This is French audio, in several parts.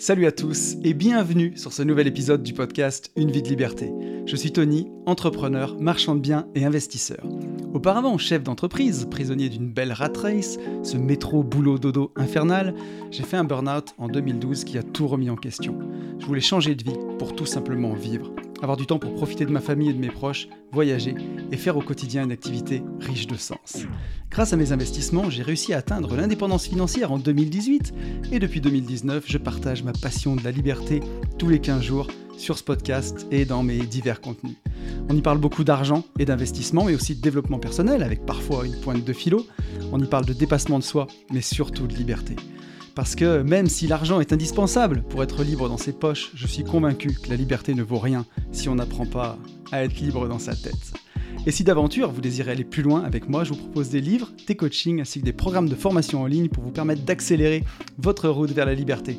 Salut à tous et bienvenue sur ce nouvel épisode du podcast Une vie de liberté. Je suis Tony, entrepreneur, marchand de biens et investisseur. Auparavant chef d'entreprise, prisonnier d'une belle rat race, ce métro boulot dodo infernal, j'ai fait un burn-out en 2012 qui a tout remis en question. Je voulais changer de vie pour tout simplement vivre avoir du temps pour profiter de ma famille et de mes proches, voyager et faire au quotidien une activité riche de sens. Grâce à mes investissements, j'ai réussi à atteindre l'indépendance financière en 2018 et depuis 2019, je partage ma passion de la liberté tous les 15 jours sur ce podcast et dans mes divers contenus. On y parle beaucoup d'argent et d'investissement, mais aussi de développement personnel avec parfois une pointe de philo. On y parle de dépassement de soi, mais surtout de liberté. Parce que même si l'argent est indispensable pour être libre dans ses poches, je suis convaincu que la liberté ne vaut rien si on n'apprend pas à être libre dans sa tête. Et si d'aventure vous désirez aller plus loin avec moi, je vous propose des livres, des coachings ainsi que des programmes de formation en ligne pour vous permettre d'accélérer votre route vers la liberté.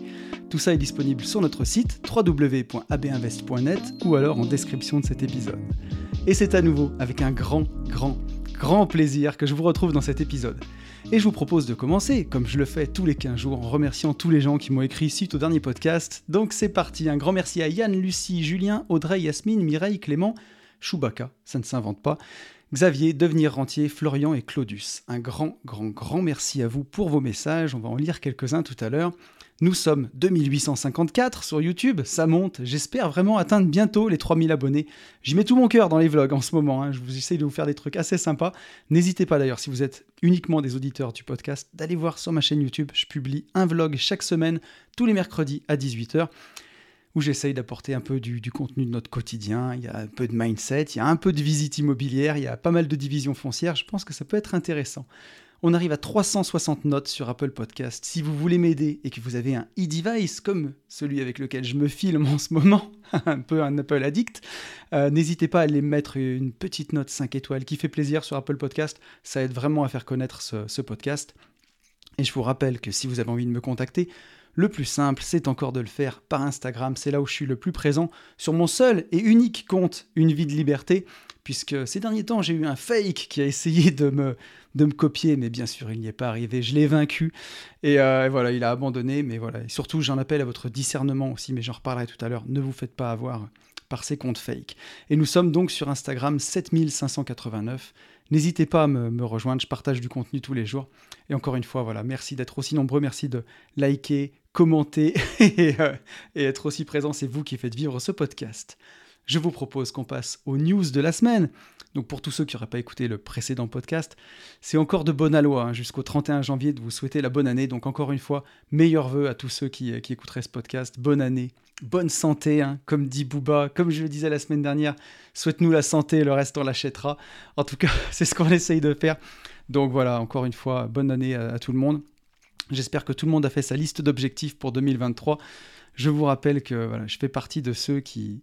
Tout ça est disponible sur notre site www.abinvest.net ou alors en description de cet épisode. Et c'est à nouveau avec un grand, grand, grand plaisir que je vous retrouve dans cet épisode. Et je vous propose de commencer, comme je le fais tous les 15 jours, en remerciant tous les gens qui m'ont écrit suite au dernier podcast. Donc c'est parti, un grand merci à Yann, Lucie, Julien, Audrey, Yasmine, Mireille, Clément, Chewbacca, ça ne s'invente pas, Xavier, Devenir Rentier, Florian et Claudius. Un grand, grand, grand merci à vous pour vos messages, on va en lire quelques-uns tout à l'heure. Nous sommes 2854 sur YouTube, ça monte, j'espère vraiment atteindre bientôt les 3000 abonnés. J'y mets tout mon cœur dans les vlogs en ce moment, hein. je vous essaye de vous faire des trucs assez sympas. N'hésitez pas d'ailleurs, si vous êtes uniquement des auditeurs du podcast, d'aller voir sur ma chaîne YouTube, je publie un vlog chaque semaine, tous les mercredis à 18h où j'essaye d'apporter un peu du, du, contenu de notre quotidien. Il y a un peu de mindset, il y a un peu de visite immobilière, il y a pas mal de divisions foncières. Je pense que ça peut être intéressant. On arrive à 360 notes sur Apple Podcast. Si vous voulez m'aider et que vous avez un e-device comme celui avec lequel je me filme en ce moment, un peu un Apple addict, euh, n'hésitez pas à aller mettre une petite note 5 étoiles qui fait plaisir sur Apple Podcast. Ça aide vraiment à faire connaître ce, ce podcast. Et je vous rappelle que si vous avez envie de me contacter, le plus simple, c'est encore de le faire par Instagram. C'est là où je suis le plus présent sur mon seul et unique compte, Une vie de liberté, puisque ces derniers temps, j'ai eu un fake qui a essayé de me, de me copier, mais bien sûr, il n'y est pas arrivé. Je l'ai vaincu et, euh, voilà, il a abandonné. Mais voilà, et surtout, j'en appelle à votre discernement aussi, mais j'en reparlerai tout à l'heure. Ne vous faites pas avoir par ces comptes fake. Et nous sommes donc sur Instagram 7589. N'hésitez pas à me, me, rejoindre, je partage du contenu tous les jours. Et encore une fois, voilà, merci d'être aussi nombreux, merci de liker, commenter et, euh, et être aussi présent. C'est vous qui faites vivre ce podcast je vous propose qu'on passe aux news de la semaine. Donc pour tous ceux qui n'auraient pas écouté le précédent podcast, c'est encore de bonne loi hein, jusqu'au 31 janvier de vous souhaiter la bonne année. Donc encore une fois, meilleurs vœux à tous ceux qui, qui écouteraient ce podcast. Bonne année, bonne santé, hein, comme dit Booba, comme je le disais la semaine dernière, souhaite-nous la santé, le reste on l'achètera. En tout cas, c'est ce qu'on essaye de faire. Donc voilà, encore une fois, bonne année à, tout le monde. J'espère que tout le monde a fait sa liste d'objectifs pour 2023. Je vous rappelle que je fais partie de ceux qui,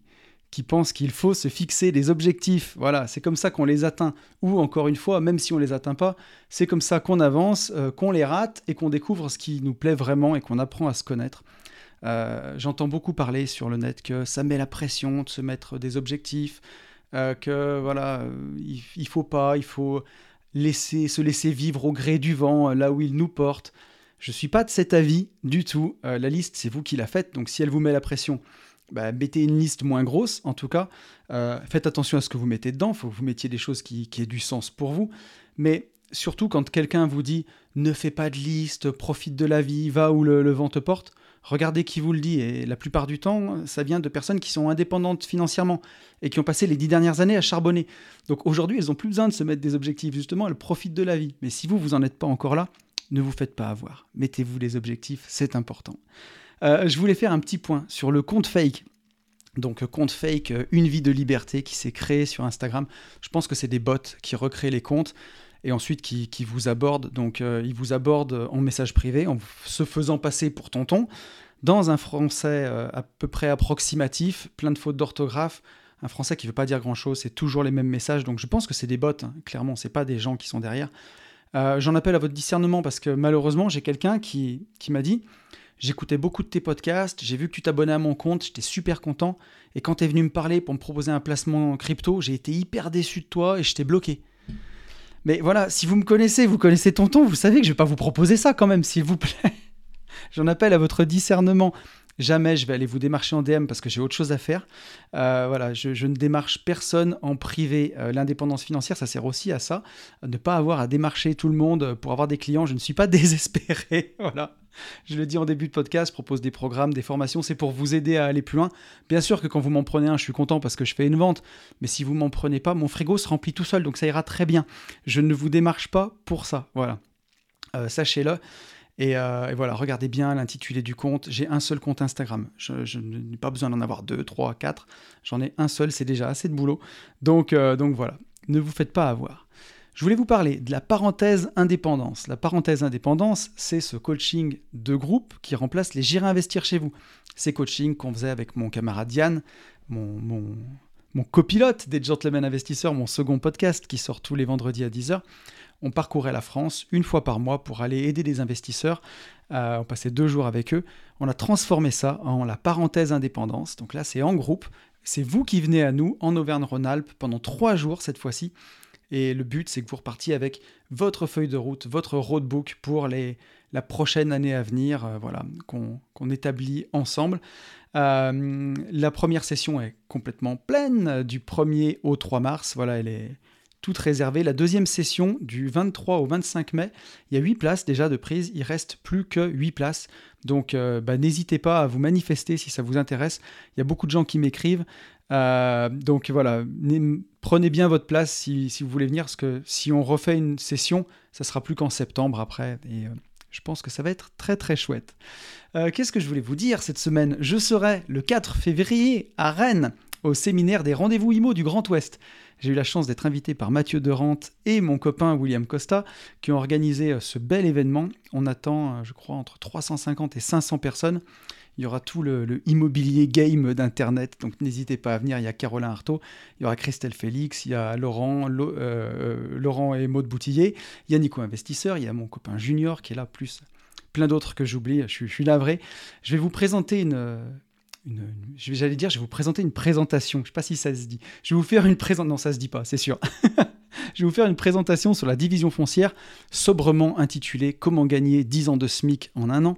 qui pensent qu'il faut se fixer des objectifs. Voilà, c'est comme ça qu'on les atteint. Ou encore une fois, même si on les atteint pas, c'est comme ça qu'on avance, euh, qu'on les rate et qu'on découvre ce qui nous plaît vraiment et qu'on apprend à se connaître. Euh, J'entends beaucoup parler sur le net que ça met la pression de se mettre des objectifs, euh, que voilà, il, faut pas, il faut laisser se laisser vivre au gré du vent, là où il nous porte. Je suis pas de cet avis du tout. la liste, c'est vous qui la faites, donc si elle vous met la pression, bah, mettez une liste moins grosse, en tout cas. Euh, faites attention à ce que vous mettez dedans. Il faut que vous mettiez des choses qui, aient du sens pour vous. Mais surtout, quand quelqu'un vous dit ne fais pas de liste, profite de la vie, va où le, le, vent te porte, regardez qui vous le dit. Et la plupart du temps, ça vient de personnes qui sont indépendantes financièrement et qui ont passé les dix dernières années à charbonner. Donc aujourd'hui, elles n'ont plus besoin de se mettre des objectifs. Justement, elles profitent de la vie. Mais si vous, vous n'en êtes pas encore là, ne vous faites pas avoir. Mettez-vous les objectifs, c'est important. Euh, je voulais faire un petit point sur le compte fake. Donc compte fake, euh, une vie de liberté qui s'est créé sur Instagram. Je pense que c'est des bots qui recréent les comptes et ensuite qui, vous abordent. Donc euh, ils vous abordent en message privé en se faisant passer pour tonton dans un français euh, à peu près approximatif, plein de fautes d'orthographe. Un français qui ne veut pas dire grand-chose, c'est toujours les mêmes messages. Donc je pense que c'est des bots, hein. clairement, c'est pas des gens qui sont derrière. Euh, J'en appelle à votre discernement parce que malheureusement, j'ai quelqu'un qui, qui m'a dit J'écoutais beaucoup de tes podcasts, j'ai vu que tu t'abonnais à mon compte, j'étais super content. Et quand tu es venu me parler pour me proposer un placement en crypto, j'ai été hyper déçu de toi et je t'ai bloqué. Mais voilà, si vous me connaissez, vous connaissez Tonton, vous savez que je vais pas vous proposer ça quand même, s'il vous plaît. J'en appelle à votre discernement. Jamais je vais aller vous démarcher en DM parce que j'ai autre chose à faire. Euh, voilà, je, ne démarche personne en privé. Euh, l'indépendance financière, ça sert aussi à ça, ne pas avoir à démarcher tout le monde pour avoir des clients. Je ne suis pas désespéré. voilà. Je le dis en début de podcast, je propose des programmes, des formations, c'est pour vous aider à aller plus loin. Bien sûr que quand vous m'en prenez un, je suis content parce que je fais une vente, mais si vous m'en prenez pas, mon frigo se remplit tout seul, donc ça ira très bien. Je ne vous démarche pas pour ça, voilà. Euh, sachez-le. Euh, et, voilà, regardez bien l'intitulé du compte. J'ai un seul compte Instagram. Je, n'ai pas besoin d'en avoir deux, trois, quatre. J'en ai un seul, c'est déjà assez de boulot. Donc, euh, donc voilà, ne vous faites pas avoir. Je voulais vous parler de la parenthèse indépendance. La parenthèse indépendance, c'est ce coaching de groupe qui remplace les J'irai investir chez vous. Ces coachings qu'on faisait avec mon camarade Yann, mon, mon, copilote des Gentlemen Investisseurs, mon second podcast qui sort tous les vendredis à 10h. On parcourait la France une fois par mois pour aller aider des investisseurs. Euh, on passait deux jours avec eux. On a transformé ça en la parenthèse indépendance. Donc là, c'est en groupe. C'est vous qui venez à nous en Auvergne-Rhône-Alpes pendant trois jours cette fois-ci. Et le but, c'est que vous repartiez avec votre feuille de route, votre roadbook pour les, la prochaine année à venir, euh, voilà, qu'on établit ensemble. Euh, la première session est complètement pleine, du 1er au 3 mars. Voilà, elle est toute réservée. La deuxième session, du 23 au 25 mai, il y a 8 places déjà de prise. Il reste plus que 8 places. Donc, euh, bah, n'hésitez pas à vous manifester si ça vous intéresse. Il y a beaucoup de gens qui m'écrivent. Euh, donc voilà, prenez bien votre place si, vous voulez venir, parce que si on refait une session, ça sera plus qu'en septembre après. Et euh, je pense que ça va être très très chouette. Qu'est-ce que je voulais vous dire cette semaine? Je serai le 4 février à Rennes, au séminaire des rendez-vous IMO du Grand Ouest. J'ai eu la chance d'être invité par Mathieu Derante et mon copain William Costa qui ont organisé ce bel événement. On attend, je crois, entre 350 et 500 personnes. Il y aura tout le, immobilier game d'Internet, donc n'hésitez pas à venir. Il y a Caroline Artaud, il y aura Christelle Félix, il y a Laurent, euh, euh, Laurent et Maud Boutillier, il y a Nico Investisseur, il y a mon copain Junior qui est là, plus plein d'autres que j'oublie. Je, suis navré. Je vais vous présenter une, j'allais dire, je vais vous présenter une présentation. Je ne sais pas si ça se dit. Je vais vous faire une présentation. Non, ça se dit pas, c'est sûr. je vais vous faire une présentation sur la division foncière, sobrement intitulée Comment gagner 10 ans de SMIC en un an.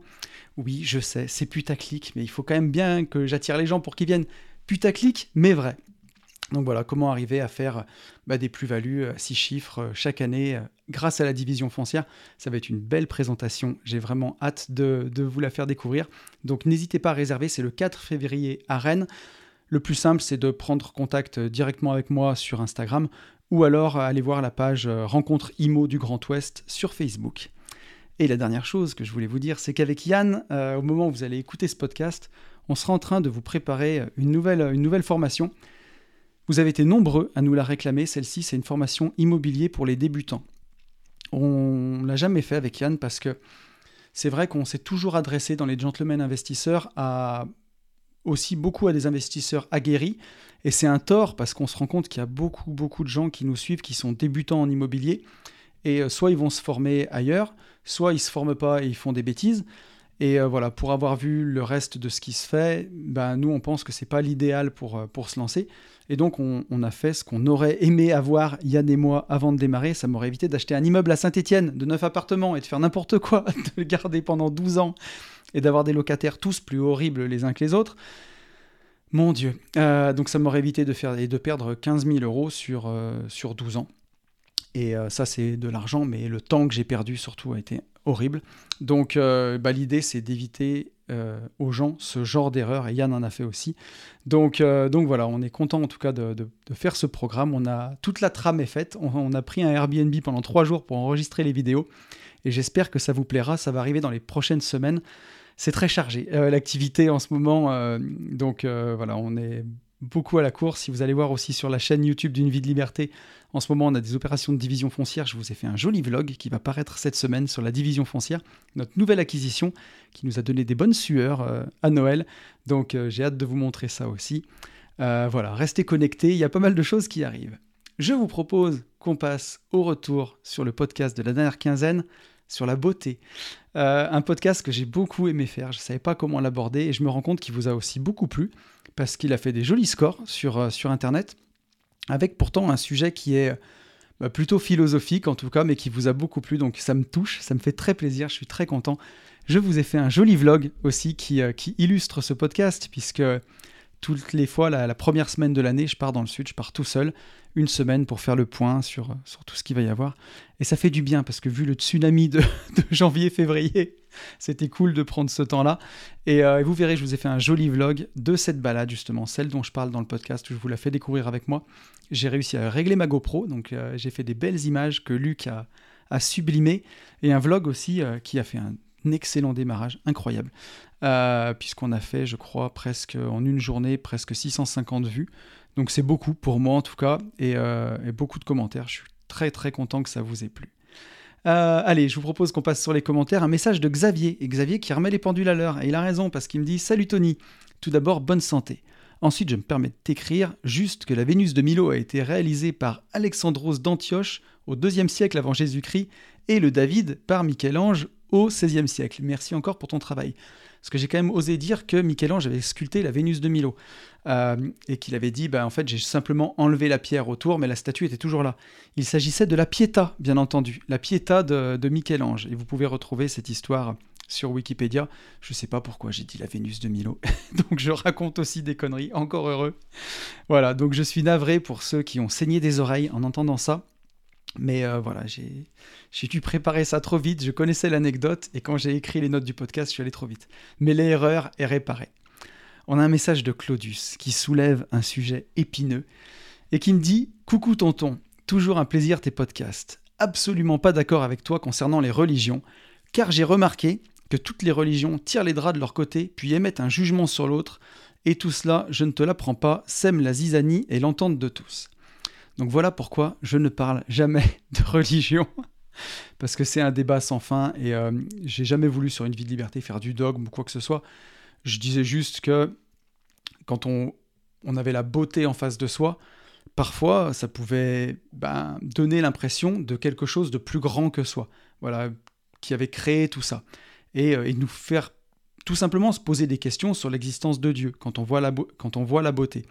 Oui, je sais, c'est putaclic, mais il faut quand même bien que j'attire les gens pour qu'ils viennent. Putaclic, mais vrai. Donc voilà, comment arriver à faire bah, des plus-values, euh, six chiffres euh, chaque année euh, grâce à la division foncière. Ça va être une belle présentation. J'ai vraiment hâte de, vous la faire découvrir. Donc n'hésitez pas à réserver, c'est le 4 février à Rennes. Le plus simple, c'est de prendre contact directement avec moi sur Instagram ou alors aller voir la page Rencontre IMO du Grand Ouest sur Facebook. Et la dernière chose que je voulais vous dire, c'est qu'avec Yann, au moment où vous allez écouter ce podcast, on sera en train de vous préparer une nouvelle formation. Vous avez été nombreux à nous la réclamer. Celle-ci, c'est une formation immobilier pour les débutants. On l'a jamais fait avec Yann parce que c'est vrai qu'on s'est toujours adressé dans les gentlemen investisseurs à aussi beaucoup à des investisseurs aguerris. Et c'est un tort parce qu'on se rend compte qu'il y a beaucoup, beaucoup de gens qui nous suivent qui sont débutants en immobilier. Et euh, soit ils vont se former ailleurs, soit ils se forment pas et ils font des bêtises. Et euh, voilà, pour avoir vu le reste de ce qui se fait, ben, nous, on pense que c'est pas l'idéal pour, euh, pour se lancer. Et donc, on, a fait ce qu'on aurait aimé avoir Yann et moi avant de démarrer. Ça m'aurait évité d'acheter un immeuble à Saint-Etienne de 9 appartements et de faire n'importe quoi, de le garder pendant 12 ans et d'avoir des locataires tous plus horribles les uns que les autres. Mon Dieu. Euh, donc, ça m'aurait évité de, faire, et de perdre 15 000 euros sur, sur 12 ans. Et euh, ça, c'est de l'argent, mais le temps que j'ai perdu surtout a été horrible. Donc, euh, bah, l'idée, c'est d'éviter euh, aux gens ce genre d'erreur, et Yann en a fait aussi. Donc, donc voilà, on est content en tout cas de, faire ce programme. On a toute la trame est faite. On, a pris un Airbnb pendant trois jours pour enregistrer les vidéos, et j'espère que ça vous plaira. Ça va arriver dans les prochaines semaines. C'est très chargé l'activité en ce moment, donc voilà, on est beaucoup à la course. Si vous allez voir aussi sur la chaîne YouTube d'une vie de liberté, en ce moment on a des opérations de division foncière. Je vous ai fait un joli vlog qui va paraître cette semaine sur la division foncière, notre nouvelle acquisition qui nous a donné des bonnes sueurs euh, à Noël. Donc euh, j'ai hâte de vous montrer ça aussi. Euh, voilà, restez connectés, il y a pas mal de choses qui arrivent. Je vous propose qu'on passe au retour sur le podcast de la dernière quinzaine sur la beauté. un podcast que j'ai beaucoup aimé faire, je ne savais pas comment l'aborder et je me rends compte qu'il vous a aussi beaucoup plu parce qu'il a fait des jolis scores sur, euh, Internet, avec pourtant un sujet qui est bah, plutôt philosophique en tout cas, mais qui vous a beaucoup plu, donc ça me touche, ça me fait très plaisir, je suis très content. Je vous ai fait un joli vlog aussi qui, euh, qui illustre ce podcast, puisque toutes les fois, la, première semaine de l'année, je pars dans le sud, je pars tout seul, une semaine pour faire le point sur, sur tout ce qu'il va y avoir. Et ça fait du bien, parce que vu le tsunami de, janvier-février, c'était cool de prendre ce temps-là. Et, euh, et, vous verrez, je vous ai fait un joli vlog de cette balade, justement, celle dont je parle dans le podcast, où je vous la fais découvrir avec moi. J'ai réussi à régler ma GoPro, donc euh, j'ai fait des belles images que Luc a, a sublimées, et un vlog aussi euh, qui a fait un excellent démarrage, incroyable, euh, puisqu'on a fait, je crois, presque en une journée, presque 650 vues. Donc c'est beaucoup pour moi en tout cas, et, beaucoup de commentaires. Je suis très très content que ça vous ait plu. allez, je vous propose qu'on passe sur les commentaires. Un message de Xavier, et Xavier qui remet les pendules à l'heure, et il a raison parce qu'il me dit Salut Tony, tout d'abord bonne santé. Ensuite, je me permets de t'écrire juste que la Vénus de Milo a été réalisée par Alexandros d'Antioche au IIe siècle avant Jésus-Christ et le David par Michel-Ange au XVIe siècle. Merci encore pour ton travail. Parce que j'ai quand même osé dire que Michel-Ange avait sculpté la Vénus de Milo. Euh, et qu'il avait dit, bah, en fait, j'ai simplement enlevé la pierre autour, mais la statue était toujours là. Il s'agissait de la Pietà, bien entendu, la Pietà de, de Michel-Ange. Et vous pouvez retrouver cette histoire sur Wikipédia. Je ne sais pas pourquoi j'ai dit la Vénus de Milo. donc je raconte aussi des conneries, encore heureux. Voilà, donc je suis navré pour ceux qui ont saigné des oreilles en entendant ça. Mais euh, voilà, j'ai dû préparer ça trop vite, je connaissais l'anecdote, et quand j'ai écrit les notes du podcast, je suis allé trop vite. Mais l'erreur est réparée. On a un message de Claudius qui soulève un sujet épineux et qui me dit Coucou tonton, toujours un plaisir tes podcasts. Absolument pas d'accord avec toi concernant les religions, car j'ai remarqué que toutes les religions tirent les draps de leur côté, puis émettent un jugement sur l'autre, et tout cela, je ne te l'apprends pas, sème la zizanie et l'entente de tous. Donc voilà pourquoi je ne parle jamais de religion, parce que c'est un débat sans fin, et euh, j'ai jamais voulu sur une vie de liberté faire du dogme ou quoi que ce soit. Je disais juste que quand on, avait la beauté en face de soi, parfois ça pouvait ben, donner l'impression de quelque chose de plus grand que soi. Voilà, qui avait créé tout ça et, euh, nous faire tout simplement se poser des questions sur l'existence de Dieu quand on voit la, quand on voit la beauté.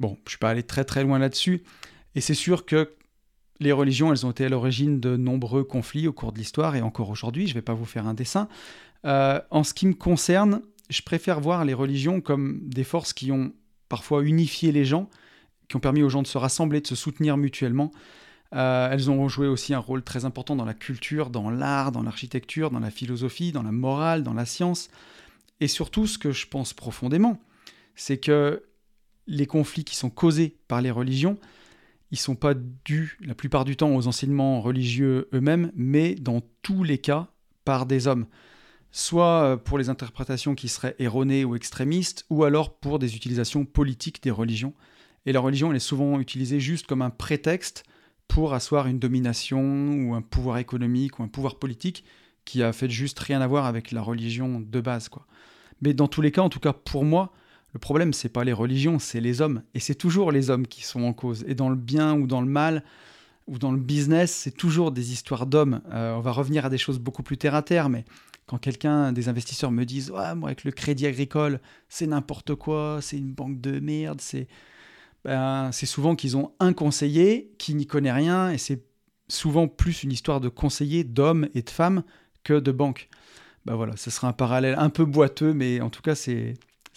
Bon, je ne suis pas allé très très loin là-dessus, et c'est sûr que les religions, elles ont été à l'origine de nombreux conflits au cours de l'histoire, et encore aujourd'hui, je ne vais pas vous faire un dessin. Euh, en ce qui me concerne, je préfère voir les religions comme des forces qui ont parfois unifié les gens, qui ont permis aux gens de se rassembler, de se soutenir mutuellement, euh, elles ont joué aussi un rôle très important dans la culture, dans l'art, dans l'architecture, dans la philosophie, dans la morale, dans la science. Et surtout, ce que je pense profondément, c'est que les conflits qui sont causés par les religions, ils sont pas dus la plupart du temps aux enseignements religieux eux-mêmes, mais dans tous les cas par des hommes. Soit euh, pour les interprétations qui seraient erronées ou extrémistes, ou alors pour des utilisations politiques des religions. Et la religion, elle est souvent utilisée juste comme un prétexte pour asseoir une domination ou un pouvoir économique ou un pouvoir politique qui a fait juste rien à voir avec la religion de base. Quoi. Mais dans tous les cas, en tout cas pour moi, le problème, c'est pas les religions, c'est les hommes. Et c'est toujours les hommes qui sont en cause. Et dans le bien ou dans le mal, ou dans le business, c'est toujours des histoires d'hommes. Euh, on va revenir à des choses beaucoup plus terre à terre, mais quand quelqu'un, des investisseurs me disent ouais, moi avec le crédit agricole, c'est n'importe quoi, c'est une banque de merde, c'est ben, c'est souvent qu'ils ont un conseiller qui n'y connaît rien, et c'est souvent plus une histoire de conseiller d'hommes et de femmes que de banques. Ben voilà, ce sera un parallèle un peu boiteux, mais en tout cas, c'est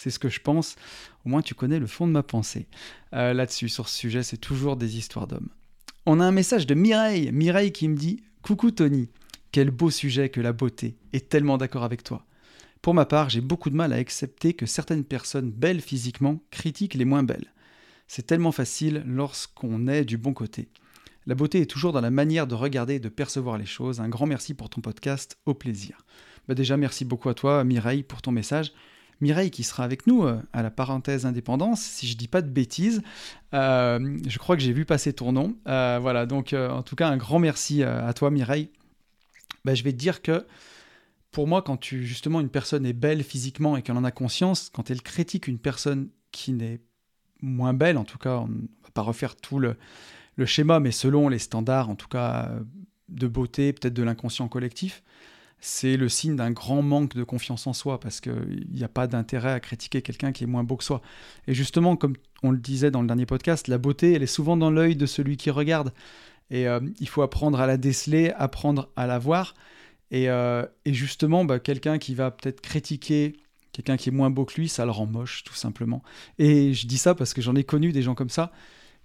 ce que je pense. Au moins, tu connais le fond de ma pensée. Euh, là-dessus, sur ce sujet, c'est toujours des histoires d'hommes. On a un message de Mireille. Mireille qui me dit Coucou Tony, quel beau sujet que la beauté, et tellement d'accord avec toi. Pour ma part, j'ai beaucoup de mal à accepter que certaines personnes belles physiquement critiquent les moins belles. C'est tellement facile lorsqu'on est du bon côté. La beauté est toujours dans la manière de regarder et de percevoir les choses. Un grand merci pour ton podcast, au plaisir. Bah déjà, merci beaucoup à toi, Mireille, pour ton message. Mireille qui sera avec nous euh, à la parenthèse indépendance, si je dis pas de bêtises. Euh, je crois que j'ai vu passer ton nom. Euh, voilà, donc en tout cas, un grand merci à toi, Mireille. Bah, je vais te dire que pour moi, quand tu, justement une personne est belle physiquement et qu'elle en a conscience, quand elle critique une personne qui n'est moins belle, en tout cas, on ne va pas refaire tout le, schéma, mais selon les standards, en tout cas, de beauté, peut-être de l'inconscient collectif, c'est le signe d'un grand manque de confiance en soi, parce qu'il n'y a pas d'intérêt à critiquer quelqu'un qui est moins beau que soi. Et justement, comme on le disait dans le dernier podcast, la beauté, elle est souvent dans l'œil de celui qui regarde. Et euh, il faut apprendre à la déceler, apprendre à la voir. Et, euh, justement, bah, quelqu'un qui va peut-être critiquer quelqu'un qui est moins beau que lui, ça le rend moche, tout simplement. Et je dis ça parce que j'en ai connu des gens comme ça,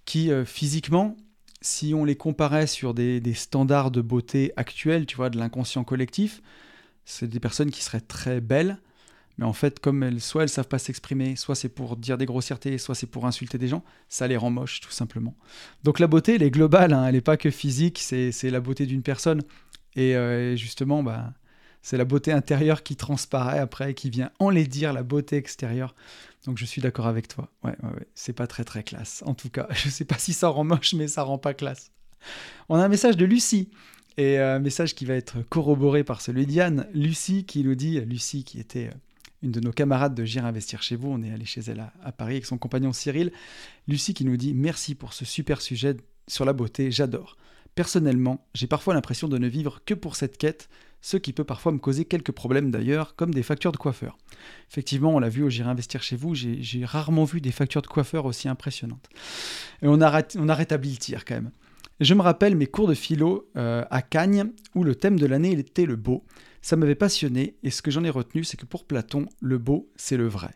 qui euh, physiquement, si on les comparait sur des, standards de beauté actuels, tu vois, de l'inconscient collectif, c'est des personnes qui seraient très belles, mais en fait, comme elles, soit elles savent pas s'exprimer, soit c'est pour dire des grossièretés, soit c'est pour insulter des gens, ça les rend moches, tout simplement. Donc la beauté, elle est globale, hein, elle n'est pas que physique, c'est la beauté d'une personne. Et euh, justement, bah, c'est la beauté intérieure qui transparaît après, qui vient enlaidir la beauté extérieure. Donc je suis d'accord avec toi. Ouais, ouais, ouais. c'est pas très très classe. En tout cas, je sais pas si ça rend moche, mais ça rend pas classe. On a un message de Lucie. Et euh, un message qui va être corroboré par celui d'Yann. Lucie qui nous dit, Lucie qui était euh, une de nos camarades de J'irai investir chez vous, on est allé chez elle à, Paris avec son compagnon Cyril. Lucie qui nous dit Merci pour ce super sujet sur la beauté, j'adore. Personnellement, j'ai parfois l'impression de ne vivre que pour cette quête, ce qui peut parfois me causer quelques problèmes d'ailleurs, comme des factures de coiffeur. Effectivement, on l'a vu au J'irai investir chez vous, j'ai rarement vu des factures de coiffeur aussi impressionnantes. Et on a, on rétabli le tir quand même. Je me rappelle mes cours de philo euh, à Cagnes, où le thème de l'année était le beau. Ça m'avait passionné, et ce que j'en ai retenu, c'est que pour Platon, le beau, c'est le vrai.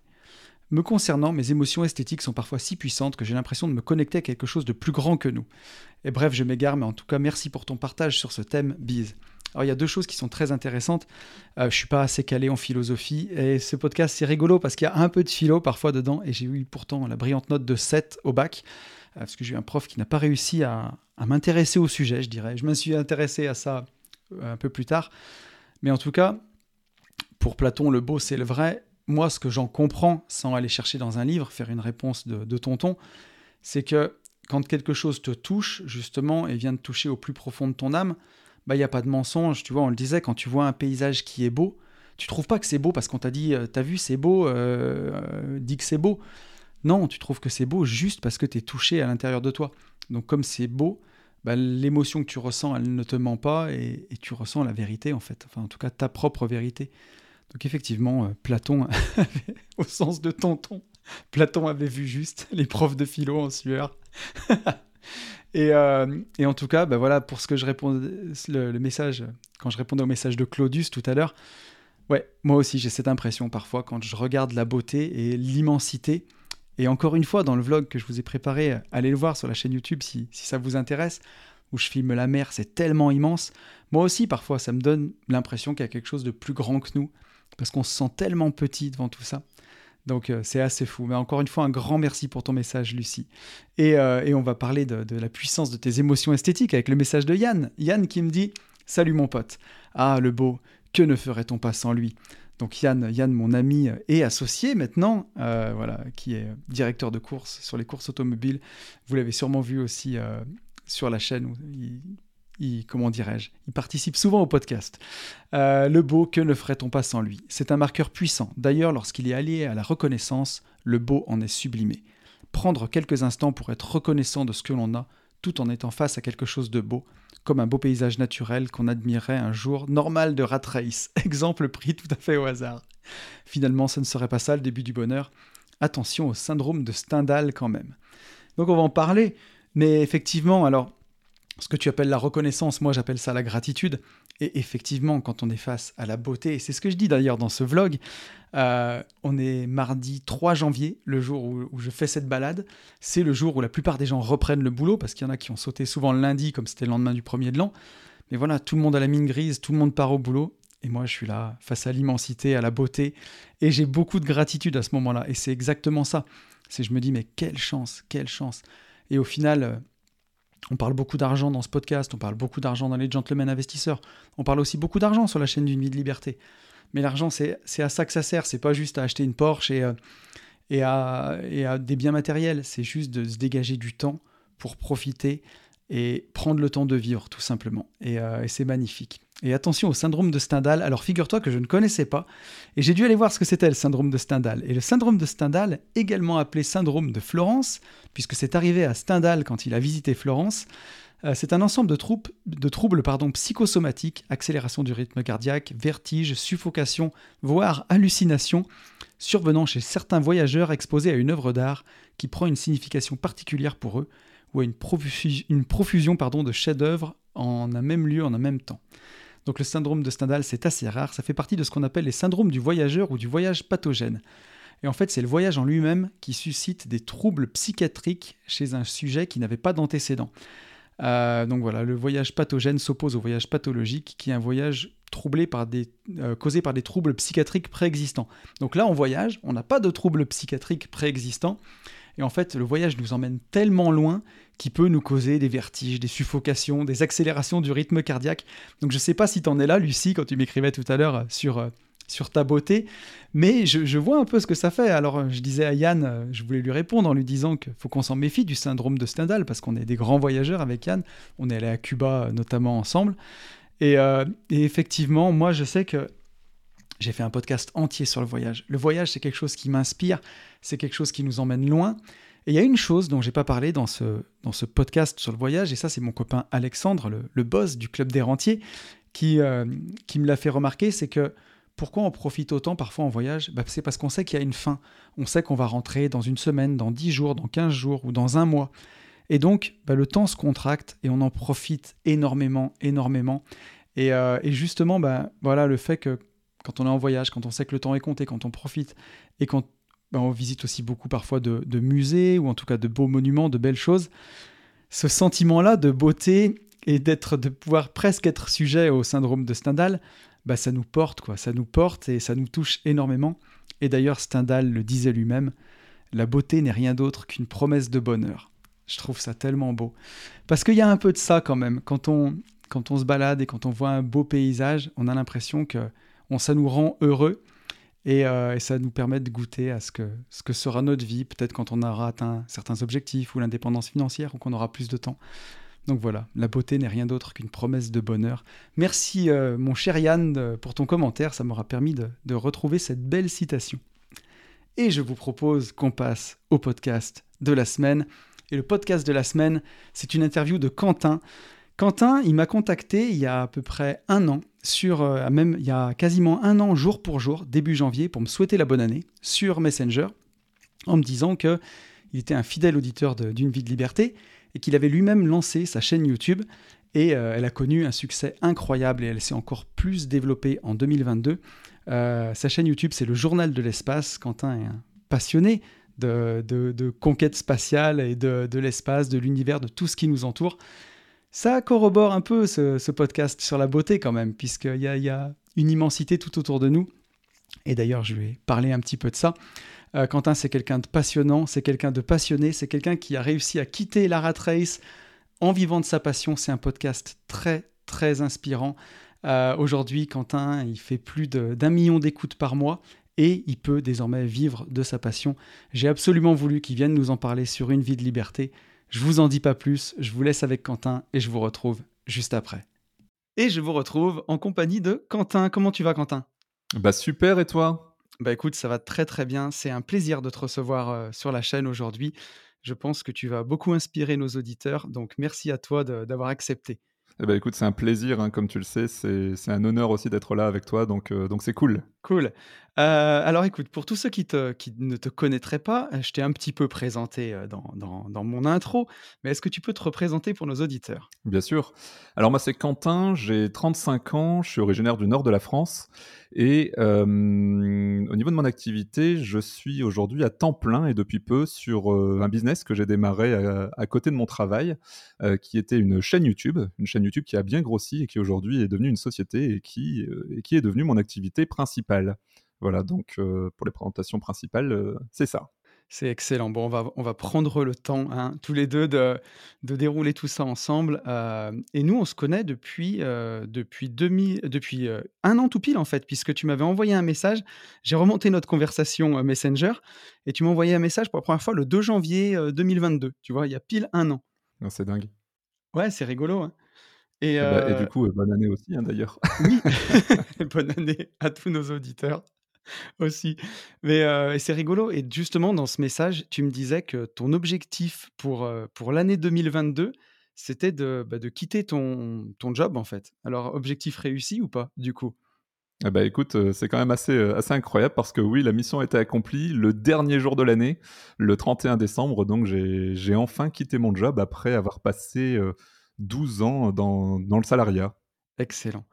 Me concernant, mes émotions esthétiques sont parfois si puissantes que j'ai l'impression de me connecter à quelque chose de plus grand que nous. Et bref, je m'égare, mais en tout cas, merci pour ton partage sur ce thème, bise. Alors, il y a deux choses qui sont très intéressantes. Euh, je suis pas assez calé en philosophie, et ce podcast, c'est rigolo parce qu'il y a un peu de philo parfois dedans, et j'ai eu pourtant la brillante note de 7 au bac, euh, parce que j'ai eu un prof qui n'a pas réussi à, m'intéresser au sujet, je dirais. Je me suis intéressé à ça euh, un peu plus tard. Mais en tout cas, pour Platon, le beau, c'est le vrai. Moi, ce que j'en comprends, sans aller chercher dans un livre, faire une réponse de, tonton, c'est que quand quelque chose te touche, justement, et vient de toucher au plus profond de ton âme, bah, il n'y a pas de mensonge. Tu vois, on le disait, quand tu vois un paysage qui est beau, tu trouves pas que c'est beau parce qu'on t'a dit, euh, t'as vu, c'est beau, euh, euh, dis que c'est beau. Non, tu trouves que c'est beau juste parce que tu es touché à l'intérieur de toi. Donc comme c'est beau, bah, l'émotion que tu ressens, elle ne te ment pas et, tu ressens la vérité en fait, en tout cas ta propre vérité. Donc effectivement, euh, Platon, au sens de tonton, Platon avait vu juste les profs de philo en sueur. Euh, et, en tout cas, bah voilà, pour ce que je réponds, le, message, quand je répondais au message de Claudius tout à l'heure, ouais, moi aussi j'ai cette impression parfois quand je regarde la beauté et l'immensité, et encore une fois, dans le vlog que je vous ai préparé, allez le voir sur la chaîne YouTube si, ça vous intéresse, où je filme la mer, c'est tellement immense. Moi aussi, parfois, ça me donne l'impression qu'il y a quelque chose de plus grand que nous, parce qu'on se sent tellement petit devant tout ça. Donc euh, c'est assez fou. Mais encore une fois, un grand merci pour ton message, Lucie. Et, euh, on va parler de, la puissance de tes émotions esthétiques avec le message de Yann. Yann qui me dit Salut mon pote. Ah, le beau, que ne ferait-on pas sans lui? Donc Yann, Yann, mon ami et associé maintenant, euh, voilà, qui est directeur de course sur les courses automobiles. Vous l'avez sûrement vu aussi sur la chaîne où comment dirais-je, il participe souvent au podcast. Euh, le beau, que ne ferait-on pas sans lui? C'est un marqueur puissant. D'ailleurs, lorsqu'il est allié à la reconnaissance, le beau en est sublimé. Prendre quelques instants pour être reconnaissant de ce que l'on a, tout en étant face à quelque chose de beau, comme un beau paysage naturel qu'on admirait un jour normal de rat race. Exemple pris tout à fait au hasard. Finalement, ce ne serait pas ça le début du bonheur. Attention au syndrome de Stendhal quand même. Donc on va en parler, mais effectivement, alors, ce que tu appelles la reconnaissance, moi j'appelle ça la gratitude. Et effectivement, quand on est face à la beauté, et c'est ce que je dis d'ailleurs dans ce vlog, euh, on est mardi 3 janvier, le jour où, je fais cette balade. C'est le jour où la plupart des gens reprennent le boulot, parce qu'il y en a qui ont sauté souvent le lundi, comme c'était le lendemain du premier de l'an. Mais voilà, tout le monde a la mine grise, tout le monde part au boulot. Et moi, je suis là, face à l'immensité, à la beauté. Et j'ai beaucoup de gratitude à ce moment-là. Et c'est exactement ça. C'est je me dis, mais quelle chance, quelle chance. Et au final, euh, on parle beaucoup d'argent dans ce podcast, on parle beaucoup d'argent dans les Gentlemen Investisseurs, on parle aussi beaucoup d'argent sur la chaîne d'une vie de liberté. Mais l'argent, c'est à ça que ça sert, c'est pas juste à acheter une Porsche et, euh, et, à, et à des biens matériels, c'est juste de se dégager du temps pour profiter et prendre le temps de vivre, tout simplement. Et, euh, et c'est magnifique. Et attention au syndrome de Stendhal. Alors figure-toi que je ne connaissais pas, et j'ai dû aller voir ce que c'était le syndrome de Stendhal. Et le syndrome de Stendhal, également appelé syndrome de Florence, puisque c'est arrivé à Stendhal quand il a visité Florence, euh, c'est un ensemble de, troubles psychosomatiques, accélération du rythme cardiaque, vertige, suffocation, voire hallucination, survenant chez certains voyageurs exposés à une œuvre d'art qui prend une signification particulière pour eux, ou à une, profusion, de chefs-d'œuvre en un même lieu, en un même temps. Donc le syndrome de Stendhal, c'est assez rare, ça fait partie de ce qu'on appelle les syndromes du voyageur ou du voyage pathogène. Et en fait, c'est le voyage en lui-même qui suscite des troubles psychiatriques chez un sujet qui n'avait pas d'antécédent. Euh, donc voilà, le voyage pathogène s'oppose au voyage pathologique, qui est un voyage troublé par des, euh, causé par des troubles psychiatriques préexistants. Donc là, on voyage, on n'a pas de troubles psychiatriques préexistants, et en fait, le voyage nous emmène tellement loin qu'il peut nous causer des vertiges, des suffocations, des accélérations du rythme cardiaque. Donc je ne sais pas si tu en es là, Lucie, quand tu m'écrivais tout à l'heure sur, euh, sur ta beauté, mais je, vois un peu ce que ça fait. Alors je disais à Yann, euh, je voulais lui répondre en lui disant qu'il faut qu'on s'en méfie du syndrome de Stendhal, parce qu'on est des grands voyageurs avec Yann, on est allé à Cuba euh, notamment ensemble. Et, et effectivement, moi je sais que j'ai fait un podcast entier sur le voyage. Le voyage, c'est quelque chose qui m'inspire, c'est quelque chose qui nous emmène loin. Et il y a une chose dont j'ai pas parlé dans ce, dans ce podcast sur le voyage, et ça c'est mon copain Alexandre, le, boss du club des rentiers, qui, euh, qui me l'a fait remarquer, c'est que pourquoi on profite autant parfois en voyage? Bah, C'est parce qu'on sait qu'il y a une fin. On sait qu'on va rentrer dans une semaine, dans 10 jours, dans 15 jours ou dans un mois. Et donc, bah, le temps se contracte et on en profite énormément, énormément. Et, euh, et justement, bah, voilà, le fait que quand on est en voyage, quand on sait que le temps est compté, quand on profite, et quand ben, on visite aussi beaucoup parfois de, musées, ou en tout cas de beaux monuments, de belles choses, ce sentiment-là de beauté et d'être, de pouvoir presque être sujet au syndrome de Stendhal, bah, ça nous porte, quoi. Ça nous porte et ça nous touche énormément. Et d'ailleurs, Stendhal le disait lui-même, la beauté n'est rien d'autre qu'une promesse de bonheur. Je trouve ça tellement beau. Parce qu'il y a un peu de ça quand même. Quand on, quand on se balade et quand on voit un beau paysage, on a l'impression que ça nous rend heureux euh, et, ça nous permet de goûter à ce que, ce que sera notre vie, peut-être quand on aura atteint certains objectifs ou l'indépendance financière ou qu'on aura plus de temps. Donc voilà, la beauté n'est rien d'autre qu'une promesse de bonheur. Merci euh, mon cher Yann pour ton commentaire, ça m'aura permis de, de retrouver cette belle citation. Et je vous propose qu'on passe au podcast de la semaine. Et le podcast de la semaine, c'est une interview de Quentin. Quentin, il m'a contacté il y a à peu près un an, sur, euh, même il y a quasiment un an, jour pour jour, début janvier, pour me souhaiter la bonne année, sur Messenger, en me disant qu'il était un fidèle auditeur d'une vie de liberté et qu'il avait lui-même lancé sa chaîne YouTube et euh, elle a connu un succès incroyable et elle s'est encore plus développée en 2022. Euh, sa chaîne YouTube, c'est le Journal de l'espace. Quentin est un passionné de, conquête spatiale et de, de l'espace, de l'univers, de tout ce qui nous entoure. Ça corrobore un peu ce, podcast sur la beauté quand même, puisqu'il y y a une immensité tout autour de nous. Et d'ailleurs, je vais parler un petit peu de ça. Euh, Quentin, c'est quelqu'un de passionnant, c'est quelqu'un de passionné, c'est quelqu'un qui a réussi à quitter la rat race en vivant de sa passion. C'est un podcast très, très inspirant. Euh, aujourd'hui, Quentin, il fait plus d'un million d'écoutes par mois et il peut désormais vivre de sa passion. J'ai absolument voulu qu'il vienne nous en parler sur une vie de liberté. Je vous en dis pas plus, je vous laisse avec Quentin et je vous retrouve juste après. Et je vous retrouve en compagnie de Quentin. Comment tu vas Quentin? Bah super et toi? Bah écoute, ça va très très bien. C'est un plaisir de te recevoir euh, sur la chaîne aujourd'hui. Je pense que tu vas beaucoup inspirer nos auditeurs, donc merci à toi d'avoir accepté. Eh ben, écoute, c'est un plaisir, hein, comme tu le sais, c'est un honneur aussi d'être là avec toi, donc euh, donc c'est cool. Cool. Euh, alors écoute, pour tous ceux qui, te, qui ne te connaîtraient pas, je t'ai un petit peu présenté euh, dans, dans, dans mon intro, mais est-ce que tu peux te représenter pour nos auditeurs? Bien sûr. Alors moi c'est Quentin, j'ai 35 ans, je suis originaire du nord de la France, et au niveau de mon activité, je suis aujourd'hui à temps plein et depuis peu sur un business que j'ai démarré à, à, côté de mon travail, qui était une chaîne YouTube, une chaîne YouTube qui a bien grossi et qui aujourd'hui est devenue une société et qui, et qui est devenue mon activité principale. Voilà, donc pour les présentations principales, c'est ça. C'est excellent. Bon, on va, on va prendre le temps, hein, tous les deux, de, de, dérouler tout ça ensemble. et nous, on se connaît depuis, depuis, demi, depuis un an tout pile, en fait, puisque tu m'avais envoyé un message. J'ai remonté notre conversation Messenger et tu m'as envoyé un message pour la première fois le 2 janvier 2022. Tu vois, il y a pile un an. C'est dingue. Ouais, c'est rigolo. Hein. Et, bah, et, du coup, bonne année aussi, hein, d'ailleurs. Oui, bonne année à tous nos auditeurs. Aussi. Mais c'est rigolo. Et justement, dans ce message, tu me disais que ton objectif pour, pour l'année 2022, c'était de, bah, de quitter ton, ton job, en fait. Alors, objectif réussi ou pas, du coup? Eh bah écoute, c'est quand même assez, assez incroyable parce que oui, la mission a été accomplie le dernier jour de l'année, le 31 décembre. Donc, j'ai enfin quitté mon job après avoir passé 12 ans dans, dans le salariat. Excellent.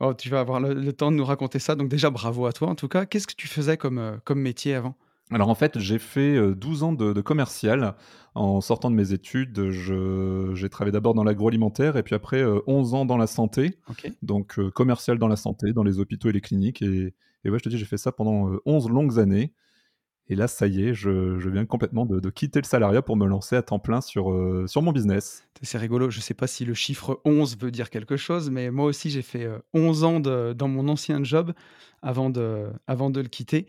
Oh, tu vas avoir le le temps de nous raconter ça, donc déjà bravo à toi en tout cas. Qu'est-ce que tu faisais comme, heu, comme métier avant? Alors en fait, j'ai fait, heu, 12 ans de de commercial. En sortant de mes études, j'ai travaillé d'abord dans l'agroalimentaire et puis après, heu, 11 ans dans la santé. Donc, commercial dans la santé, dans les hôpitaux et les cliniques et et ouais, je te dis, j'ai fait ça pendant, heu, 11 longues années et là, ça y est, je je viens complètement de de quitter le salariat pour me lancer à temps plein sur, heu, sur mon business. C'est rigolo, je sais pas si le chiffre 11 veut dire quelque chose, mais moi aussi j'ai fait, heu, 11 ans de dans mon ancien job avant de avant de le quitter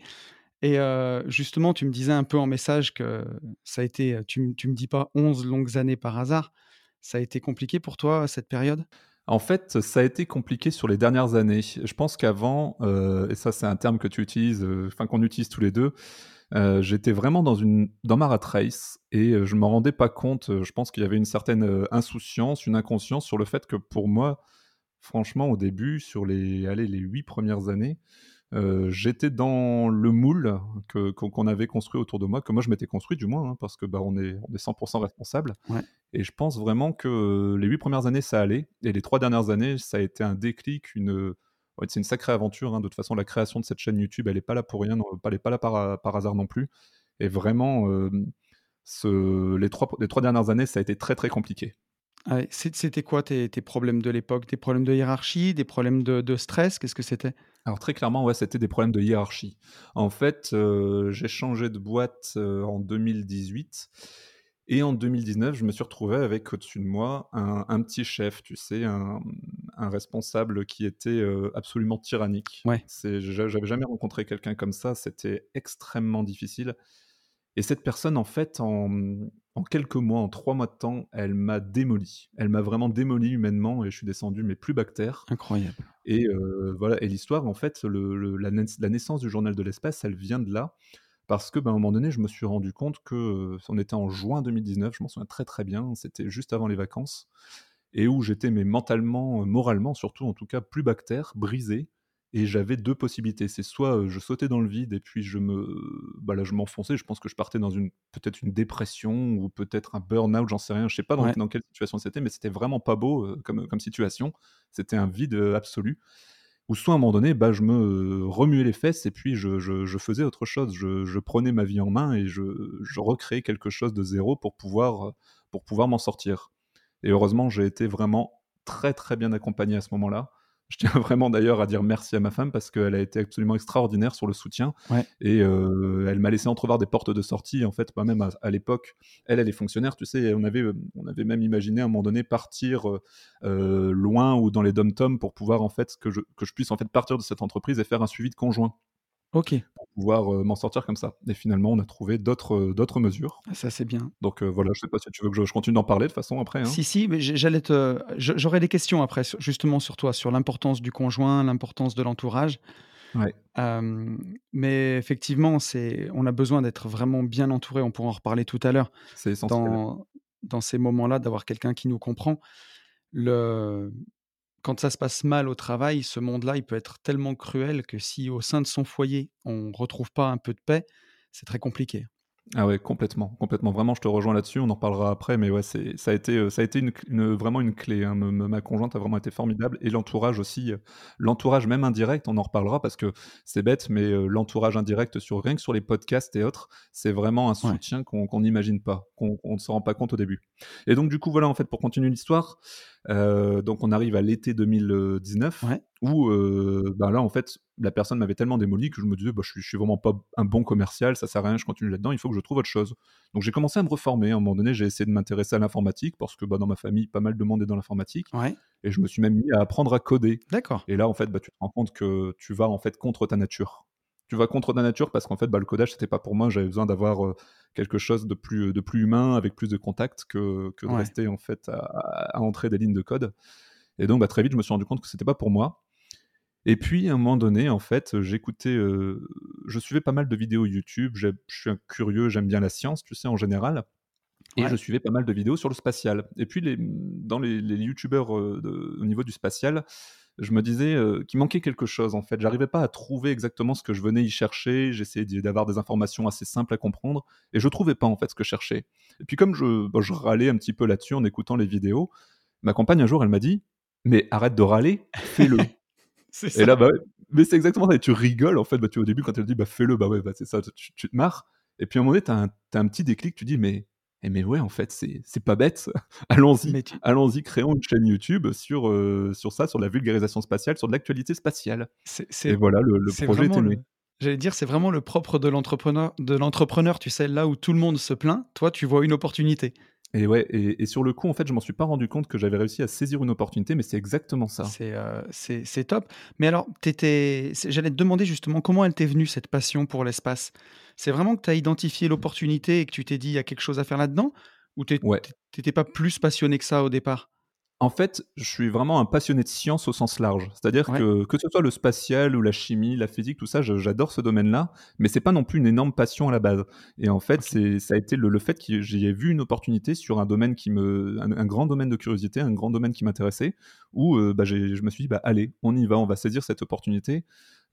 et heu, justement, tu me disais un peu en message que ça a été, tu tu me dis pas 11 longues années par hasard. Ça a été compliqué pour toi, cette période? En fait, ça a été compliqué sur les dernières années. Je pense qu'avant, et ça, c'est un terme que tu utilises, enfin qu'on utilise tous les 2, heu, j'étais vraiment dans une dans ma rat race et heu, je m'en rendais pas compte, heu, je pense qu'il y avait une certaine, insouciance, une inconscience sur le fait que pour moi, franchement, au début, sur les allez, les 8 premières années, j'étais dans le moule que qu'on avait construit autour de moi, que moi je m'étais construit du moins, hein, parce que, bah, on est on est 100 responsable Ouais, et je pense vraiment que les 8 premières années, ça allait et les 3 dernières années, ça a été un déclic, une, ouais, c'est une sacrée aventure, hein. De toute façon, la création de cette chaîne YouTube, elle est pas là pour rien, elle est pas là par ha par hasard non plus et vraiment, ce les 3 les 3 dernières années, ça a été très, très compliqué. ouais. C'est c'était quoi tes tes problèmes de l'époque? Des problèmes de hiérarchie, des problèmes de de stress? Qu'est-ce que c'était? Alors très clairement, ouais, c'était des problèmes de hiérarchie. En fait, j'ai changé de boîte, en 2018 et en 2019, je me suis retrouvé avec au-dessus de moi un un petit chef, tu sais, un, un responsable qui était, heu, absolument tyrannique. Ouais, j'avais jamais rencontré quelqu'un comme ça, c'était extrêmement difficile et cette personne, en fait, en, en quelques mois, en 3 mois de temps, elle m'a démoli. Elle m'a vraiment démoli humainement et je suis descendu, mais plus bas incroyable. et heu, voilà et l'histoire en fait, le le la naiss la naissance du journal de l'espace, elle vient de là. Parce que, ben, à un moment donné, je me suis rendu compte que, heu, on était en juin 2019, je m'en souviens très, très bien, c'était juste avant les vacances et où j'étais mais mentalement, heu, moralement surtout en tout cas plus bactère, brisé et j'avais 2 possibilités. C'est soit, heu, je sautais dans le vide et puis je me bah, là, je m'enfonçais, je pense que je partais dans une peut-être une dépression ou peut-être un burn-out, j'en sais rien, je sais pas dans Ouais, dans quelle situation c'était, mais c'était vraiment pas beau, heu, comme, comme situation. C'était un vide, absolu. Ou soit à un moment donné, bah, je me, remuais les fesses et puis je je je faisais autre chose. Je je prenais ma vie en main et je je recréais quelque chose de zéro pour pouvoir, pour pouvoir m'en sortir. Et heureusement, j'ai été vraiment très, très bien accompagné à ce moment-là. Je tiens vraiment d'ailleurs à dire merci à ma femme parce qu'elle a été absolument extraordinaire sur le soutien ouais, et heu, elle m'a laissé entrevoir des portes de sortie. En fait, moi-même à à l'époque, elle, elle est fonctionnaire, tu sais? On avait, heu, on avait même imaginé à un moment donné partir, heu, loin ou dans les DOM-TOM pour pouvoir en fait que je que je puisse en fait partir de cette entreprise et faire un suivi de conjoint OK. pour pouvoir, m'en sortir comme ça. Et finalement, on a trouvé d'autres, mesures. Ah ça, c'est bien. Donc voilà, je sais pas si tu veux que je je continue d'en parler de façon après, hein? Si, si, mais j'allais te j'aurais des questions après sur justement sur toi, sur l'importance du conjoint, l'importance de l'entourage. Ouais, mais effectivement, c'est on a besoin d'être vraiment bien entouré, on pourra en reparler tout à l'heure, c'est essentiel. dans dans ces moments-là, d'avoir quelqu'un qui nous comprend. Le quand ça se passe mal au travail, ce monde-là, il peut être tellement cruel que si au sein de son foyer, on retrouve pas un peu de paix, c'est très compliqué. Ah ouais, complètement, complètement. Vraiment, je te rejoins là-dessus, on en reparlera après, mais ouais, c'est ça a été, heu, ça a été une c une, vraiment une clé, hein. Me me ma conjointe a vraiment été formidable et l'entourage aussi, heu, l'entourage même indirect, on en reparlera parce que c'est bête, mais heu, l'entourage indirect sur rien que sur les podcasts et autres, c'est vraiment un Ouais, soutien qu'on n'imagine pas, qu'on ne s'en rend pas compte au début et donc du coup, voilà, en fait, pour continuer l'histoire, heu, donc on arrive à l'été 2019 ouais, où, heu, bah, là, en fait, la personne m'avait tellement démoli que je me disais: «Bah, je suis je suis vraiment pas un bon commercial, ça sert à rien, je continue là-dedans, il faut que je trouve autre chose». Donc j'ai commencé à me reformer. À un moment donné, j'ai essayé de m'intéresser à l'informatique parce que, bah, dans ma famille, pas mal de monde est dans l'informatique ouais, et je me suis même mis à apprendre à coder d'accord. et là, en fait, bah, tu te rends compte que tu vas, en fait, contre ta nature. Tu vas contre ta nature parce qu'en fait, bah, le codage, c'était pas pour moi. J'avais besoin d'avoir, heu, quelque chose de plus, de plus humain, avec plus de contact que que de Ouais, rester, en fait, à à entrer des lignes de code. Et donc, bah, très vite, je me suis rendu compte que c'était pas pour moi. Et puis, à un moment donné, en fait, j'écoutais, heu, je suivais pas mal de vidéos YouTube. Je suis un curieux, j'aime bien la science, tu sais, en général. Et je suivais pas mal de vidéos sur le spatial. Et puis les, dans les les youtubeurs, de au niveau du spatial, je me disais, heu, qu'il manquait quelque chose, en fait. J'arrivais pas à trouver exactement ce que je venais y chercher. J'essayais d'avoir des informations assez simples à comprendre et je trouvais pas, en fait, ce que je cherchais et puis comme je, je râlais un petit peu là-dessus en écoutant les vidéos, ma compagne, un jour, elle m'a dit: «Mais arrête de râler, fais-le». C'est Et ça. là, bah, ouais, mais c'est exactement ça et tu rigoles en fait, bah, tu au début quand elle dit: «Bah, fais-le», bah, ouais, bah, c'est ça, tu tu te marres et puis à un moment donné, tu as un petit déclic, tu dis: «Mais eh mais ouais, en fait, c'est pas bête, allons-y, tu allons-y, créons une chaîne YouTube sur, heu, sur ça, sur la vulgarisation spatiale, sur de l'actualité spatiale» et voilà, le le c'est projet était le j'allais dire, c'est vraiment le propre de l'entrepreneur de l'entrepreneur, tu sais? Là où tout le monde se plaint, toi, tu vois une opportunité. Et ouais et et sur le coup, en fait, je m'en suis pas rendu compte que j'avais réussi à saisir une opportunité, mais c'est exactement ça. C'est, c'est top. Mais alors, tu étais c'est j'allais te demander justement comment elle t'est venue cette passion pour l'espace? C'est vraiment que tu as identifié l'opportunité et que tu t'es dit: «Il y a quelque chose à faire là-dedans?» ou tu é Ouais. tu étais pas plus passionné que ça au départ? En fait, je suis vraiment un passionné de science au sens large. C'est-à-dire Ouais, que, que ce soit le spatial ou la chimie, la physique, tout ça, j'adore ce domaine-là, mais c'est pas non plus une énorme passion à la base. Et en fait, c'est ça a été le le fait que j'y ai vu une opportunité sur un domaine qui me un un grand domaine de curiosité, un grand domaine qui m'intéressait, où, heu, bah, je me suis dit: «Bah, allez, on y va, on va saisir cette opportunité»,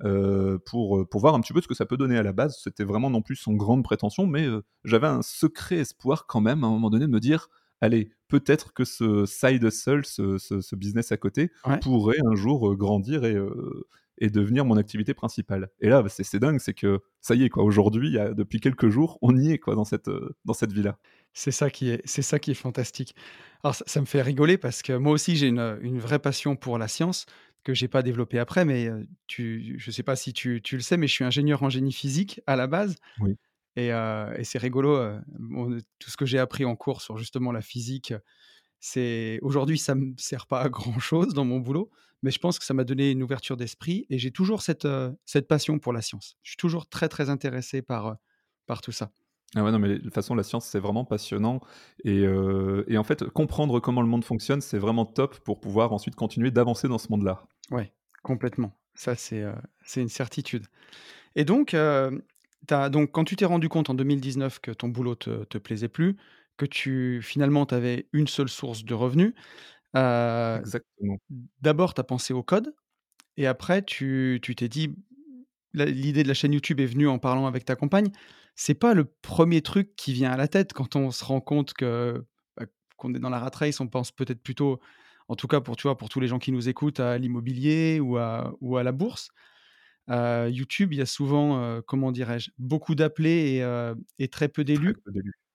heu, pour, heu, pour voir un petit peu ce que ça peut donner à la base. C'était vraiment non plus sans grande prétention, mais, j'avais un secret espoir quand même, à un moment donné, de me dire: «Allez, peut-être que ce side hustle, ce ce ce business à côté, Ouais. pourrait un jour, heu, grandir et heu et devenir mon activité principale». Et là, c'est c'est dingue, c'est que ça y est quoi, aujourd'hui, depuis quelques jours, on y est quoi dans cette, heu, dans cette vie-là. C'est ça qui est c'est ça qui est fantastique. Alors ça ça me fait rigoler parce que moi aussi j'ai une, une vraie passion pour la science que j'ai pas développée après, mais, tu je sais pas si tu tu le sais, mais je suis ingénieur en génie physique à la base Oui. Et c'est rigolo, tout ce que j'ai appris en cours sur justement la physique, c'est aujourd'hui ça me sert pas à grand chose dans mon boulot, mais je pense que ça m'a donné une ouverture d'esprit et j'ai toujours cette, cette passion pour la science. Je suis toujours très, très intéressé par, par tout ça. Ah ouais, non, mais de toute façon, la science, c'est vraiment passionnant et et en fait, comprendre comment le monde fonctionne, c'est vraiment top pour pouvoir ensuite continuer d'avancer dans ce monde-là. Ouais, complètement. Ça c'est, c'est une certitude. Et donc, donc quand tu t'es rendu compte en 2019 que ton boulot te te plaisait plus, que tu finalement tu avais une seule source de revenus, Exactement. d'abord tu as pensé au code et après tu tu t'es dit la l'idée de la chaîne YouTube est venue en parlant avec ta compagne. C'est pas le premier truc qui vient à la tête quand on se rend compte que, bah, qu'on est dans la rat race, on pense peut-être plutôt, en tout cas pour tu vois, pour tous les gens qui nous écoutent, à l'immobilier ou à ou à la bourse. YouTube, il y a souvent, comment dirais-je? Beaucoup d'appelés et très peu d'élus.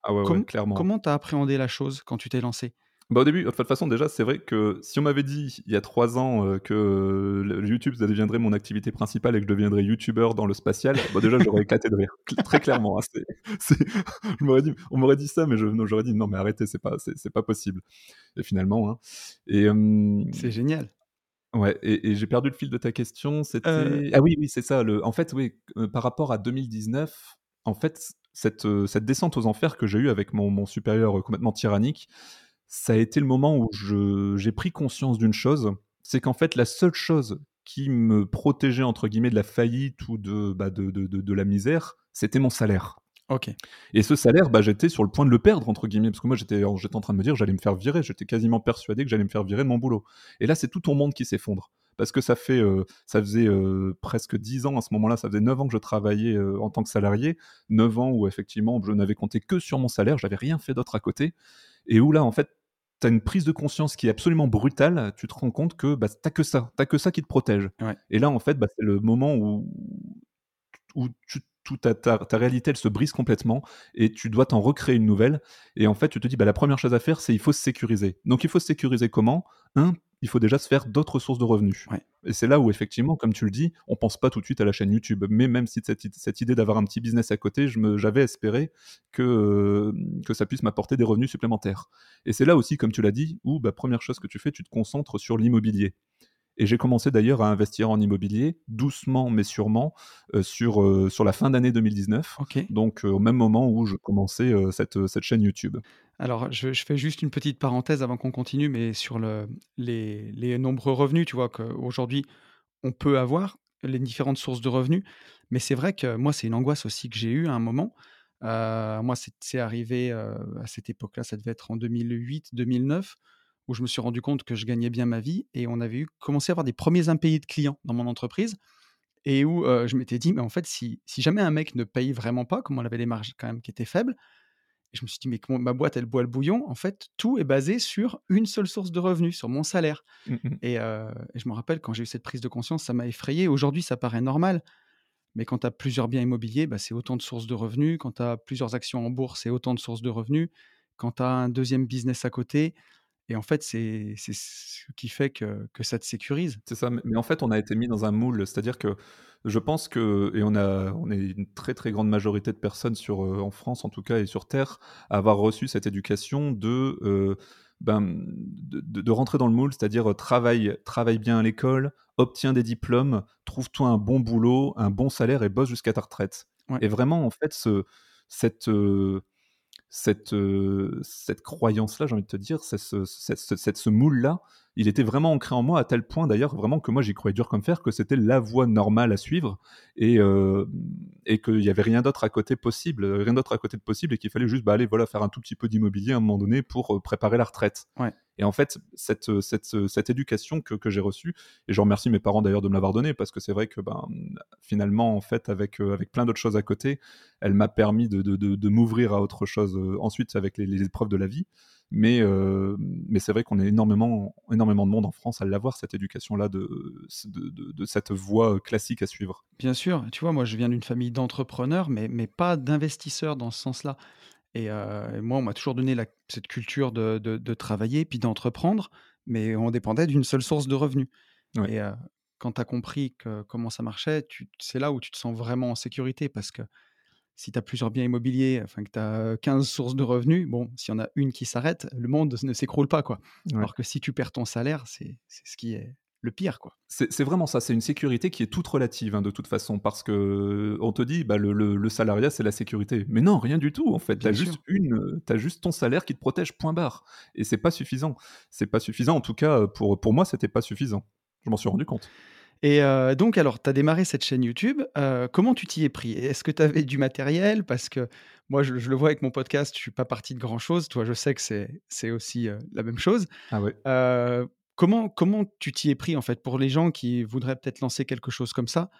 Ah ouais, ouais, clairement. comment tu as appréhendé la chose quand tu t'es lancé? Bah, au début, de toute façon, déjà, c'est vrai que si on m'avait dit il y a 3 ans, que YouTube, ça deviendrait mon activité principale et que je deviendrais youtubeur dans le spatial, bah, déjà, j'aurais éclaté de rire, cl très clairement, hein. Je dit on m'aurait dit ça, mais j'aurais dit: «Non, mais arrêtez, c'est pas c'est pas possible» et finalement, hein et C'est génial. Ouais et et j'ai perdu le fil de ta question, Heu, c'était ah oui, oui, c'est ça, le en fait, oui, heu, par rapport à 2019, en fait, cette, heu, cette descente aux enfers que j'ai eue avec mon mon supérieur, complètement tyrannique, ça a été le moment où j'ai pris conscience d'une chose, c'est qu'en fait, la seule chose qui me «protégeait» entre guillemets de la faillite ou de, bah, de de de de la misère, c'était mon salaire. OK, Et ce salaire, bah, j'étais sur le point de le «perdre» entre guillemets, parce que moi j'étais en train de me dire: «J'allais me faire virer», j'étais quasiment persuadé que j'allais me faire virer de mon boulot. Et là, c'est tout ton monde qui s'effondre. Parce que ça fait, heu, ça faisait, heu, presque 10 ans à ce moment-là, ça faisait 9 ans que je travaillais, heu, en tant que salarié. 9 ans où effectivement je n'avais compté que sur mon salaire, j'avais rien fait d'autre à côté et où là, en fait, tu as une prise de conscience qui est absolument brutale. Tu te rends compte que, bah, tu que ça, tu que ça qui te protège. ouais, Et là, en fait, bah, c'est le moment où où tu tout ta ta ta réalité, elle se brise complètement et tu dois t'en recréer une nouvelle et en fait, tu te dis: «Bah, la première chose à faire, c'est il faut se sécuriser». Donc il faut se sécuriser comment? 1, il faut déjà se faire d'autres sources de revenus ouais, et c'est là où effectivement, comme tu le dis, on pense pas tout de suite à la chaîne YouTube. Mais même si cette cette idée d'avoir un petit business à côté, j'avais espéré que, hem, que ça puisse m'apporter des revenus supplémentaires et c'est là aussi, comme tu l'as dit, où, bah, 1 chose que tu fais, tu te concentres sur l'immobilier. Et j'ai commencé d'ailleurs à investir en immobilier, doucement mais sûrement, heu, sur, heu, sur la fin d'année 2019, OK. donc heu, au même moment où je commençais, cette, cette chaîne YouTube. Alors je je fais juste une petite parenthèse avant qu'on continue, mais sur le les les nombreux revenus, tu vois? Qu'aujourd'hui on peut avoir, les différentes sources de revenus. Mais c'est vrai que moi, c'est une angoisse aussi que j'ai eue à un moment. Moi, c'est arrivé, à cette époque-là, ça devait être en 2008-2009, où je me suis rendu compte que je gagnais bien ma vie et on avait eu commencé à avoir des premiers impayés de clients dans mon entreprise et où, je m'étais dit: «Mais en fait, si si jamais un mec ne paye vraiment pas», comme on avait des marges quand même qui étaient faibles Et je me suis dit: «Mais comment ma boîte, elle boit le bouillon?» en fait, tout est basé sur une seule source de revenus, sur mon salaire Mmh et je me rappelle quand j'ai eu cette prise de conscience, ça m'a effrayé. Aujourd'hui, ça paraît normal, mais quand tu as plusieurs biens immobiliers, bah, c'est autant de sources de revenus. Quand tu as plusieurs actions en bourse, c'est autant de sources de revenus. Quand tu as un deuxième business à côté et en fait, c'est ce qui fait que que ça te sécurise. C'est ça, mais en fait, on a été mis dans un moule. C'est-à-dire que je pense que et on a on est une très, très grande majorité de personnes sur, en France en tout cas et sur terre, à avoir reçu cette éducation de, ben, de rentrer dans le moule, c'est-à-dire, travaille travaille bien à l'école, obtiens des diplômes, trouve-toi un bon boulot, un bon salaire et bosse jusqu'à ta retraite. Ouais, Et vraiment, en fait, ce cette, cette, heu, cette croyance-là, j'ai envie de te dire, c'est ce cette ce cette ce moule-là, il était vraiment ancré en moi à tel point d'ailleurs vraiment que moi j'y croyais dur comme fer, que c'était la voie normale à suivre et hem et qu'il y avait rien d'autre à côté possible, rien d'autre à côté de possible et qu'il fallait juste, bah, aller voilà faire un tout petit peu d'immobilier à un moment donné pour, heu, préparer la retraite. ouais, Et en fait, cette, cette, éducation que que j'ai reçue et je remercie mes parents d'ailleurs de me l'avoir donnée parce que c'est vrai que, ben, finalement, en fait, avec, avec plein d'autres choses à côté, elle m'a permis de de de de m'ouvrir à autre chose, ensuite avec les les épreuves de la vie. Mais, heu, mais c'est vrai qu'on est énormément énormément de monde en France à l'avoir cette éducation-là de de de de cette voie, heu, classique à suivre. bien sûr. Tu vois, moi, je viens d'une famille d'entrepreneurs, mais mais pas d'investisseurs dans ce sens-là et et moi, on m'a toujours donné la cette culture de de travailler puis d'entreprendre, mais on dépendait d'une seule source de revenus Ouais. et quand tu as compris que comment ça marchait, c'est là où tu te sens vraiment en sécurité parce que si tu as plusieurs biens immobiliers, enfin que tu as 15 sources de revenus, bon, s'il y en a une qui s'arrête, le monde ne s'écroule pas, quoi. Ouais. Alors que si tu perds ton salaire, c'est c'est ce qui est le pire, quoi. C'est vraiment ça, c'est une sécurité qui est toute relative, hein, de toute façon, parce que on te dit, bah, le le le salariat, c'est la sécurité. Mais non, rien du tout, en fait. Tu as juste une, tu juste ton salaire qui te protège, point barre et c'est pas suffisant. C'est pas suffisant, en tout cas, pour pour moi, c'était pas suffisant. Je m'en suis rendu compte. Et heu, donc alors, tu as démarré cette chaîne YouTube, heu, comment tu t'y es pris? Est-ce que tu avais du matériel? Parce que moi, je je le vois avec mon podcast, je suis pas parti de grand chose. Toi, je sais que c'est aussi, heu, la même chose. Ah ouais. Comment comment tu t'y es pris, en fait, pour les gens qui voudraient peut-être lancer quelque chose comme ça?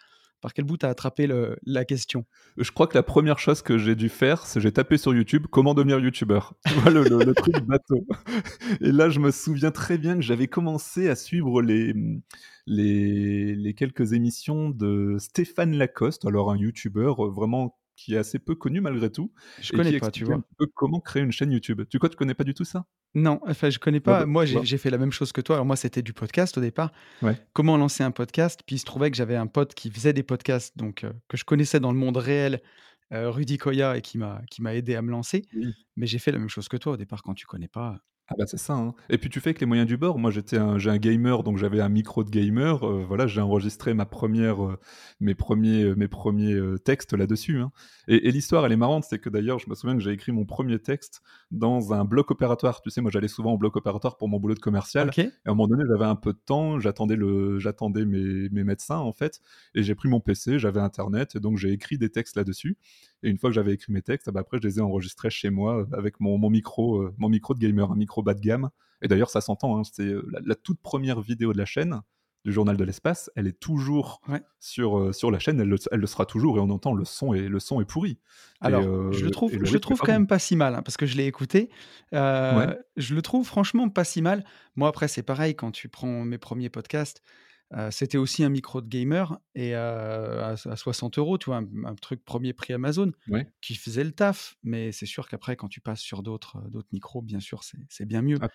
Par quel bout tu as attrapé la question? Je crois que la première chose que j'ai dû faire, c'est j'ai tapé sur YouTube: «Comment devenir youtubeur?» Le le le truc bateau et là, je me souviens très bien que j'avais commencé à suivre les, les quelques émissions de Stéphane Lacoste, alors un youtubeur, heu, vraiment qui est assez peu connu malgré tout Je et connais qui pas, tu un vois? petit peu comment créer une chaîne YouTube. Tu quoi, tu connais pas du tout ça? Non, enfin, je connais pas. Moi, j'ai fait la même chose que toi. Alors moi, c'était du podcast au départ. Ouais. Comment lancer un podcast? Puis il se trouvait que j'avais un pote qui faisait des podcasts, donc heu, que je connaissais dans le monde réel, heu, Rudy Koya et qui m'a qui m'a aidé à me lancer. Oui. Mais j'ai fait la même chose que toi au départ quand tu connais pas. Ah bah, c'est ça, hein. Et puis tu fais avec les moyens du bord. Moi, j'étais un j'ai un gamer, donc j'avais un micro de gamer, heu, voilà, j'ai enregistré ma première, heu, mes premiers heu, mes premiers textes là-dessus, hein. Et et l'histoire, elle est marrante, c'est que d'ailleurs, je me souviens que j'ai écrit mon premier texte dans un bloc opératoire. Tu sais, moi, j'allais souvent au bloc opératoire pour mon boulot de commercial. OK, et à un moment donné, j'avais un peu de temps, j'attendais le j'attendais mes mes médecins, en fait et j'ai pris mon PC, j'avais internet et donc j'ai écrit des textes là-dessus et une fois que j'avais écrit mes textes, ah bah, après je les ai enregistrés chez moi, heu, avec mon mon micro, heu, mon micro de gamer, un micro bas de gamme et d'ailleurs ça s'entend, hein, c'est, heu, la la toute première vidéo de la chaîne, du Journal de l'espace, elle est toujours ouais. sur, sur la chaîne, elle le elle le sera toujours et on entend le son est le son est pourri et Alors, je le trouve et le je le trouve quand bon. même pas si mal, hein, parce que je l'ai écouté. Ouais, je le trouve franchement pas si mal. Moi, après, c'est pareil quand tu prends mes premiers podcasts, c'était aussi un micro de gamer et à à 60 €, tu vois? Un un truc premier prix Amazon ouais. qui faisait le taf. Mais c'est sûr qu'après quand tu passes sur d'autres, micros, bien sûr, c'est bien mieux. Ah,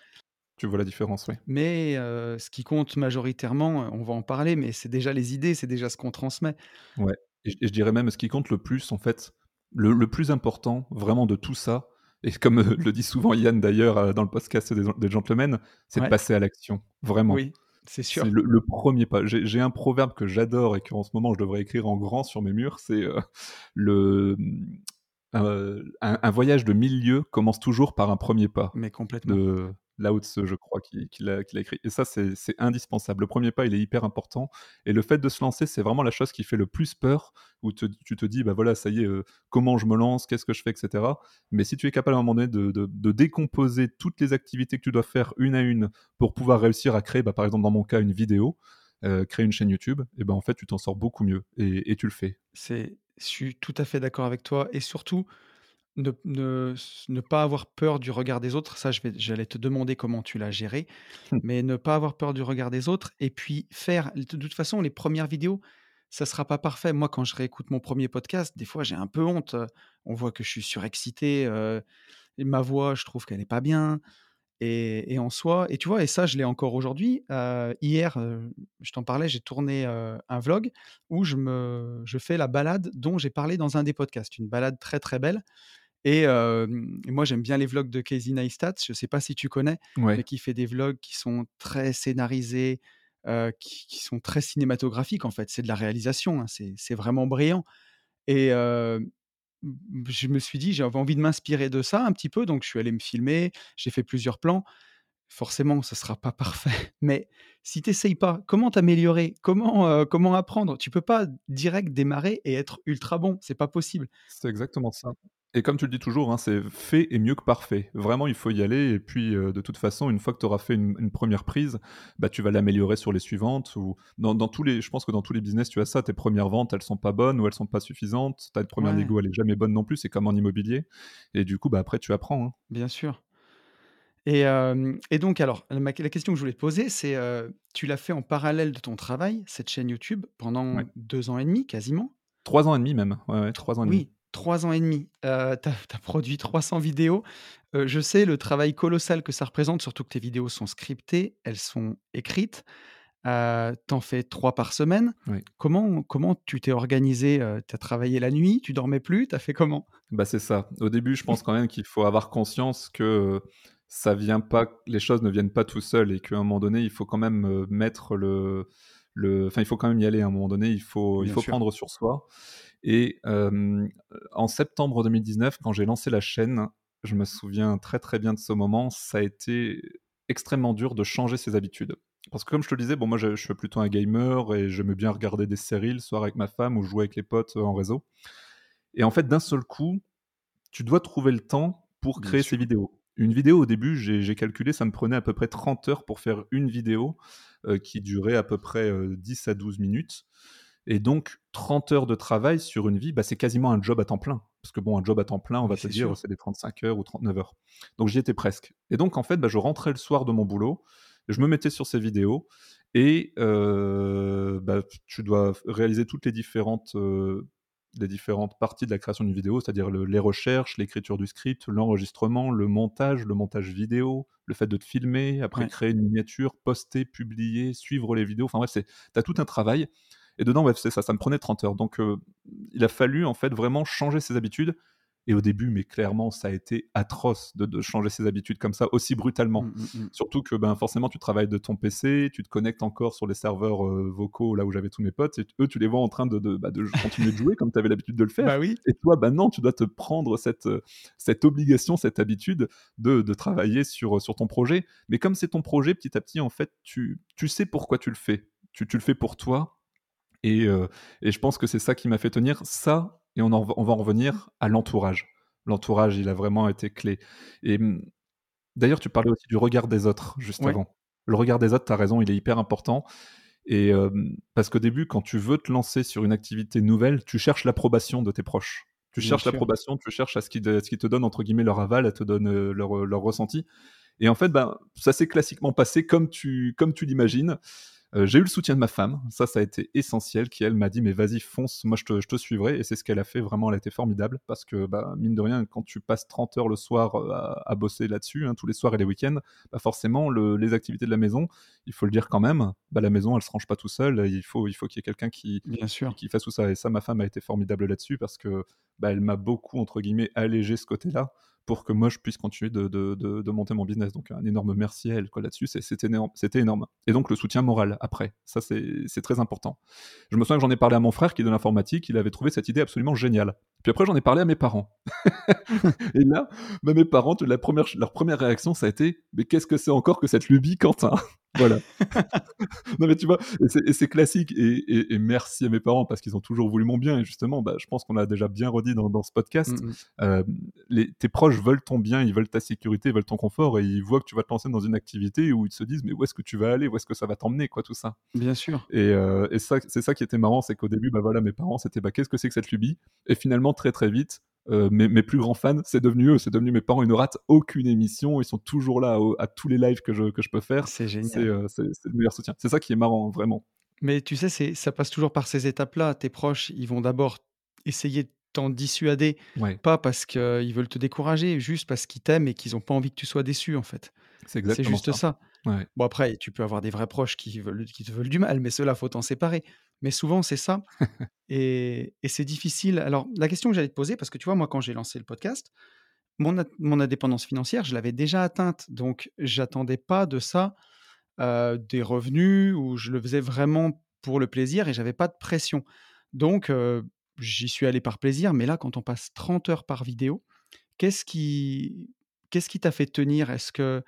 tu vois la différence, oui. Mais ce qui compte majoritairement, on va en parler, mais c'est déjà les idées, c'est déjà ce qu'on transmet. Ouais et je et je dirais même ce qui compte le plus en fait, le le plus important vraiment de tout ça et comme, le dit souvent Yann d'ailleurs, dans le podcast des des Gentlemen, c'est de passer à l'action, vraiment. oui, c'est sûr. le le 1 pas. J'ai un proverbe que j'adore et qu'en ce moment je devrais écrire en grand sur mes murs, c'est, le, mmh, heu, un un voyage de 1000 lieues commence toujours par un premier pas Mais complètement. de Lao Tse, je crois, qui qui l'a écrit et ça, c'est indispensable. Le premier pas, il est hyper important et le fait de se lancer, c'est vraiment la chose qui fait le plus peur, où te tu te dis: «Bah, voilà, ça y est, heu, comment je me lance? Qu'est-ce que je fais?» et cetera. Mais si tu es capable à un moment donné de de décomposer toutes les activités que tu dois faire une à une pour pouvoir réussir à créer, bah, par exemple, dans mon cas, une vidéo, heu, créer une chaîne YouTube et ben, en fait, tu t'en sors beaucoup mieux et et tu le fais. C'est je suis tout à fait d'accord avec toi et surtout ne ne s ne pas avoir peur du regard des autres, ça je vais j'allais te demander comment tu l'as géré, Mmh. mais ne pas avoir peur du regard des autres et puis faire de toute façon les premières vidéos, ça sera pas parfait. Moi, quand je réécoute mon premier podcast, des fois j'ai un peu honte, on voit que je suis surexcité, et ma voix, je trouve qu'elle est pas bien et et en soi et tu vois? Et ça, je l'ai encore aujourd'hui. Heu, hier, heu, je t'en parlais, j'ai tourné, un vlog où je me je fais la balade dont j'ai parlé dans un des podcasts. Une balade très, très belle et moi, j'aime bien les vlogs de Casey Neistat. Je sais pas si tu connais, mais qui fait des vlogs qui sont très scénarisés, qui qui sont très cinématographiques, en fait. C'est de la réalisation, hein, c'est vraiment brillant et je me suis dit: «J'avais envie de m'inspirer de ça un petit peu», donc je suis allé me filmer, j'ai fait plusieurs plans. Forcément, ça sera pas parfait, mais si tu essayes pas, comment t'améliorer? Comment, heu, comment apprendre? Tu peux pas direct démarrer et être ultra bon, c'est pas possible. c'est exactement ça. Et comme tu le dis toujours, hein, c'est fait est mieux que parfait. Vraiment, il faut y aller et puis, heu, de toute façon, une fois que tu auras fait une une 1 prise, bah, tu vas l'améliorer sur les suivantes ou dans dans tous les je pense que dans tous les business, tu as ça, tes premières ventes, elles sont pas bonnes ou elles sont pas suffisantes. Ta première Ouais, négo, elle est jamais bonne non plus, c'est comme en immobilier et du coup, bah, après tu apprends, hein. bien sûr. Et hem et donc alors, la question que je voulais te poser, c'est, heu, tu l'as fait en parallèle de ton travail, cette chaîne YouTube, pendant Ouais. 2 ans et demi quasiment? 3 ans et demi même. Ouais, ouais, 3 ans et demi. Oui, 3 ans et demi. Heu, tu as produit 300 vidéos. Heu, je sais le travail colossal que ça représente, surtout que tes vidéos sont scriptées, elles sont écrites. Heu, tu en fais 3 par semaine. Oui. Comment comment tu t'es organisé, heu, tu as travaillé la nuit? Tu dormais plus? Tu as fait comment? Bah, c'est ça. Au début, je pense quand même qu'il faut avoir conscience que, ça vient pas les choses ne viennent pas tout seuls et qu'à un moment donné, il faut quand même, heu, mettre le le enfin, il faut quand même y aller à un moment donné, il faut il faut sûr. prendre sur soi et hem, en septembre 2019, quand j'ai lancé la chaîne, je me souviens très, très bien de ce moment. Ça a été extrêmement dur de changer ses habitudes. Parce que comme je te le disais, bon, moi, je je suis plutôt un gamer et j'aimais bien regarder des séries le soir avec ma femme ou jouer avec les potes, heu, en réseau et en fait, d'un seul coup, tu dois trouver le temps pour Bien créer ces vidéos. Une vidéo au début, j'ai calculé, ça me prenait à peu près 30 heures pour faire une vidéo, heu, qui durait à peu près, heu, 10 à 12 minutes et donc 30 heures de travail sur une vie, bah, c'est quasiment un job à temps plein. Parce que bon, un job à temps plein, on va te dire, c'est des 35 heures ou 39 heures. Donc j'y étais presque et donc en fait, bah, je rentrais le soir de mon boulot, je me mettais sur ces vidéos et heu, bah, tu dois réaliser toutes les différentes, les différentes parties de la création d'une vidéo, c'est-à-dire le les recherches, l'écriture du script, l'enregistrement, le montage, le montage vidéo, le fait de te filmer, après Ouais. créer une miniature, poster, publier, suivre les vidéos. Enfin bref, c'est tu as tout un travail et dedans, ouais, c'est ça, ça me prenait 30 heures. Donc heu, il a fallu en fait vraiment changer ses habitudes et au début, mais clairement, ça a été atroce de de changer ses habitudes comme ça aussi brutalement. Mmh, mmh mh. Surtout que, ben, forcément, tu travailles de ton PC, tu te connectes encore sur les serveurs, heu, vocaux là où j'avais tous mes potes et eux, tu les vois en train de de, bah, de continuer de jouer comme tu avais l'habitude de le Bah faire oui. et toi, bah, non, tu dois te prendre cette, cette obligation, cette habitude de de travailler sur, sur ton projet. Mais comme c'est ton projet, petit à petit, en fait, tu tu sais pourquoi tu le fais. Tu tu le fais pour toi et heu et je pense que c'est ça qui m'a fait tenir. Ça et on en on va en revenir à l'entourage. L'entourage, il a vraiment été clé et mmh, d'ailleurs, tu parlais aussi du regard des autres juste Ouais, avant. Le regard des autres, tu as raison, il est hyper important et parce qu'au début, quand tu veux te lancer sur une activité nouvelle, tu cherches l'approbation de tes proches. Tu bien cherches l'approbation, tu cherches à ce qu'ils te donnent entre guillemets «leur aval», à te donnent, heu, leur, ressenti et en fait, ben, ça s'est classiquement passé comme tu comme tu l'imagines. Heu, j'ai eu le soutien de ma femme, ça, ça a été essentiel, qui elle m'a dit: «Mais vas-y fonce, moi je te je te suivrai» et c'est ce qu'elle a fait. Vraiment, elle a été formidable. Parce que, bah, mine de rien, quand tu passes 30 heures le soir, heu, à à bosser là-dessus, hein, tous les soirs et les week-ends, bah, forcément le les activités de la maison, il faut le dire quand même, bah, la maison elle se range pas tout seul, il faut il faut qu'il y ait quelqu'un qui Bien sûr. qui fasse tout ça. Et ça, ma femme a été formidable là-dessus parce que, bah, elle m'a beaucoup entre guillemets «allégé» ce côté-là pour que moi je puisse continuer de monter mon business. Donc un énorme merci à elle là-dessus, c'était énorme. Et donc le soutien moral après, ça c'est très important. Je me souviens que j'en ai parlé à mon frère qui est de l'informatique, il avait trouvé cette idée absolument géniale. Puis après j'en ai parlé à mes parents. Et là, bah, mes parents, leur première réaction ça a été: «Mais qu'est-ce que c'est encore que cette lubie Quentin?» Voilà. Non, mais tu vois? Et c'est classique et et et merci à mes parents parce qu'ils ont toujours voulu mon bien et justement, bah, je pense qu'on l'a déjà bien redit dans dans ce podcast, mh. hem, les tes proches veulent ton bien, ils veulent ta sécurité, ils veulent ton confort et ils voient que tu vas te lancer dans une activité où ils se disent: «Mais où est-ce que tu vas aller? Où est-ce que ça va t'emmener?» quoi, tout ça? Bien sûr. et ça c'est ça qui était marrant, c'est qu'au début, bah, voilà, mes parents, c'était: «Bah, qu'est-ce que c'est que cette lubie?» et finalement, très, très vite, euh, mes, mes, plus grands fans, c'est devenu eux, c'est devenu mes parents. Ils ne ratent aucune émission, ils sont toujours là à, à tous les lives que je, que je peux faire. C'est génial. C'est euh, le meilleur soutien. C'est ça qui est marrant, vraiment. Mais tu sais, ça passe toujours par ces étapes-là. Tes proches, ils vont d'abord essayer de t'en dissuader, ouais. pas parce qu'ils veulent te décourager, juste parce qu'ils t'aiment et qu'ils n'ont pas envie que tu sois déçu, en fait. C'est exactement juste ça. ça. Ouais. Bon, après, tu peux avoir des vrais proches qui, veulent, qui te veulent du mal, mais ceux-là, faut t'en séparer. Mais souvent, c'est ça. et, et c'est difficile. Alors, la question que j'allais te poser, parce que tu vois, moi, quand j'ai lancé le podcast, mon, mon indépendance financière, je l'avais déjà atteinte. Donc, j'attendais pas de ça euh, des revenus ou je le faisais vraiment pour le plaisir et j'avais pas de pression. Donc, euh, j'y suis allé par plaisir. Mais là, quand on passe 30 heures par vidéo, qu'est-ce qui qu'est-ce qui t'a fait tenir? Est-ce que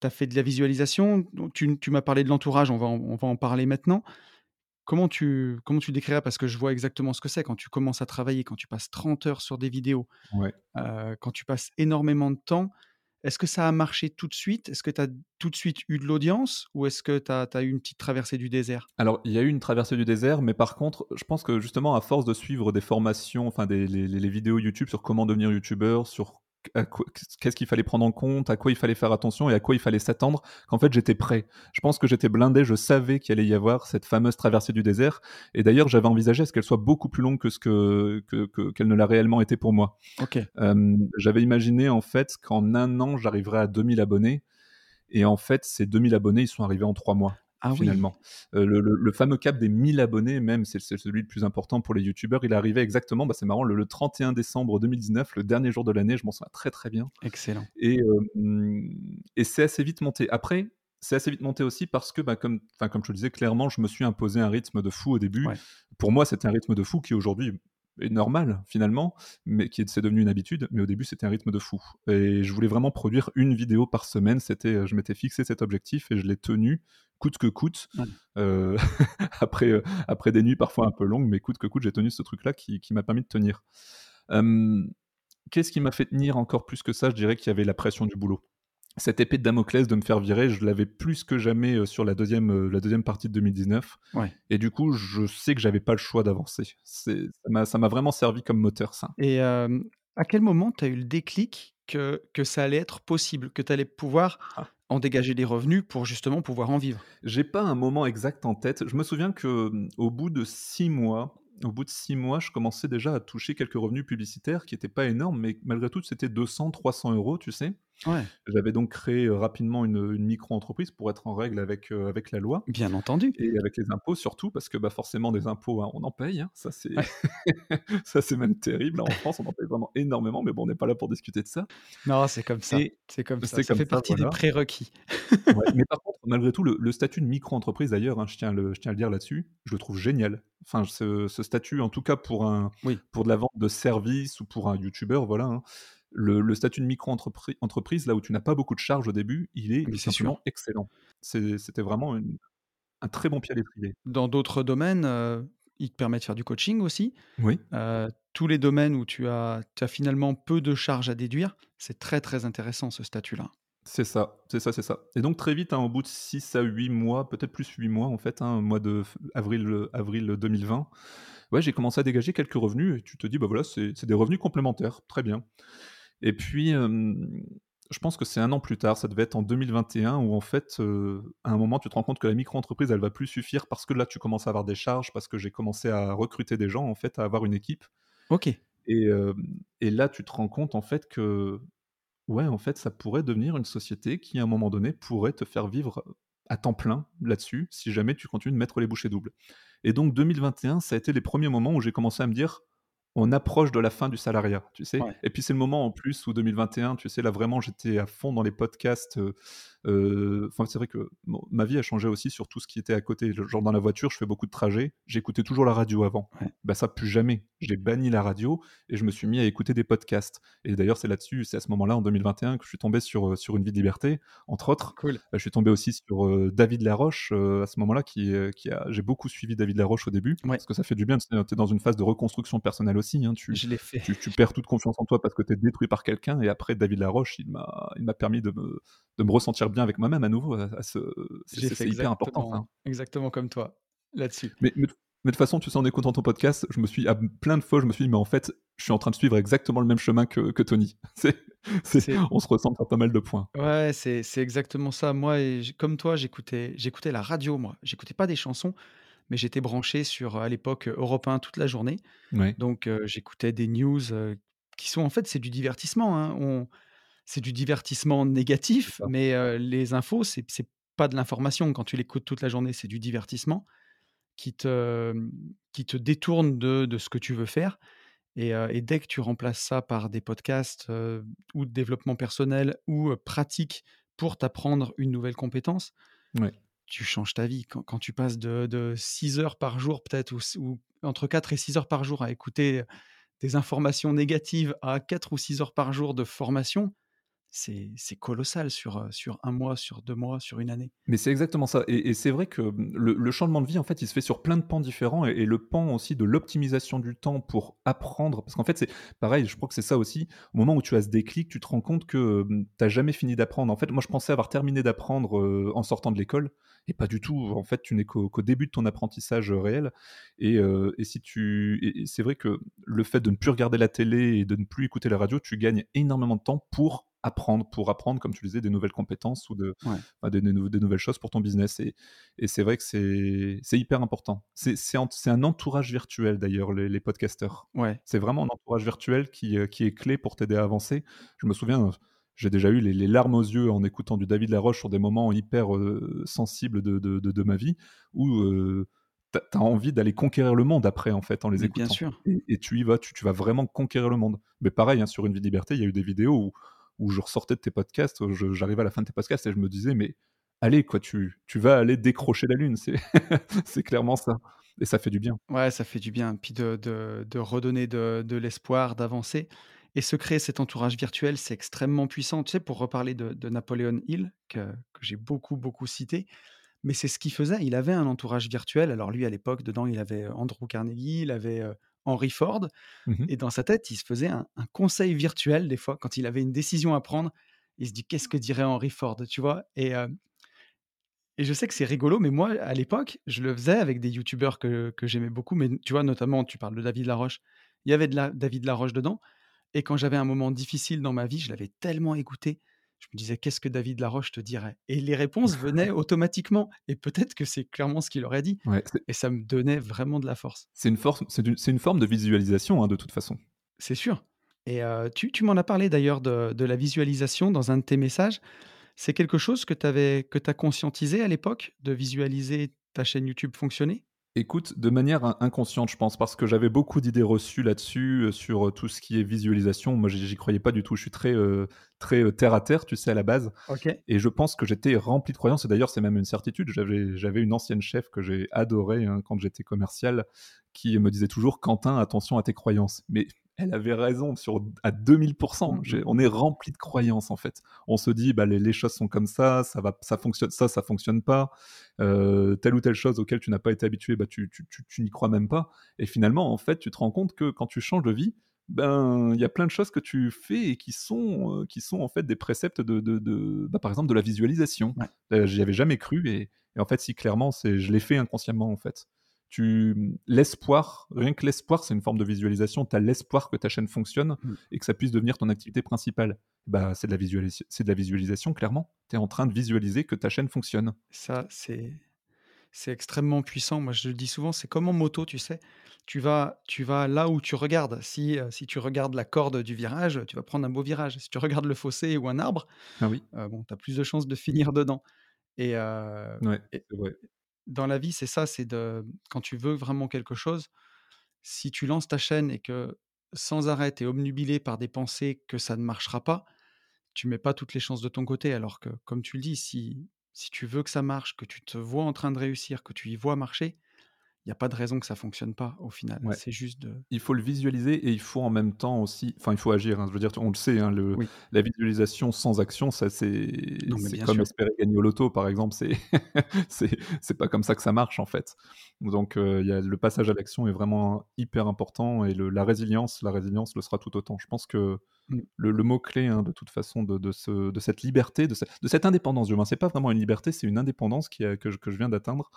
tu as fait de la visualisation Tu, tu m'as parlé de l'entourage, on va, en, on va en parler maintenant. Comment tu, comment tu décrirais? Parce que je vois exactement ce que c'est quand tu commences à travailler, quand tu passes 30 heures sur des vidéos, ouais. euh, quand tu passes énormément de temps. Est-ce que ça a marché tout de suite? Est-ce que tu as tout de suite eu de l'audience? Ou est-ce que tu as, as, eu une petite traversée du désert? Alors, il y a eu une traversée du désert, mais par contre, je pense que justement, à force de suivre des formations, enfin des les, les vidéos YouTube sur comment devenir YouTubeur, sur qu'est-ce qu'il fallait prendre en compte, à quoi il fallait faire attention et à quoi il fallait s'attendre, qu'en fait j'étais prêt. Je pense que j'étais blindé, je savais qu'il allait y avoir cette fameuse traversée du désert. Et d'ailleurs, j'avais envisagé à ce qu'elle soit beaucoup plus longue que ce que qu'elle que, que, ne l'a réellement été pour moi. Okay. Euh, j'avais imaginé en fait qu'en un an, j'arriverais à 2000 abonnés. Et en fait, ces 2000 abonnés, ils sont arrivés en trois mois ah finalement. Oui. Euh, le, le, le, fameux cap des 1000 abonnés, même, c'est celui le plus important pour les youtubeurs. Il arrivé exactement, bah, c'est marrant, le, le, 31 décembre 2019, le dernier jour de l'année, je m'en souviens très très bien. Excellent. Et, euh, et c'est assez vite monté. Après, c'est assez vite monté aussi parce que, bah, comme, comme je le disais clairement, je me suis imposé un rythme de fou au début. Ouais. Pour moi, c'était un rythme de fou qui aujourd'hui est normal finalement, mais qui est, c'est devenu une habitude. Mais au début, c'était un rythme de fou. Et je voulais vraiment produire une vidéo par semaine. C'était, je m'étais fixé cet objectif et je l'ai tenu coûte que coûte. Ouais. Euh, après, euh, après des nuits parfois un peu longues, mais coûte que coûte, j'ai tenu ce truc-là qui, qui m'a permis de tenir. Euh, Qu'est-ce qui m'a fait tenir encore plus que ça? Je dirais qu'il y avait la pression du boulot cette épée de Damoclès de me faire virer, je l'avais plus que jamais sur la deuxième, la deuxième partie de 2019. Ouais. Et du coup, je sais que j'avais pas le choix d'avancer. Ça m'a vraiment servi comme moteur, ça. Et euh, à quel moment tu as eu le déclic que, que ça allait être possible, que tu allais pouvoir ah. en dégager des revenus pour justement pouvoir en vivre? J'ai pas un moment exact en tête. Je me souviens que au bout de six mois, au bout de six mois, je commençais déjà à toucher quelques revenus publicitaires qui n'étaient pas énormes, mais malgré tout, c'était 200, 300 euros, tu sais. Ouais. J'avais donc créé euh, rapidement une, une micro-entreprise pour être en règle avec, euh, avec la loi. Bien entendu. Et avec les impôts surtout, parce que bah, forcément, des impôts, hein, on en paye. Hein. Ça, c'est ouais. même terrible. En France, on en paye vraiment énormément, mais bon, on n'est pas là pour discuter de ça. Non, c'est comme ça. C'est comme ça. Ça comme fait ça, partie voilà. des prérequis. ouais, mais par contre, malgré tout, le, le statut de micro-entreprise, d'ailleurs, hein, je, tiens le, je tiens à le dire là-dessus, je le trouve génial. Enfin, ce, ce, statut, en tout cas pour, un, oui. pour de la vente de services ou pour un youtubeur, voilà. Le, le, statut de micro-entreprise, là où tu n'as pas beaucoup de charges au début, il est simplement sûr. excellent. C'était vraiment une, un très bon pied à l'étrier. Dans d'autres domaines, euh, il te permet de faire du coaching aussi. Oui. Euh, tous les domaines où tu as, tu as finalement peu de charges à déduire, c'est très très intéressant ce statut-là. C'est ça, c'est ça, c'est ça. Et donc très vite, hein, au bout de 6 à 8 mois, peut-être plus 8 mois en fait, hein, mois de avril, avril 2020, ouais, j'ai commencé à dégager quelques revenus et tu te dis, bah voilà, c'est des revenus complémentaires, très bien. Et puis, euh, je pense que c'est un an plus tard, ça devait être en 2021, où en fait, euh, à un moment, tu te rends compte que la micro-entreprise, elle va plus suffire parce que là, tu commences à avoir des charges, parce que j'ai commencé à recruter des gens, en fait, à avoir une équipe. Ok. Et, euh, et là, tu te rends compte, en fait, que, ouais, en fait, ça pourrait devenir une société qui, à un moment donné, pourrait te faire vivre à temps plein là-dessus, si jamais tu continues de mettre les bouchées doubles. Et donc, 2021, ça a été les premiers moments où j'ai commencé à me dire, on approche de la fin du salariat, tu sais? Ouais. Et puis c'est le moment en plus où 2021, tu sais, là vraiment j'étais à fond dans les podcasts. Euh, euh, enfin, c'est vrai que bon, ma vie a changé aussi sur tout ce qui était à côté. Genre dans la voiture, je fais beaucoup de trajets. J'écoutais toujours la radio avant. Ouais. Bah ça plus jamais. J'ai banni la radio et je me suis mis à écouter des podcasts. Et d'ailleurs c'est là-dessus, c'est à ce moment-là en 2021 que je suis tombé sur sur une vie de liberté, entre autres. Cool. Je suis tombé aussi sur euh, David Laroche à ce moment-là qui, qui a. J'ai beaucoup suivi David Laroche au début ouais. parce que ça fait du bien. Tu es dans une phase de reconstruction personnelle aussi. Hein, tu, je l'ai fait. Tu, tu, perds toute confiance en toi parce que tu es détruit par quelqu'un. Et après, David Laroche, il m'a, il m'a permis de me, de me ressentir bien avec moi-même à nouveau. À, à ce, c'est, c'est hyper important. Exactement comme toi, là-dessus. Mais, mais, Mais de toute façon, tu sais, en écoutant ton podcast, je me suis, à plein de fois, je me suis dit, mais en fait, je suis en train de suivre exactement le même chemin que, que Tony. C'est, c'est- C'est on se ressemble sur pas mal de points. ouais, c'est exactement ça. Moi et comme toi, j'écoutais j'écoutais la radio, moi. J'écoutais pas des chansons, mais j'étais branché sur, à l'époque, Europe 1 toute la journée. Ouais, Donc j'écoutais des news, qui sont en fait, c'est du divertissement, hein. On c'est du divertissement négatif, mais les infos, c'est c'est pas de l'information. Quand tu l'écoutes toute la journée, c'est du divertissement qui te, qui te détourne de de ce que tu veux faire et dès que tu remplaces ça par des podcasts, ou de développement personnel ou heu, pratiques pour t'apprendre une nouvelle compétence, Ouais. Tu changes ta vie. Quand tu passes de de 6 heures par jour peut-être ou ou entre 4 et 6 heures par jour à écouter des informations négatives à 4 ou 6 heures par jour de formation, c'est colossal sur, heu, sur un mois, sur 2 mois, sur une année. Mais c'est exactement ça et c'est vrai que, mmh, le changement de vie, en fait, il se fait sur plein de pans différents et le pan aussi de l'optimisation du temps pour apprendre parce qu'en fait, c'est pareil, je crois que c'est ça aussi, au moment où tu as ce déclic, tu te rends compte que, hem, tu as jamais fini d'apprendre. En fait, moi, je pensais avoir terminé d'apprendre, en sortant de l'école et pas du tout. En fait, tu n'es qu'au début de ton apprentissage, réel et c'est vrai que le fait de ne plus regarder la télé et de ne plus écouter la radio, tu gagnes énormément de temps pour apprendre, pour apprendre, comme tu le disais, des nouvelles compétences ou de Ouais, des, des nou- des nouvelles choses pour ton business. Et, et c'est vrai que c'est hyper important. C'est un entourage virtuel d'ailleurs, les, les podcasteurs. ouais, C'est vraiment un entourage virtuel qui, euh, qui est clé pour t'aider à avancer. Je me souviens, j'ai déjà eu les, les larmes aux yeux en écoutant du David Laroche sur des moments hyper euh, sensibles de, de, de- de ma vie où euh, t'as as envie d'aller conquérir le monde après, en fait, en les mais bien écoutant. sûr. Et, et tu y vas, tu, tu vas vraiment conquérir le monde. Mais pareil, hein, sur Une vie de liberté, il y a eu des vidéos où, où je ressortais de tes podcasts, je- j'arrivais à la fin de tes podcasts et je me disais, mais allez, quoi, tu, tu vas aller décrocher la lune. C'est clairement ça. Et ça fait du bien. Ouais, ça fait du bien, puis de de redonner de de l'espoir, d'avancer et se créer cet entourage virtuel, c'est extrêmement puissant. Tu sais, pour reparler de Napoléon Hill, que que j'ai beaucoup, beaucoup cité, mais c'est ce qu'il faisait. Il avait un entourage virtuel. Alors lui, à l'époque, dedans, il avait, heu, Andrew Carnegie, il avait, heu, Henry Ford Mhm. et dans sa tête, il se faisait un un conseil virtuel, des fois, quand il avait une décision à prendre. Il se dit: «Qu'est-ce que dirait Henry Ford?» tu vois? Et heu et je sais que c'est rigolo, mais moi, à l'époque, je le faisais avec des youtubeurs que que j'aimais beaucoup, mais tu vois, notamment, tu parles de David Laroche. Il y avait de la David Laroche dedans et quand j'avais un moment difficile dans ma vie, je l'avais tellement écouté, je me disais: «Qu'est-ce que David Laroche te dirait?» et les réponses venaient automatiquement et peut-être que c'est clairement ce qu'il aurait dit Ouais, et ça me donnait vraiment de la force. c'est une, force, c'est une, c'est une forme de visualisation, hein, de toute façon. C'est sûr et heu, tu tu m'en as parlé d'ailleurs de de la visualisation dans un de tes messages. C'est quelque chose que tu avais que tu as conscientisé à l'époque, de visualiser ta chaîne YouTube fonctionner? Écoute, de manière in inconsciente, je pense, parce que j'avais beaucoup d'idées reçues là-dessus, heu, sur, heu, tout ce qui est visualisation. Moi, j'y j'y croyais pas du tout. Je suis très, heu, très, terre à terre, tu sais, à la base OK. et je pense que j'étais rempli de croyances et d'ailleurs, c'est même une certitude. J'avais j'avais une ancienne chef que j'ai adorée, hein, quand j'étais commercial, qui me disait toujours: «Quentin, attention à tes croyances». Mais elle avait raison sur à 2000 Mmh J'ai mh. on est rempli de croyances, en fait. On se dit: «Bah, les les choses sont comme ça, ça va ça fonctionne ça, ça fonctionne pas». Heu, telle ou telle chose auquel tu n'as pas été habitué, bah, tu tu tu tu n'y crois même pas et finalement, en fait, tu te rends compte que quand tu changes de vie, ben, il y a plein de choses que tu fais et qui sont, heu, qui sont en fait des préceptes de de de bah, par exemple de la visualisation. Ouais, Heu, j'y avais jamais cru et et en fait si clairement c'est je l'ai fait inconsciemment en fait. Tu l'espoir, rien que l'espoir, c'est une forme de visualisation. Tu as l'espoir que ta chaîne fonctionne mmh. et que ça puisse devenir ton activité principale. Bah, c'est de la visualis c'est de la visualisation clairement. Tu es en train de visualiser que ta chaîne fonctionne. Ça, c'est c'est extrêmement puissant. Moi, je le dis souvent, c'est comme en moto, tu sais? Tu vas tu vas là où tu regardes. Si, heu, si tu regardes la corde du virage, tu vas prendre un beau virage. Si tu regardes le fossé ou un arbre, Ah oui, heu, bon, tu as plus de chances de finir dedans et ouais, et vrai. Dans la vie, c'est ça, c'est de quand tu veux vraiment quelque chose, si tu lances ta chaîne et que sans arrêt, tu es obnubilé par des pensées que ça ne marchera pas, tu mets pas toutes les chances de ton côté. Alors que, comme tu le dis, si si tu veux que ça marche, que tu te vois en train de réussir, que tu y vois marcher, il y a pas de raison que ça fonctionne pas au final. Ouais. C'est juste de Il faut le visualiser et il faut en même temps aussi enfin, il faut agir, hein. Je veux dire, on le sait, hein, le oui, la visualisation sans action, ça c'est comme sûr. espérer gagner au loto, par exemple, c'est c'est pas comme ça que ça marche, en fait. Donc y a le passage à l'action est vraiment hyper important et le la résilience la résilience le sera tout autant. Je pense que mmh. le, mot-clé hein, de toute façon de, de, ce, de, cette liberté, de, de cette indépendance moins. C'est pas vraiment une liberté, c'est une indépendance qui, que, je, que, je, viens d'atteindre.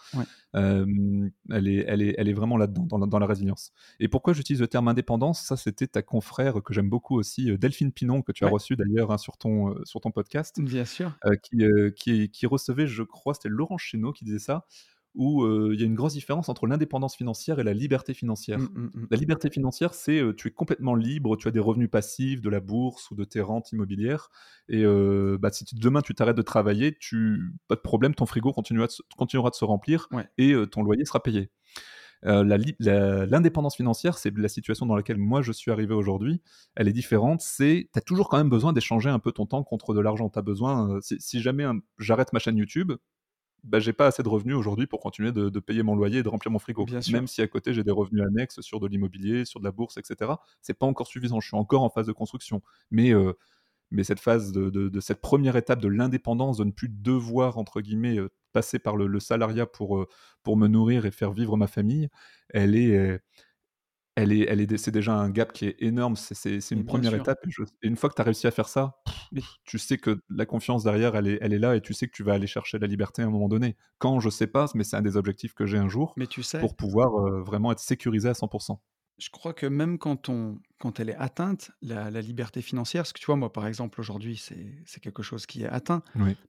elle, est, elle, est, elle est vraiment là-dedans, dans, dans, la résilience. Et pourquoi j'utilise le terme indépendance? Ça, c'était ta confrère que j'aime beaucoup aussi, Delphine Pinon, que tu as reçu d'ailleurs hein, sur, ton, sur ton podcast. Bien sûr. qui, qui, qui, recevait, je crois, c'était Laurent Chéneau qui disait ça où il y a une grosse différence entre l'indépendance financière et la liberté financière. Mmh, mmh, mmh. La liberté financière, c'est tu es complètement libre, tu as des revenus passifs de la bourse ou de tes rentes immobilières. Et bah, si demain tu t'arrêtes de travailler, tu, pas de problème, ton frigo continuera de se, continuera de se remplir et ton loyer sera payé. L'indépendance financière, c'est la situation dans laquelle moi je suis arrivé aujourd'hui. Elle est différente. C'est, tu as toujours quand même besoin d'échanger un peu ton temps contre de l'argent. Tu as besoin, si, jamais j'arrête ma chaîne YouTube, bah, j'ai pas assez de revenus aujourd'hui pour continuer de, payer mon loyer et de remplir mon frigo. Même si à côté j'ai des revenus annexes sur de l'immobilier, sur de la bourse, etc. C'est pas encore suffisant. Je suis encore en phase de construction. Mais, euh, mais cette phase de, cette première étape de l'indépendance, de ne plus devoir entre guillemets euh, passer par le, salariat pour, euh, pour me nourrir et faire vivre ma famille, elle est elle est, elle est, c'est déjà un gap qui est énorme. C'est, une première étape. Et, une fois que tu as réussi à faire ça, tu sais que la confiance derrière, elle est, elle est là et tu sais que tu vas aller chercher la liberté à un moment donné. Quand je sais pas, mais c'est un des objectifs que j'ai un jour mais tu sais, pour pouvoir vraiment être sécurisé à 100%. Je crois que même quand, on, quand elle est atteinte, la, liberté financière, parce que tu vois, moi par exemple, aujourd'hui, c'est, quelque chose qui est atteint,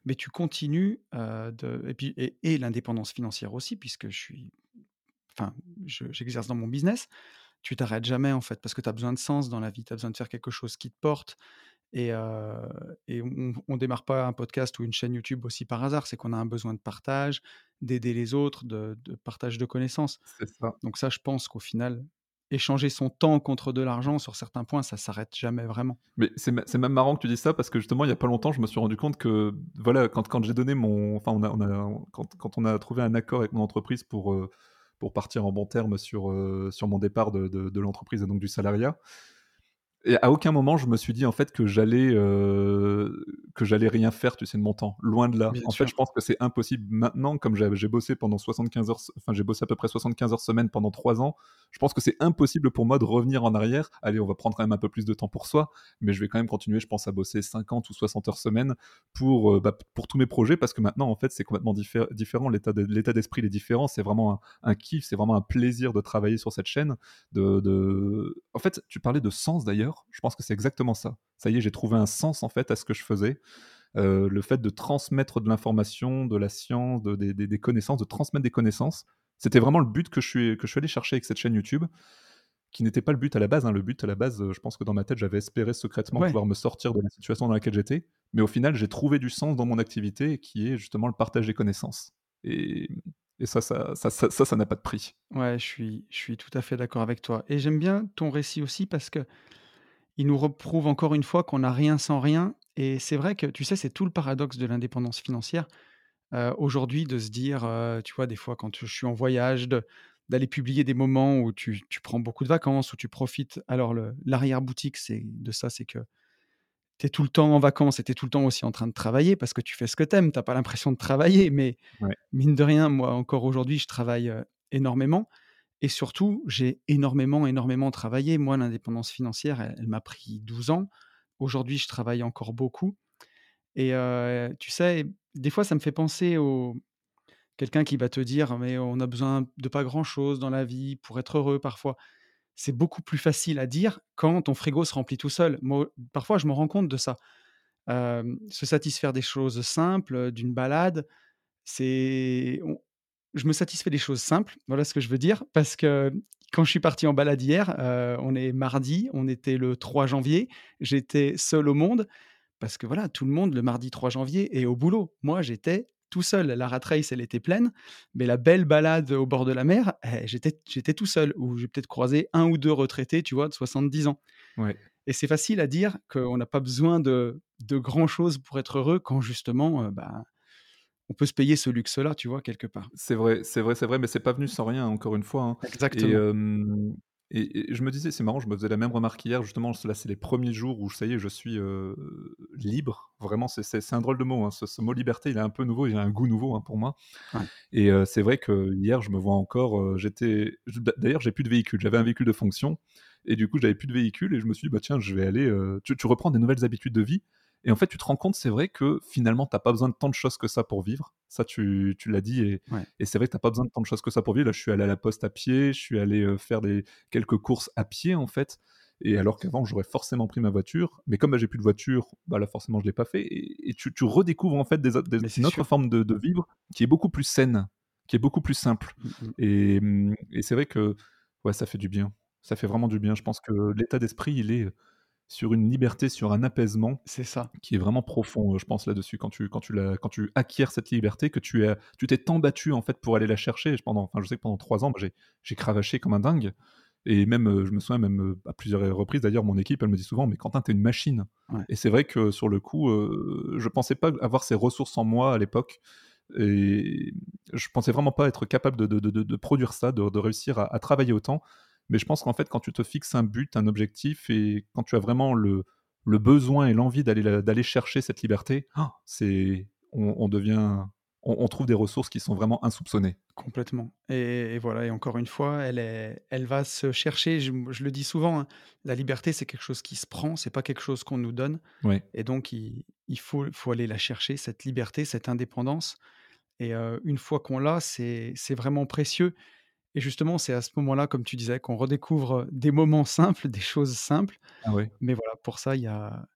mais tu continues de. Et, puis, et, l'indépendance financière aussi, puisque je suis. Enfin, j'exerce dans mon business tu t'arrêtes jamais en fait, parce que tu as besoin de sens dans la vie, tu as besoin de faire quelque chose qui te porte. Et, et on, ne démarre pas un podcast ou une chaîne YouTube aussi par hasard, c'est qu'on a un besoin de partage, d'aider les autres, de, partage de connaissances. Ça. Donc ça, je pense qu'au final, échanger son temps contre de l'argent sur certains points, ça s'arrête jamais vraiment. Mais c'est même marrant que tu dis ça parce que justement, il y a pas longtemps, je me suis rendu compte que voilà, quand, quand j'ai donné mon, enfin, on a, on a quand, quand, on a trouvé un accord avec mon entreprise pour pour partir en bon terme sur, euh, mon départ de l'entreprise et donc du salariat. Et à aucun moment, je me suis dit en fait que j'allais euh, que j'allais rien faire, tu sais, de mon temps. Loin de là. en fait, je pense que c'est impossible maintenant, comme j'ai bossé pendant 75 heures, enfin j'ai bossé à peu près 75 heures semaine pendant 3 ans. Je pense que c'est impossible pour moi de revenir en arrière. Allez, on va prendre quand même un peu plus de temps pour soi, mais je vais quand même continuer, je pense, à bosser 50 ou 60 heures semaine pour euh, bah, pour tous mes projets, parce que maintenant, en fait, c'est complètement différent. L'état l'état d'esprit est différent. C'est vraiment un, kiff, c'est vraiment un plaisir de travailler sur cette chaîne. De, de... En fait, tu parlais de sens d'ailleurs. Je pense que c'est exactement ça. Ça y est, j'ai trouvé un sens en fait à ce que je faisais. Euh, le fait de transmettre de l'information, de la science, de, des connaissances, de transmettre des connaissances, c'était vraiment le but que je, suis, que je suis allé chercher avec cette chaîne YouTube, qui n'était pas le but à la base. Hein. Le but à la base, je pense que dans ma tête, j'avais espéré secrètement pouvoir me sortir de la situation dans laquelle j'étais. Mais au final, j'ai trouvé du sens dans mon activité, qui est justement le partage des connaissances. Et, et ça, ça, ça, ça, ça n'a pas de prix. Ouais, je suis, je suis tout à fait d'accord avec toi. Et j'aime bien ton récit aussi parce que il nous reprouve encore une fois qu'on n'a rien sans rien. Et c'est vrai que, tu sais, c'est tout le paradoxe de l'indépendance financière. Aujourd'hui, de se dire, tu vois, des fois, quand je suis en voyage, d'aller publier des moments où tu, prends beaucoup de vacances, où tu profites. Alors, l'arrière-boutique c'est de ça, c'est que tu es tout le temps en vacances et tu es tout le temps aussi en train de travailler parce que tu fais ce que tu aimes. Tu n'as pas l'impression de travailler, mais mine de rien, moi, encore aujourd'hui, je travaille énormément. Et surtout, j'ai énormément, énormément travaillé. Moi, l'indépendance financière, elle, m'a pris 12 ans. Aujourd'hui, je travaille encore beaucoup. Et tu sais, des fois, ça me fait penser au quelqu'un qui va te dire, mais on a besoin de pas grand-chose dans la vie pour être heureux parfois. C'est beaucoup plus facile à dire quand ton frigo se remplit tout seul. Parfois, je me rends compte de ça. se satisfaire des choses simples, d'une balade, c'est je me satisfais des choses simples, voilà ce que je veux dire, parce que quand je suis parti en balade hier, euh, on est mardi, on était le 3 janvier, j'étais seul au monde, parce que voilà, tout le monde le mardi 3 janvier est au boulot. Moi, j'étais tout seul. La rat race, elle était pleine, mais la belle balade au bord de la mer, eh, j'étais, j'étais tout seul, ou j'ai peut-être croisé un ou deux retraités, tu vois, de 70 ans. Et c'est facile à dire qu'on n'a pas besoin de, de grand-chose pour être heureux, quand justement, euh, bah, on peut se payer ce luxe-là, tu vois, quelque part. C'est vrai, c'est vrai, c'est vrai, mais c'est pas venu sans rien, encore une fois. Hein. Exactement. Et, je me disais, c'est marrant, je me faisais la même remarque hier, justement, là, c'est les premiers jours où, ça y est, je suis libre. Vraiment, c'est un drôle de mot. Hein. Ce, mot liberté, il est un peu nouveau, il a un goût nouveau hein, pour moi. Et c'est vrai que hier, je me vois encore, j'étais. D'ailleurs, j'ai plus de véhicule, j'avais un véhicule de fonction. Et du coup, j'avais plus de véhicule et je me suis dit, bah tiens, je vais aller. tu, tu reprends des nouvelles habitudes de vie? Et en fait, tu te rends compte, c'est vrai que finalement, t'as pas besoin de tant de choses que ça pour vivre. Ça, tu, tu l'as dit. Et, Ouais. et c'est vrai que t'as pas besoin de tant de choses que ça pour vivre. Là, je suis allé à la poste à pied, je suis allé euh, faire des, quelques courses à pied, en fait. Et alors qu'avant, j'aurais forcément pris ma voiture. Mais comme bah, j'ai plus de voiture, bah là, forcément, je l'ai pas fait. Et, et tu, tu redécouvres, en fait, des, une autre sûr. forme de, de vivre qui est beaucoup plus saine, qui est beaucoup plus simple. Mm, mm. Et, hum, et c'est vrai que ouais, ça fait du bien. Ça fait vraiment du bien. Je pense que l'état d'esprit, il est sur une liberté, sur un apaisement C'est ça. qui est vraiment profond, euh, je pense, là-dessus. Quand tu, quand, tu la- quand tu acquiers cette liberté, que tu es, tu t'es tant battu en fait pour aller la chercher. Et Pendant, enfin, je sais que pendant trois ans, moi, j'ai, j'ai cravaché comme un dingue. Et même, euh, je me souviens même euh, à plusieurs reprises, d'ailleurs, mon équipe, elle me dit souvent, mais Quentin, t'es une machine. Ouais. Et c'est vrai que sur le coup, euh, je pensais pas avoir ces ressources en moi à l'époque. Et je pensais vraiment pas être capable de, de- de- de- produire ça, de, de réussir à, à travailler autant. Mais je pense qu'en fait, quand tu te fixes un but, un objectif, et quand tu as vraiment le, le besoin et l'envie d'aller d'aller chercher cette liberté, ah, c'est on, on devient, on, trouve des ressources qui sont vraiment insoupçonnées. Complètement. Et, et voilà, et encore une fois, elle, est, elle va se chercher. Je, je le dis souvent, hein, la liberté, c'est quelque chose qui se prend, c'est pas quelque chose qu'on nous donne. Ouais. Et donc, il, il faut, faut aller la chercher, cette liberté, cette indépendance. Et euh, une fois qu'on l'a, c'est c'est vraiment précieux. Et justement, c'est à ce moment-là, comme tu disais, qu'on redécouvre des moments simples, des choses simples. Ah ouais. Mais voilà, pour ça, il y a...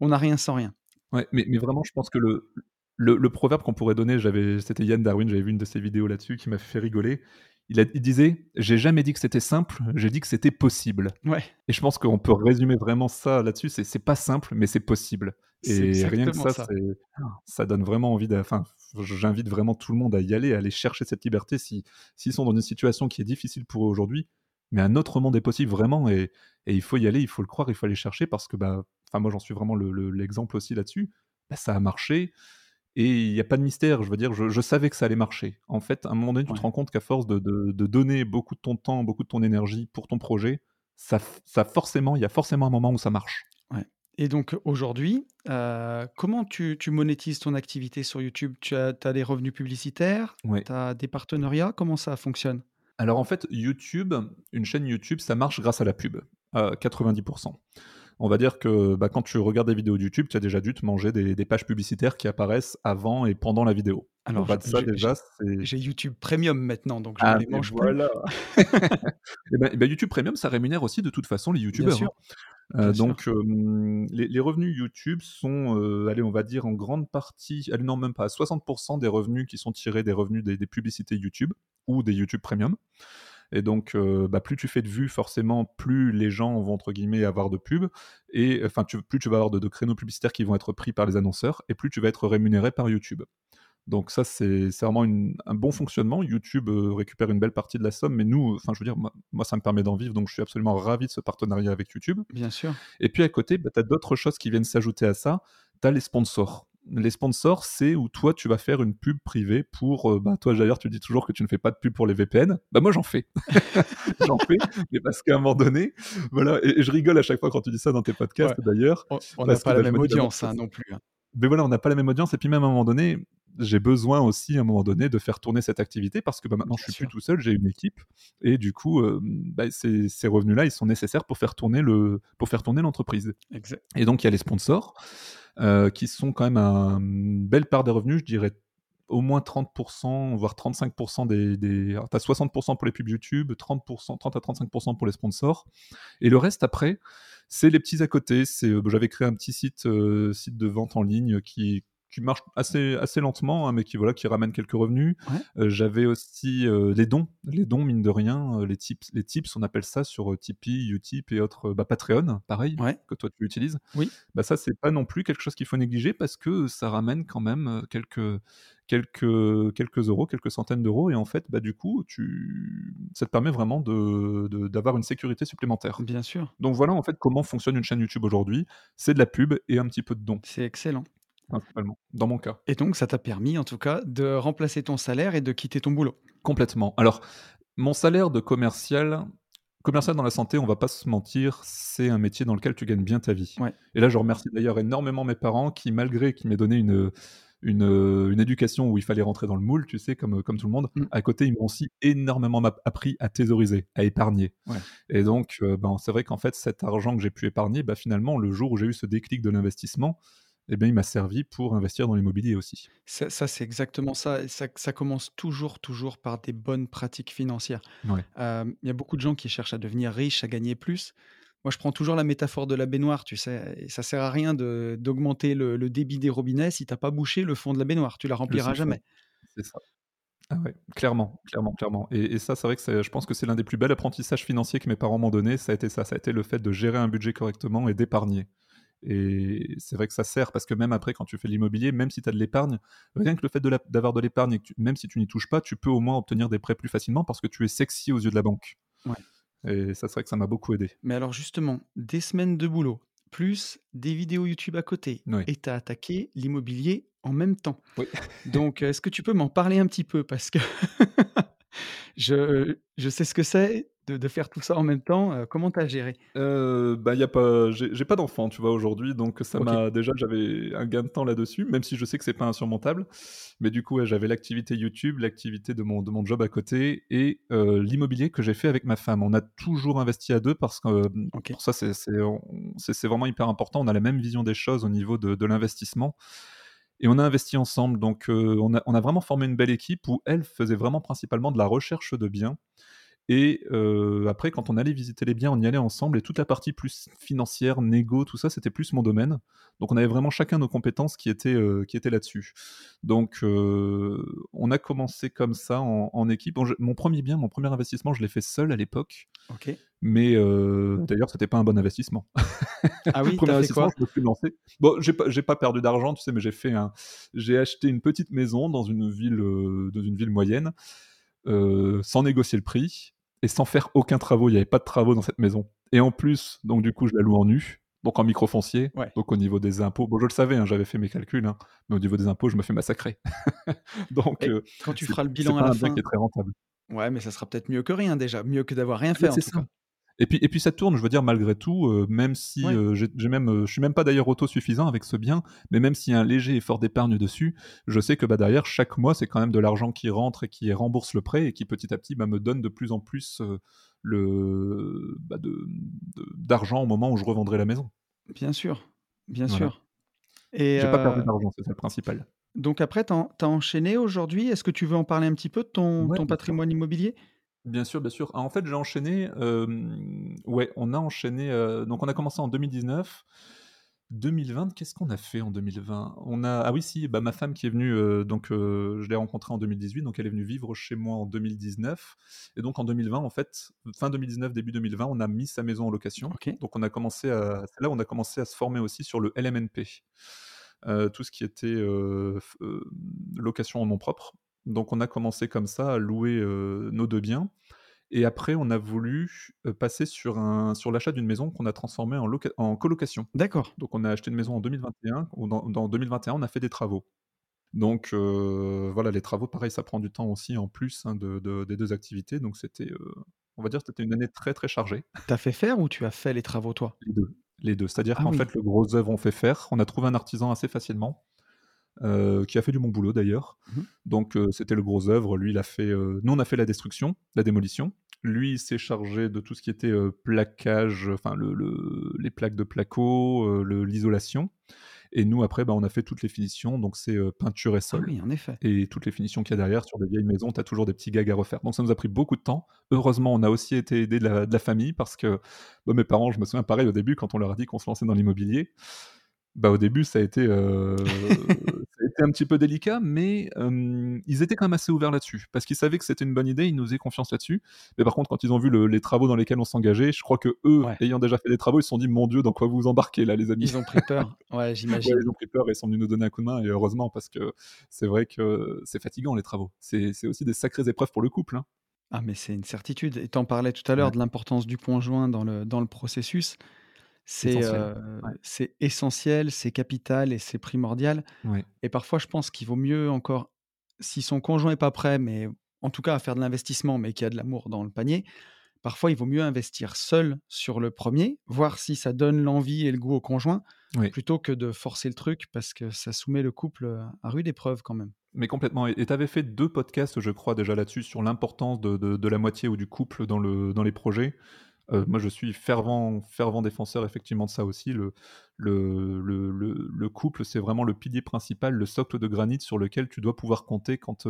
on n'a rien sans rien. Ouais, mais, mais vraiment, je pense que le, le, le proverbe qu'on pourrait donner, j'avais, c'était Yann Darwin, j'avais vu une de ses vidéos là-dessus qui m'a fait rigoler. Il, a, il disait J'ai jamais dit que c'était simple, j'ai dit que c'était possible. Ouais, Et je pense qu'on peut résumer vraiment ça là-dessus c'est, c'est pas simple, mais c'est possible. Et rien que ça, ça. donne vraiment envie de. Enfin, j'invite vraiment tout le monde à y aller, à aller chercher cette liberté si, s'ils sont dans une situation qui est difficile pour eux aujourd'hui. Mais un autre monde est possible vraiment, et, et il faut y aller, il faut le croire, il faut aller chercher parce que, bah, moi j'en suis vraiment le- le- l'exemple aussi là-dessus. Bah, ça a marché, et il n'y a pas de mystère. Je veux dire, je, je savais que ça allait marcher. En fait, à un moment donné, tu Ouais. te rends compte qu'à force de, de- de donner beaucoup de ton temps, beaucoup de ton énergie pour ton projet, ça, ça forcément, il y a forcément un moment où ça marche. Ouais. Et donc aujourd'hui, euh, comment tu, tu monétises ton activité sur YouTube? Tu as, as des revenus publicitaires Ouais. Tu as des partenariats? Comment ça fonctionne? Alors en fait, YouTube, une chaîne YouTube, ça marche grâce à la pub, à 90%. On va dire que bah, quand tu regardes des vidéos de YouTube, tu as déjà dû te manger des, des pages publicitaires qui apparaissent avant et pendant la vidéo. Alors, je- ça, j'ai- déjà. J'ai YouTube Premium maintenant, donc je Ah, les mange plus. voilà. Eh ben, eh ben, YouTube Premium, ça rémunère aussi de toute façon les YouTubeurs. hein. Euh, bien sûr. donc, euh, les, les revenus YouTube sont, euh, allez, on va dire en grande partie, allez, non, même pas, 60% des revenus qui sont tirés des revenus des, des publicités YouTube ou des YouTube Premium. Et donc, euh, bah, plus tu fais de vues, forcément, plus les gens vont, entre guillemets, avoir de pubs. Et enfin, tu- plus tu vas avoir de, de créneaux publicitaires qui vont être pris par les annonceurs, et plus tu vas être rémunéré par YouTube. Donc ça, c'est vraiment une- un bon fonctionnement. YouTube euh, récupère une belle partie de la somme, mais nous, enfin, je veux dire, moi, moi, ça me permet d'en vivre, donc je suis absolument ravi de ce partenariat avec YouTube. Bien sûr. Et puis à côté, bah, tu as d'autres choses qui viennent s'ajouter à ça. Tu as les sponsors. Les sponsors, c'est où toi, tu vas faire une pub privée pour... euh, bah, toi, d'ailleurs, tu dis toujours que tu ne fais pas de pub pour les VPN. Bah, moi, j'en fais. j'en fais, mais parce qu'à un moment donné, voilà, et, et je rigole à chaque fois quand tu dis ça dans tes podcasts, d'ailleurs. On n'a pas la bah, même bah, audience non, hein, non plus. hein. mais voilà, on n'a pas la même audience. Et puis même à un moment donné, j'ai besoin aussi à un moment donné de faire tourner cette activité parce que bah, maintenant je suis sûr. plus tout seul, j'ai une équipe et du coup, euh, bah, ces, ces revenus-là, ils sont nécessaires pour faire tourner le, pour faire tourner l'entreprise. Exact. Et donc il y a les sponsors euh, qui sont quand même un- une belle part des revenus, je dirais au moins 30%, voire 35% des... des... Tu as 60% pour les pubs YouTube, 30%, 30 à 35% pour les sponsors. Et le reste, après, c'est les petits à côté. C'est, euh, J'avais créé un petit site, euh, site de vente en ligne qui, qui marche assez, assez lentement, hein, mais qui, voilà, qui ramène quelques revenus. Ouais. Euh, J'avais aussi euh, les dons. Les dons, mine de rien, euh, les, tips, les tips, on appelle ça sur euh, Tipeee, Utip et autres. bah, Patreon, pareil, Ouais. que toi tu utilises. Oui. Bah, ça, c'est pas non plus quelque chose qu'il faut négliger parce que ça ramène quand même quelques, quelques, quelques euros, quelques centaines d'euros. Et en fait, bah, du coup, tu... ça te permet vraiment de- de- d'avoir une sécurité supplémentaire. Bien sûr. Donc voilà en fait comment fonctionne une chaîne YouTube aujourd'hui. C'est de la pub et un petit peu de dons, C'est excellent. Principalement, dans mon cas. Et donc, ça t'a permis, en tout cas, de remplacer ton salaire et de quitter ton boulot. Complètement. Alors, mon salaire de commercial, commercial dans la santé, on va pas se mentir, c'est un métier dans lequel tu gagnes bien ta vie. Ouais. Et là, je remercie d'ailleurs énormément mes parents qui, malgré qu'ils m'aient donné une, une, une éducation où il fallait rentrer dans le moule, tu sais, comme, comme tout le monde. Mmh. À côté, ils m'ont aussi énormément appris à thésauriser, à épargner. Ouais. Et donc, euh, ben, c'est vrai qu'en fait, cet argent que j'ai pu épargner, bah, finalement, le jour où j'ai eu ce déclic de l'investissement, eh bien, il m'a servi pour investir dans l'immobilier aussi. Ça ça, c'est exactement ça ça ça commence toujours, toujours par des bonnes pratiques financières. Ouais, il y a beaucoup de gens qui cherchent à devenir riches, à gagner plus. Moi, je prends toujours la métaphore de la baignoire, tu sais? Et ça sert à rien d'augmenter le le débit des robinets si tu as pas bouché le fond de la baignoire, tu la rempliras jamais. c'est ça. Ah ouais, clairement, clairement, clairement. Et, et ça, c'est vrai que je pense que c'est l'un des plus bels apprentissages financiers que mes parents m'ont donné. Ça a été ça, ça a été le fait de gérer un budget correctement et d'épargner. Et c'est vrai que ça sert parce que même après, quand tu fais de l'immobilier, même si tu as de l'épargne, rien que le fait d'avoir de l'épargne, même si tu n'y touches pas, tu peux au moins obtenir des prêts plus facilement parce que tu es sexy aux yeux de la banque. Ouais. Et ça, c'est vrai que ça m'a beaucoup aidé. Mais alors justement, des semaines de boulot, plus des vidéos YouTube à côté Oui. et tu as attaqué l'immobilier en même temps. Oui. Donc, est-ce que tu peux m'en parler un petit peu? Parce que je je sais ce que c'est de de faire tout ça en même temps, heu, comment tu as géré? Heu, bah, y a pas j'ai pas d'enfant, tu vois, aujourd'hui, donc ça m'a déjà j'avais un gain de temps là-dessus, même si je sais que c'est pas insurmontable. Mais du coup, ouais, j'avais l'activité YouTube, l'activité de mon de mon job à côté et heu, l'immobilier que j'ai fait avec ma femme. On a toujours investi à 2 parce que, pour ça, c'est c'est vraiment hyper important. On a la même vision des choses au niveau de de l'investissement et on a investi ensemble. Donc, a on a vraiment formé une belle équipe où elle faisait vraiment principalement de la recherche de biens et heu, après quand on allait visiter les biens, on y allait ensemble et toute la partie plus financière, négo, tout ça, c'était plus mon domaine. Donc on avait vraiment chacun nos compétences qui étaient, qui étaient là-dessus. Donc heu, on a commencé comme ça en en équipe. Bon je mon 1 bien, mon premier investissement, je l'ai fait seul à l'époque, OK. mais d'ailleurs c'était pas un bon investissement. Ah oui, tu Premier as fait investissement, quoi? je me suis lancé. Bon, j'ai pas pas perdu d'argent, tu sais, mais j'ai fait un j'ai acheté une petite maison dans une ville, dans une ville moyenne, sans négocier le prix et sans faire aucun travaux. Il y avait pas de travaux dans cette maison et en plus, donc du coup, je la loue en nu, donc en microfoncier. Ouais Donc au niveau des impôts, bon, je le savais, hein, j'avais fait mes calculs, hein, mais au niveau des impôts, je me fais massacrer. Donc heu, quand tu feras le bilan à la fin qui est très rentable. ouais, mais ça sera peut-être mieux que rien déjà, mieux que d'avoir rien Ah fait en c'est ça. cas. Et puis et puis ça tourne, je veux dire malgré tout, heu, même si, Ouais, heu, j'ai même, heu, je suis même pas d'ailleurs autosuffisant avec ce bien, mais même s'il y a un léger effort d'épargne dessus, je sais que, bah, derrière chaque mois, c'est quand même de l'argent qui rentre et qui rembourse le prêt et qui petit à petit, bah, me donne de plus en plus, heu, le bah, d'argent au moment où je revendrai la maison. bien sûr, bien Voilà. sûr et J'ai pas perdu d'argent, c'est ça le principal. donc après tu as enchaîné aujourd'hui? Est-ce que tu veux en parler un petit peu de ton Ouais, patrimoine immobilier? Bien sûr, bien sûr. Ah, en fait, j'ai enchaîné, ouais, on a enchaîné, donc on a commencé en 2019. 2020, qu'est-ce qu'on a fait en 2020? On a ah oui si, bah, ma femme qui est venue, donc je l'ai rencontrée en 2018, donc elle est venue vivre chez moi en 2019 et donc en 2020, en fait, fin 2019, début 2020, on a mis sa maison en location. OK, Donc on a commencé à c'est là où on a commencé à se former aussi sur le LMNP, tout ce qui était, f location en nom propre. Donc on a commencé comme ça à louer, nos 2 biens et après on a voulu, passer sur un sur l'achat d'une maison qu'on a transformée en loca en colocation. d'accord. Donc on a acheté une maison en 2021 ou dans dans 2021, on a fait des travaux. Donc voilà, les travaux, pareil, ça prend du temps aussi en plus, hein, de de des 2 activités. Donc c'était, on va dire c'était une année très, très chargée. Tu as fait faire ou tu as fait les travaux toi? Les 2, les 2. C'est-à-dire Ah qu'en oui, fait, le gros œuvre, on fait faire. On a trouvé un artisan assez facilement, heu, qui a fait du bon boulot d'ailleurs. mmh mh, Donc heu, c'était le gros œuvre. Lui, il a fait, heu nous, on a fait la destruction, la démolition. Lui, il s'est chargé de tout ce qui était, plaquage, enfin le le les plaques de placo, l'isolation et nous après, bah, on a fait toutes les finitions, donc c'est, peinture et ah sol oui, en effet. et toutes les finitions qu'il y a derrière sur des vieilles maisons, tu as toujours des petits gags à refaire. Donc ça nous a pris beaucoup de temps. Heureusement, on a aussi été aidés de la de la famille parce que, bah, mes parents, je me souviens pareil au début quand on leur a dit qu'on se lançait dans l'immobilier, bah, au début ça a été, heu, ça a été un petit peu délicat, mais ils étaient quand même assez ouverts là-dessus. Parce qu'ils savaient que c'était une bonne idée, ils nous faisaient confiance là-dessus. Mais par contre, quand ils ont vu le les travaux dans lesquels on s'engageait, je crois qu'eux, Ouais, ayant déjà fait des travaux, ils se sont dit: «Mon Dieu, dans quoi vous vous embarquez là les amis?» ils ont pris peur. Ouais, Ouais, j'imagine. ils ont pris peur et ils sont venus nous donner un coup de main et heureusement parce que c'est vrai que c'est fatigant les travaux. C'est aussi des sacrées épreuves pour le couple, hein. Ah mais c'est une certitude et tu en parlais tout à l'heure Ouais, de l'importance du conjoint dans le dans le processus. C'est, essentiel. heu, Ouais, c'est essentiel, c'est capital et c'est primordial ouais, et parfois je pense qu'il vaut mieux encore si son conjoint est pas prêt, mais en tout cas à faire de l'investissement, mais qu'il y a de l'amour dans le panier, parfois il vaut mieux investir seul sur le premier, voir si ça donne l'envie et le goût au conjoint, Oui. plutôt que de forcer le truc parce que ça soumet le couple, à rude épreuve quand même. Mais complètement et tu avais fait 2 podcasts, je crois, déjà là-dessus, sur l'importance de de de la moitié ou du couple dans le dans les projets. Heu, moi, je suis fervent fervent défenseur effectivement de ça aussi. Le le le le le couple, c'est vraiment le pilier principal, le socle de granit sur lequel tu dois pouvoir compter quand,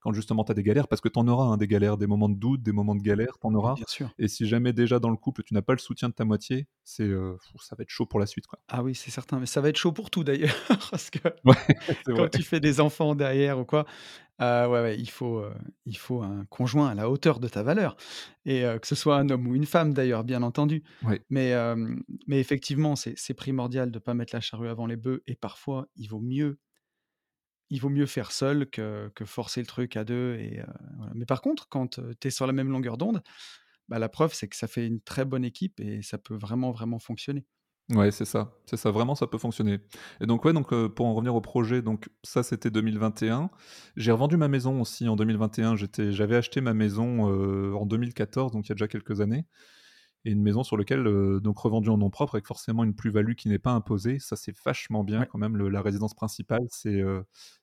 quand justement tu as des galères. Parce que tu en auras, hein, des galères, des moments de doute, des moments de galère, tu en Mais auras bien sûr. et si jamais déjà dans le couple, tu n'as pas le soutien de ta moitié, c'est, heu, ça va être chaud pour la suite, quoi. Ah oui, c'est certain, mais ça va être chaud pour tout d'ailleurs parce que Ouais, quand vrai. tu fais des enfants derrière ou quoi, heu, ouais, ouais, il faut, heu, il faut un conjoint à la hauteur de ta valeur et heu, que ce soit un homme ou une femme d'ailleurs, bien entendu. Mais mais effectivement, c'est primordial de pas mettre la charrue avant les bœufs et parfois, il vaut mieux il vaut mieux faire seul que que forcer le truc à 2 et voilà. Mais par contre, quand, tu es sur la même longueur d'onde, bah, la preuve, c'est que ça fait une très bonne équipe et ça peut vraiment, vraiment fonctionner. Ouais, c'est ça, c'est ça, vraiment ça peut fonctionner. Et donc ouais, donc heu, pour en revenir au projet, donc ça c'était 2021. J'ai revendu ma maison aussi en 2021, j'étais j'avais acheté ma maison, heu, en 2014, donc il y a déjà quelques années. Et une maison sur lequel, heu, donc revendue en nom propre avec forcément une plus-value qui n'est pas imposée. Ça, c'est vachement bien Ouais, quand même, le la résidence principale, c'est,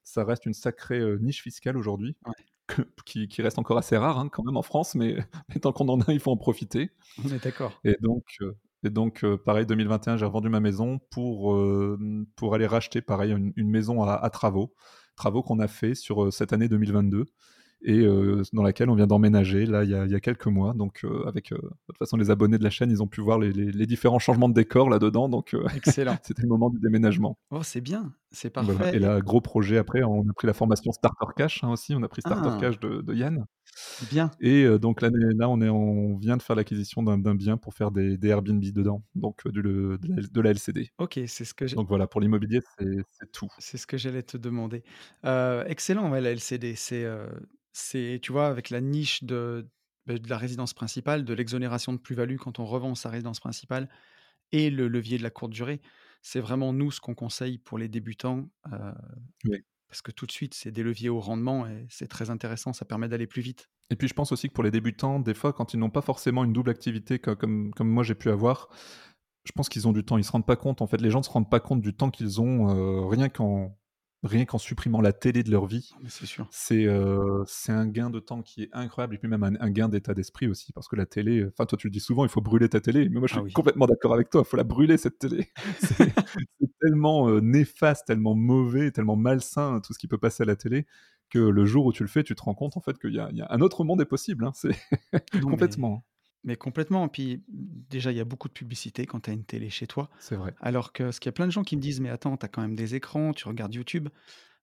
ça reste une sacrée, niche fiscale aujourd'hui, ouais, qui qui reste encore assez rare, hein, quand même en France, mais mais tant qu'on en a, il faut en profiter. on est d'accord. Et donc, et donc, heu, pareil 2021, j'ai revendu ma maison pour, pour aller racheter pareil une une maison à à travaux. Travaux qu'on a fait sur, heu, cette année 2022 et dans laquelle on vient d'emménager là, il y a il y a quelques mois donc, avec, de toute façon les abonnés de la chaîne, ils ont pu voir les les les différents changements de décor là-dedans donc, Excellent. c'était le moment du déménagement. Oh, c'est bien, c'est Voilà parfait et et là, gros projet après, on a pris la formation Starter Cash, hein, aussi, on a pris Starter ah! Cash de de Yann Bien. et donc là, on est on vient de faire l'acquisition d'un bien pour faire des des Airbnb dedans, donc du le de la de la LCD. OK, c'est ce que j'ai Donc voilà, pour l'immobilier, c'est tout. c'est ce que j'allais te demander. Excellent, ouais, la LCD, c'est, tu vois, avec la niche de, beh, de la résidence principale, de l'exonération de plus-value quand on revend sa résidence principale et le levier de la courte durée, c'est vraiment nous ce qu'on conseille pour les débutants, Oui parce que tout de suite, c'est des leviers au rendement et c'est très intéressant, ça permet d'aller plus vite. et puis je pense aussi que pour les débutants, des fois, quand ils n'ont pas forcément une double activité co comme comme moi j'ai pu avoir, je pense qu'ils ont du temps. Ils se rendent pas compte, en fait, les gens ne se rendent pas compte du temps qu'ils ont, heu, rien qu'en rien qu'en supprimant la télé de leur vie. Mais c'est sûr. C'est, heu, c'est un gain de temps qui est incroyable et puis même un un gain d'état d'esprit aussi parce que la télé, enfin toi tu le dis souvent: «Il faut brûler ta télé», mais moi je Ah suis oui. complètement d'accord avec toi, il faut la brûler cette télé. C'est tellement, heu, néfaste, tellement mauvais, tellement malsain tout ce qui peut passer à la télé que le jour où tu le fais, tu te rends compte en fait qu'il y y a un autre monde est possible, hein, c'est complètement, hein. Mais complètement. Puis, déjà, il y a beaucoup de publicité quand tu as une télé chez toi. C'est vrai. Alors que ce qu'il y a plein de gens qui me disent: «Mais attends, tu as quand même des écrans, tu regardes YouTube».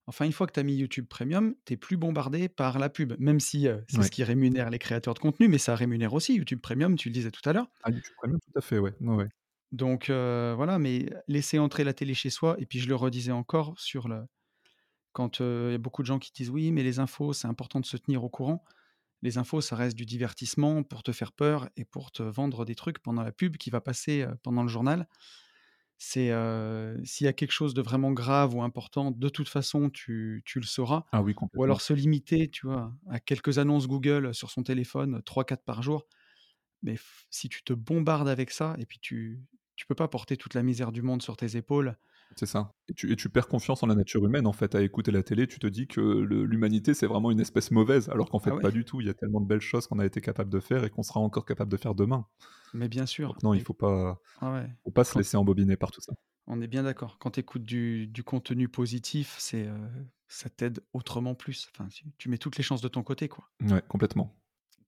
Enfin, une fois que tu as mis YouTube Premium, tu plus bombardé par la pub, même si, heu, c'est ce qui rémunère les créateurs de contenu, mais ça rémunère aussi YouTube Premium, tu le disais tout à l'heure. Ah YouTube Premium, tout à fait, ouais. Donc heu, voilà, mais laisser entrer la télé chez soi et puis je le redisais encore sur le quand, heu, il y a beaucoup de gens qui disent: «Oui, mais les infos, c'est important de se tenir au courant». Les infos, ça reste du divertissement pour te faire peur et pour te vendre des trucs pendant la pub qui va passer, pendant le journal. C'est, s'il y a quelque chose de vraiment grave ou important, de toute façon, tu tu le sauras. Ah oui, Ou alors se limiter, tu vois, à quelques annonces Google sur son téléphone, trois quatre par jour. Mais si tu te bombardes avec ça et puis tu tu peux pas porter toute la misère du monde sur tes épaules. C'est ça et tu et tu perds confiance en la nature humaine, en fait, à écouter la télé, tu te dis que l'humanité, c'est vraiment une espèce mauvaise, alors qu'en Ah fait, ouais, pas du tout. Il y a tellement de belles choses qu'on a été capable de faire et qu'on sera encore capable de faire demain. mais bien sûr, Donc non, il mais faut pas ah ouais, faut pas se laisser embobiner par tout ça. on est bien d'accord. Quand tu écoutes du du contenu positif, c'est, heu, ça t'aide autrement plus. Enfin, tu mets toutes les chances de ton côté, quoi. Ouais, complètement.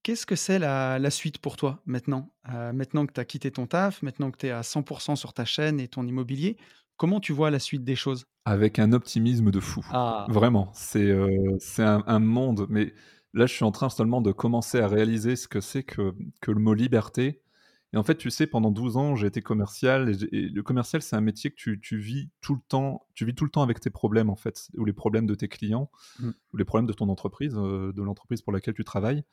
Qu'est-ce que c'est la la suite pour toi maintenant? Heu, maintenant que tu as quitté ton taf, maintenant que tu es à 100% sur ta chaîne et ton immobilier, comment tu vois la suite des choses? Avec un optimisme de fou. Ah! Vraiment, c'est, c'est un un monde mais là, je suis en train seulement de commencer à réaliser ce que c'est que que le mot liberté et en fait, tu sais, pendant 12 ans, j'ai été commercial et le commercial, c'est un métier que tu tu vis tout le temps tu vis tout le temps avec tes problèmes, en fait, ou les problèmes de tes clients, Mmh, ou les problèmes de ton entreprise, heu, de l'entreprise pour laquelle tu travailles.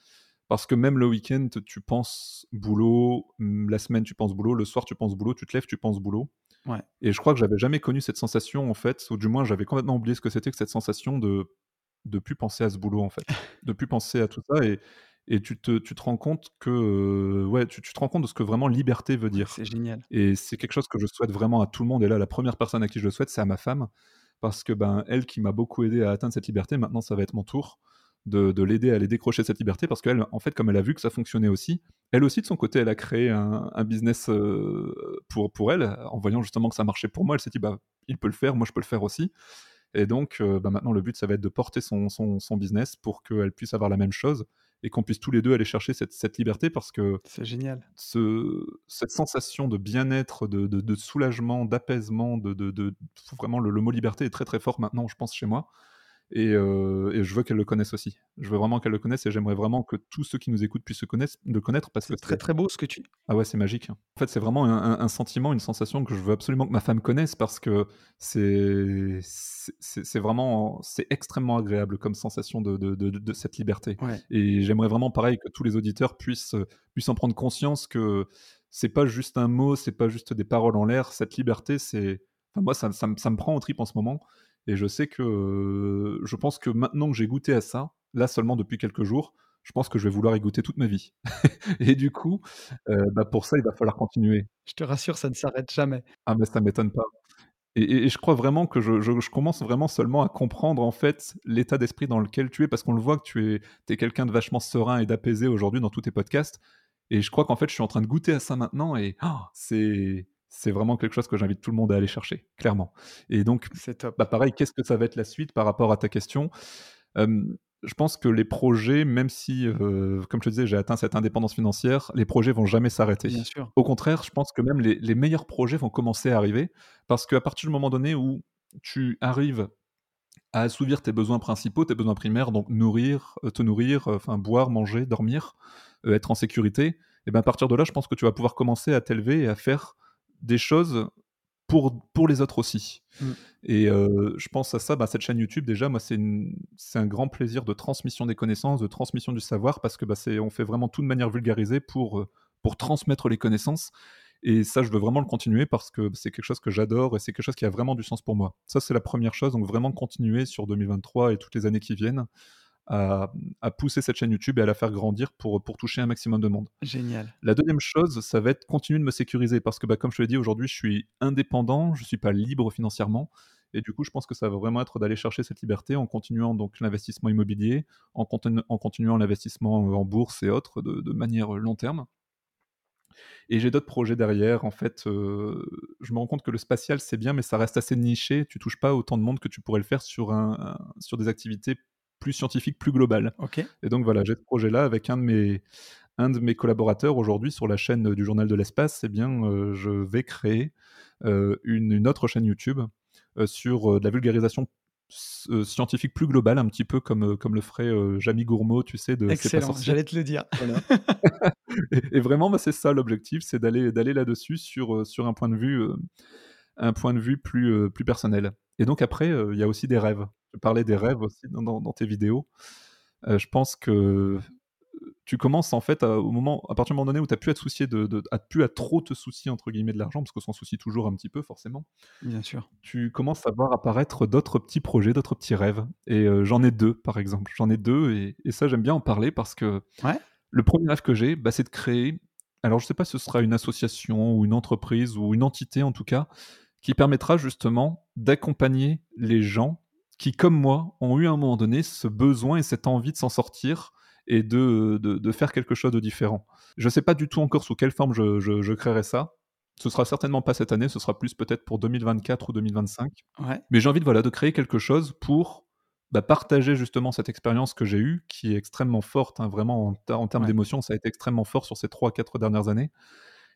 Parce que même le week-end, tu penses boulot, mmh, la semaine, tu penses boulot, le soir, tu penses boulot, tu te lèves, tu penses boulot. Ouais. Et je crois que j'avais jamais connu cette sensation, en fait, ou du moins j'avais complètement oublié ce que c'était que cette sensation de de plus penser à ce boulot, en fait. De plus penser à tout ça et et tu te, tu te rends compte que euh, ouais, tu, tu te rends compte de ce que vraiment liberté veut dire. C'est génial. Et c'est quelque chose que je souhaite vraiment à tout le monde. Et là, la première personne à qui je le souhaite, c'est à ma femme, parce que ben elle qui m'a beaucoup aidé à atteindre cette liberté, maintenant ça va être mon tour de, de l'aider à aller décrocher cette liberté, parce qu'elle, en fait, comme elle a vu que ça fonctionnait aussi, elle aussi de son côté, elle a créé un, un business euh, pour pour elle, en voyant justement que ça marchait pour moi. Elle s'est dit bah il peut le faire, moi je peux le faire aussi. Et donc, euh, bah, maintenant, le but, ça va être de porter son, son, son business pour qu'elle puisse avoir la même chose et qu'on puisse tous les deux aller chercher cette, cette liberté parce que C'est génial. ce, cette sensation de bien-être, de, de, de soulagement, d'apaisement, de, de, de- vraiment le, le mot liberté est très très fort maintenant, je pense, chez moi. Et, euh, et je veux qu'elle le connaisse aussi. Je veux vraiment qu'elle le connaisse et j'aimerais vraiment que tous ceux qui nous écoutent puissent se connaître, le connaître parce que C'est très très beau ce que tu. ah ouais, c'est magique. En fait, c'est vraiment un, sentiment, une sensation que je veux absolument que ma femme connaisse parce que c'est vraiment c'est extrêmement agréable comme sensation de, de, de- de cette liberté. Ouais. Et j'aimerais vraiment pareil que tous les auditeurs puissent puissent en prendre conscience que c'est pas juste un mot, c'est pas juste des paroles en l'air. Cette liberté, c'est enfin, moi ça, ça, me- ça me prend au trip en ce moment. Et je sais que je pense que maintenant que j'ai goûté à ça, là seulement depuis quelques jours, je pense que je vais vouloir y goûter toute ma vie. Et du coup, euh, bah, pour ça, il va falloir continuer. Je te rassure, ça ne s'arrête jamais. Ah, mais ça m'étonne pas. Et, et- et je crois vraiment que je, je- je commence vraiment seulement à comprendre en fait l'état d'esprit dans lequel tu es, parce qu'on le voit que tu es, es quelqu'un de vachement serein et d'apaisé aujourd'hui dans tous tes podcasts. Et je crois qu'en fait, je suis en train de goûter à ça maintenant, et ah, c'est c'est vraiment quelque chose que j'invite tout le monde à aller chercher, clairement. Et donc, C'est top. bah pareil, qu'est-ce que ça va être la suite par rapport à ta question? Euh, Je pense que les projets, même si, euh, comme je te disais, j'ai atteint cette indépendance financière, les projets vont jamais s'arrêter. Bien sûr. Au contraire, je pense que même les, les meilleurs projets vont commencer à arriver parce qu'à partir du moment donné où tu arrives à assouvir tes besoins principaux, tes besoins primaires, donc nourrir, te nourrir, enfin boire, manger, dormir, euh, être en sécurité, et ben à partir de là, je pense que tu vas pouvoir commencer à t'élever et à faire des choses pour, pour les autres aussi. Mm. Et euh, je pense à ça, bah, cette chaîne YouTube, déjà, moi, c'est un grand plaisir de transmission des connaissances, de transmission du savoir, parce que bah, on fait vraiment tout de manière vulgarisée pour, euh, pour transmettre les connaissances. Et ça, je veux vraiment le continuer parce que c'est quelque chose que j'adore et c'est quelque chose qui a vraiment du sens pour moi. Ça, c'est la première chose. Donc, vraiment continuer sur 2023 et toutes les années qui viennent à, à pousser cette chaîne YouTube et à la faire grandir pour, pour toucher un maximum de monde. Génial. La deuxième chose, ça va être continuer de me sécuriser parce que, bah, comme je te l'ai dit, aujourd'hui, je suis indépendant, je ne suis pas libre financièrement. Et du coup, je pense que ça va vraiment être d'aller chercher cette liberté en continuant donc l'investissement immobilier, en, continu- en continuant l'investissement en bourse et autres de, de manière long terme. Et j'ai d'autres projets derrière. En fait, euh, je me rends compte que le spatial, c'est bien, mais ça reste assez niché. Tu touches pas autant de monde que tu pourrais le faire sur, un, un- sur des activités plus scientifiques, plus globales. Ok. Et donc voilà, j'ai ce projet-là avec un de mes, un de mes collaborateurs aujourd'hui sur la chaîne du Journal de l'Espace. Eh bien, euh, je vais créer euh, une, une autre chaîne YouTube euh, sur de la vulgarisation scientifique plus globale, un petit peu comme, comme le ferait Jamie Gourmaud, tu sais, de Excellent. J'allais te le dire. Et, et vraiment, bah, c'est ça l'objectif, c'est d'aller d'aller là-dessus sur, sur un point de vue, un point de vue plus, plus personnel. Et donc après, il y a aussi des rêves. Je parlais des rêves aussi dans, dans- dans tes vidéos. Euh, je pense que tu commences en fait à, au moment, à partir du moment donné où tu n'as plus à te soucier de, de- à plus à trop te soucier entre guillemets de l'argent, parce qu'on s'en soucie toujours un petit peu forcément. Bien sûr. Tu commences à voir apparaître d'autres petits projets, d'autres petits rêves. Et euh, j'en ai deux, par exemple. J'en ai deux, et, et ça j'aime bien en parler parce que Ouais. le premier rêve que j'ai, bah, c'est de créer. Alors je sais pas si ce sera une association ou une entreprise ou une entité en tout cas, qui permettra justement d'accompagner les gens qui, comme moi, ont eu à un moment donné ce besoin et cette envie de s'en sortir et de, de, de faire quelque chose de différent. Je ne sais pas du tout encore sous quelle forme je, je, je créerai ça. Ce sera certainement pas cette année, ce sera plus peut-être pour 2024 ou 2025. Ouais. Mais j'ai envie de, voilà, de créer quelque chose pour bah, partager justement cette expérience que j'ai eue, qui est extrêmement forte, hein, vraiment en, ter- en termes Ouais. d'émotion, ça a été extrêmement fort sur ces 3-4 dernières années.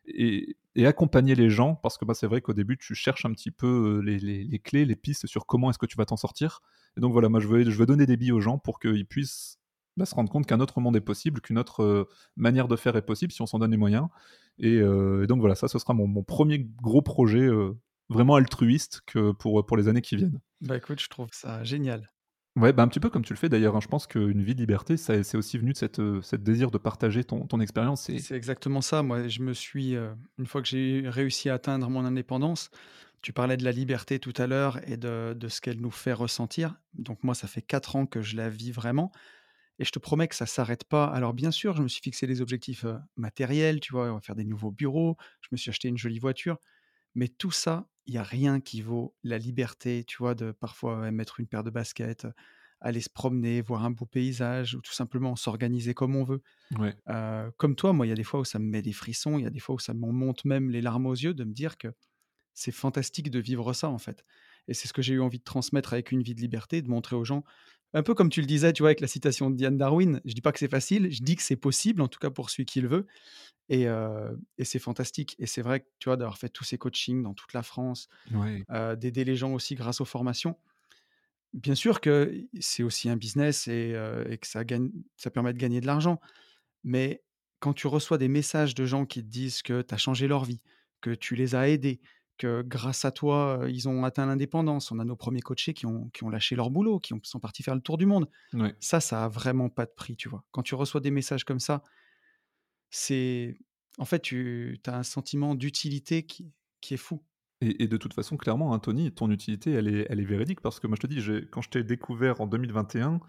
Et, accompagner les gens, parce que c'est vrai qu'au début, tu cherches un petit peu euh, les, clés, les pistes sur comment est-ce que tu vas t'en sortir. Et donc voilà, moi je veux, je donner des billes aux gens pour qu'ils puissent bah, se rendre compte qu'un autre monde est possible, qu'une autre euh, manière de faire est possible si on s'en donne les moyens. Et, euh, donc voilà, ça ce sera mon, premier gros projet vraiment altruiste que pour, pour les années qui viennent. Bah écoute, je trouve ça génial. Ouais, bah, un petit peu comme tu le fais d'ailleurs. hein. Je pense qu'une vie de liberté, c'est aussi venu de cette, euh, cette désir de partager ton, ton expérience. C'est exactement ça. Moi, je me suis, euh, une fois que j'ai réussi à atteindre mon indépendance, tu parlais de la liberté tout à l'heure et de, de ce qu'elle nous fait ressentir. Donc moi, ça fait quatre ans que je la vis vraiment. et je te promets que ça s'arrête pas. Alors bien sûr, je me suis fixé des objectifs, heu, matériels, tu vois? On va faire des nouveaux bureaux, je me suis acheté une jolie voiture, mais tout ça, il y a rien qui vaut la liberté, tu vois? De parfois, mettre une paire de baskets, aller se promener, voir un beau paysage ou tout simplement s'organiser comme on veut. Ouais. Comme toi, moi, il y a des fois où ça me met des frissons, il y a des fois où ça m'en monte même les larmes aux yeux de me dire que c'est fantastique de vivre ça, en fait et c'est ce que j'ai eu envie de transmettre avec Une vie de liberté, de montrer aux gens un peu comme tu le disais, tu vois, avec la citation de Diane Darwin, je dis pas que c'est facile, je dis que c'est possible, en tout cas pour celui qui le veut et c'est fantastique et c'est vrai que, tu vois, d'avoir fait tous ces coachings dans toute la France, Ouais. d'aider les gens aussi grâce aux formations. Bien sûr que c'est aussi un business et que ça gagne ça permet de gagner de l'argent, mais quand tu reçois des messages de gens qui te disent que tu as changé leur vie, que tu les as aidés, que grâce à toi, ils ont atteint l'indépendance. On a nos premiers coachés qui ont qui ont lâché leur boulot, qui ont sont partis faire le tour du monde. Ouais. Ça, ça a vraiment pas de prix, tu vois? Quand tu reçois des messages comme ça, c'est en fait, tu as un sentiment d'utilité qui qui est fou. Et et de toute façon, clairement, hein, Tony, ton utilité, elle est elle est véridique parce que moi, je te dis, quand je t'ai découvert en 2021,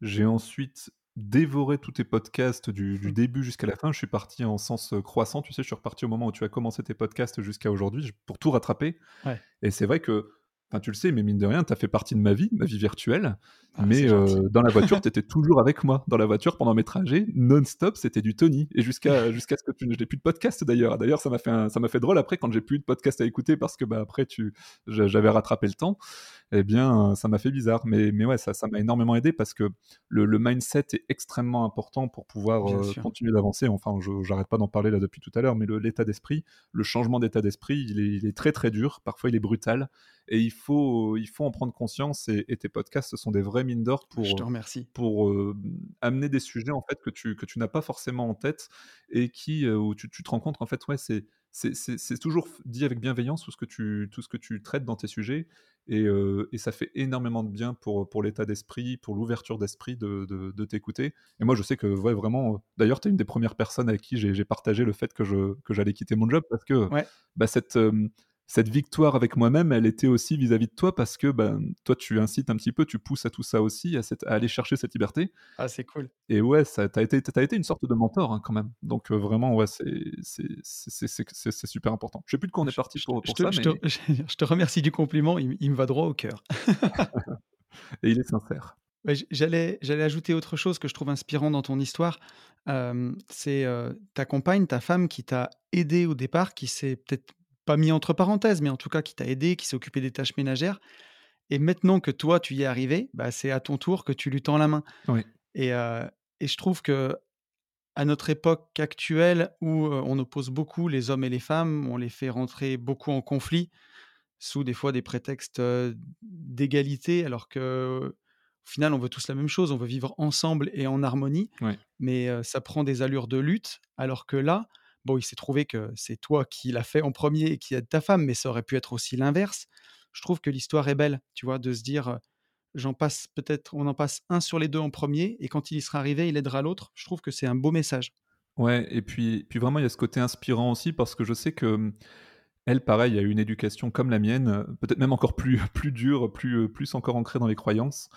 j'ai ensuite dévoré tous tes podcasts du du début jusqu'à la fin. Je suis parti en sens, heu, croissant, tu sais? Je suis reparti au moment où tu as commencé tes podcasts jusqu'à aujourd'hui, pour tout rattraper Ouais. et c'est vrai que, enfin, tu le sais, mais mine de rien, tu as fait partie de ma vie, ma vie virtuelle, Ah, mais heu, dans la voiture, tu étais toujours avec moi. Dans la voiture, pendant mes trajets, non-stop, c'était du Tony et jusqu'à jusqu'à ce que tu je n'ai plus de podcast d'ailleurs. D'ailleurs, ça m'a fait un ça m'a fait drôle après quand j'ai plus de podcast à écouter parce que, bah, après tu j'avais rattrapé le temps eh bien, ça m'a fait bizarre. Mais mais ouais, ça ça m'a énormément aidé parce que le le mindset est extrêmement important pour pouvoir, sûr. continuer d'avancer. Enfin, je j'arrête pas d'en parler là depuis tout à l'heure, mais l'état d'esprit, le changement d'état d'esprit, il est il est très, très dur. Parfois, il est brutal et il faut il faut en prendre conscience et et tes podcasts, sont des vraies mines d'or Je pour, te heu, remercie. pour, hem, amener des sujets, en fait, que tu que tu n'as pas forcément en tête et qui, où tu tu te rends compte qu'en fait, ouais, c'est c'est toujours dit avec bienveillance tout ce que tu tout ce que tu traites dans tes sujets et ça fait énormément de bien pour, pour l'état d'esprit, pour l'ouverture d'esprit de de de t'écouter et moi, je sais que, ouais, vraiment, d'ailleurs, tu es une des premières personnes avec qui j'ai partagé le fait que je que j'allais quitter mon job parce que, Ouais. bah, cette, cette victoire avec moi-même, elle était aussi vis-à-vis de toi parce que, ben, toi, tu incites un petit peu, tu pousses à tout ça aussi, à cette à aller chercher cette liberté Ah, c'est cool. et ouais, ça tu as été as été une sorte de mentor, hein, quand même. Donc heu, vraiment, ouais, c'est super important. Je sais plus de quoi on est parti te pour je pour te ça, je te je te remercie du compliment, il me il me va droit au cœur. et il est sincère. Ouais, j'allais ajouter autre chose que je trouve inspirant dans ton histoire, hem, c'est, heu, ta compagne, ta femme qui t'a aidé au départ, qui s'est peut-être pas mis entre parenthèses, mais en tout cas qui t'a aidé, qui s'est occupée des tâches ménagères. Et maintenant que toi tu y es arrivé, bah, c'est à ton tour que tu lui tends la main. Oui, et et je trouve que à notre époque actuelle où, on oppose beaucoup les hommes et les femmes, on les fait rentrer beaucoup en conflit, sous des fois des prétextes, d'égalité alors qu'au final on veut tous la même chose, on veut vivre ensemble et en harmonie, oui. mais ça prend des allures de lutte alors que là, bon il s'est trouvé que c'est toi qui l'as fait en premier et qui aide ta femme, mais ça aurait pu être aussi l'inverse. Je trouve que l'histoire est belle, tu vois? De se dire, «J'en passe peut-être on en passe un sur les 2 en premier et quand il y sera arrivé, il aidera l'autre». Je trouve que c'est un beau message. Ouais et puis puis vraiment, il y a ce côté inspirant aussi parce que je sais que, elle, pareil, a eu une éducation comme la mienne, peut-être même encore plus plus dure, plus, plus encore ancrée dans les croyances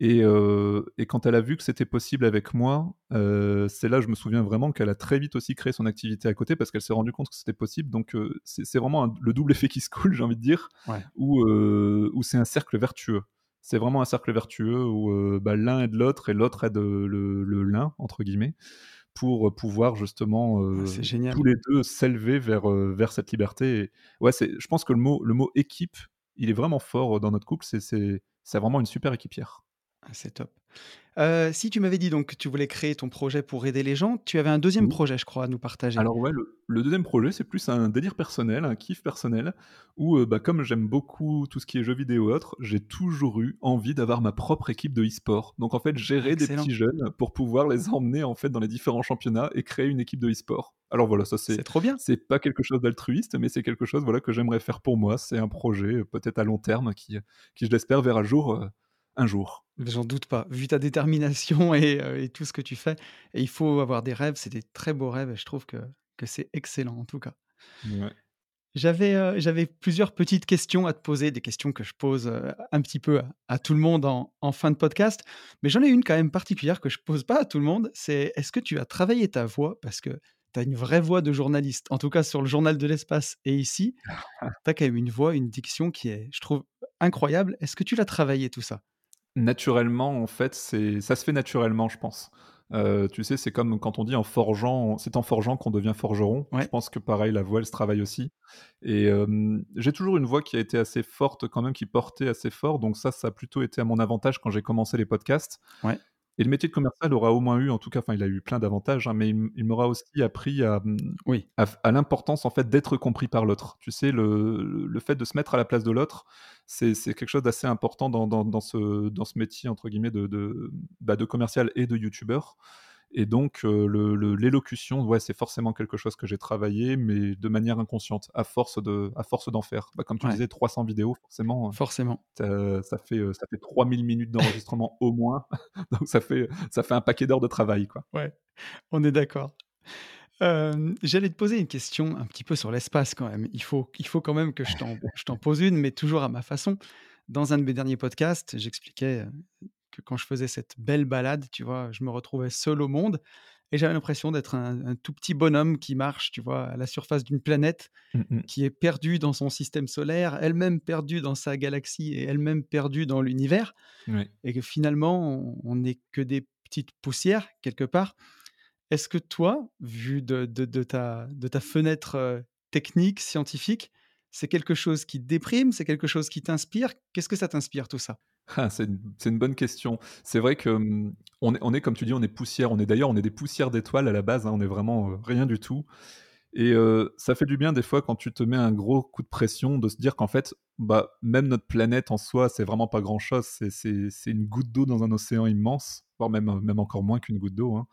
et heu et quand elle a vu que c'était possible avec moi, heu, c'est là, je me souviens vraiment qu'elle a très vite aussi créé son activité à côté parce qu'elle s'est rendue compte que c'était possible donc heu, c'est vraiment un le double effet qui se coule, j'ai envie de dire, Ouais. où, c'est un cercle vertueux. C'est vraiment un cercle vertueux où, bah, l'un aide l'autre et l'autre aide, le «l'un» entre guillemets pour, pouvoir justement, Ah, tous les 2 s'élever vers, vers cette liberté et ouais, je pense que le mot le mot équipe, il est vraiment fort, dans notre couple, c'est vraiment une super équipière. Ah, c'est top. Heu, si tu m'avais dit donc que tu voulais créer ton projet pour aider les gens, tu avais un deuxième Oui. projet je crois à nous partager? Alors ouais, le le 2 projet, c'est plus un délire personnel, un kiff personnel où, heu, bah, comme j'aime beaucoup tout ce qui est jeux vidéo et autres, j'ai toujours eu envie d'avoir ma propre équipe de e-sport. Donc en fait, gérer des petits jeunes pour pouvoir les emmener, en fait, dans les différents championnats et créer une équipe de e-sport. Alors voilà, ça c'est trop bien. c'est pas quelque chose d'altruiste, mais c'est quelque chose, voilà, que j'aimerais faire pour moi. C'est un projet, heu, peut-être à long terme qui, qui je l'espère verra jour, un jour. J'en doute pas, vu ta détermination et heu et tout ce que tu fais et il faut avoir des rêves, c'est des très beaux rêves et je trouve que que c'est excellent en tout cas. Ouais. J'avais, plusieurs petites questions à te poser, des questions que je pose, heu, un petit peu à à tout le monde en en fin de podcast. Mais j'en ai une quand même particulière que je pose pas à tout le monde, c'est est-ce que tu as travaillé ta voix? Parce que tu as une vraie voix de journaliste, en tout cas sur le Journal de l'espace et ici, tu as quand même une voix, une diction qui est, je trouve, incroyable. Est-ce que tu l'as travaillé tout ça? Naturellement, en fait, c'est ça se fait naturellement, je pense. Heu, tu sais, c'est comme quand on dit en forgeant c'est en forgeant qu'on devient forgeron. Je pense que pareil, la voix, elle se travaille aussi et j'ai toujours une voix qui a été assez forte quand même, qui portait assez fort, donc ça, ça a plutôt été à mon avantage quand j'ai commencé les podcasts. ouais, Et le métier de commercial aura au moins eu, en tout cas, enfin, il a eu plein d'avantages, hein, mais il m'aura aussi appris à, mmh, oui, à l'importance, en fait, d'être compris par l'autre. Tu sais, le le fait de se mettre à la place de l'autre, c'est c'est quelque chose d'assez important dans dans dans ce dans ce métier, entre guillemets, de de, bah, de commercial et de youtubeur et donc le le l'élocution, ouais, c'est forcément quelque chose que j'ai travaillé, mais de manière inconsciente, à force de à force d'en faire. Bah, comme tu ouais, disais, 300 vidéos, forcément, forcément. heu, ça fait, ça fait 3000 minutes d'enregistrement au moins, donc ça fait ça fait un paquet d'heures de travail, quoi. Ouais, on est d'accord. J'allais te poser une question un petit peu sur l'espace quand même. Il faut il faut quand même que je t'en pose une, mais toujours à ma façon. Dans un de mes derniers podcasts, j'expliquais, que quand je faisais cette belle balade, tu vois, je me retrouvais seul au monde et j'avais l'impression d'être un un tout petit bonhomme qui marche, tu vois, à la surface d'une planète Mmh mh. qui est perdue dans son système solaire, elle-même perdue dans sa galaxie et elle-même perdue dans l'univers et que finalement on n'est que des petites poussières quelque part est-ce que toi, vu de de de ta de ta fenêtre, heu, technique, scientifique, c'est quelque chose qui te déprime? C'est quelque chose qui t'inspire? Qu'est-ce que ça t'inspire tout ça? Ah, c'est une c'est une bonne question. C'est vrai que, mmh, on est on est comme tu dis, on est poussière, on est d'ailleurs, on est des poussières d'étoiles à la base, hein, on est vraiment, heu, rien du tout. Et ça fait du bien des fois quand tu te mets un gros coup de pression de se dire qu'en fait, bah, même notre planète en soi, c'est vraiment pas grand-chose, c'est c'est c'est une goutte d'eau dans un océan immense, voire même, même encore moins qu'une goutte d'eau, hein.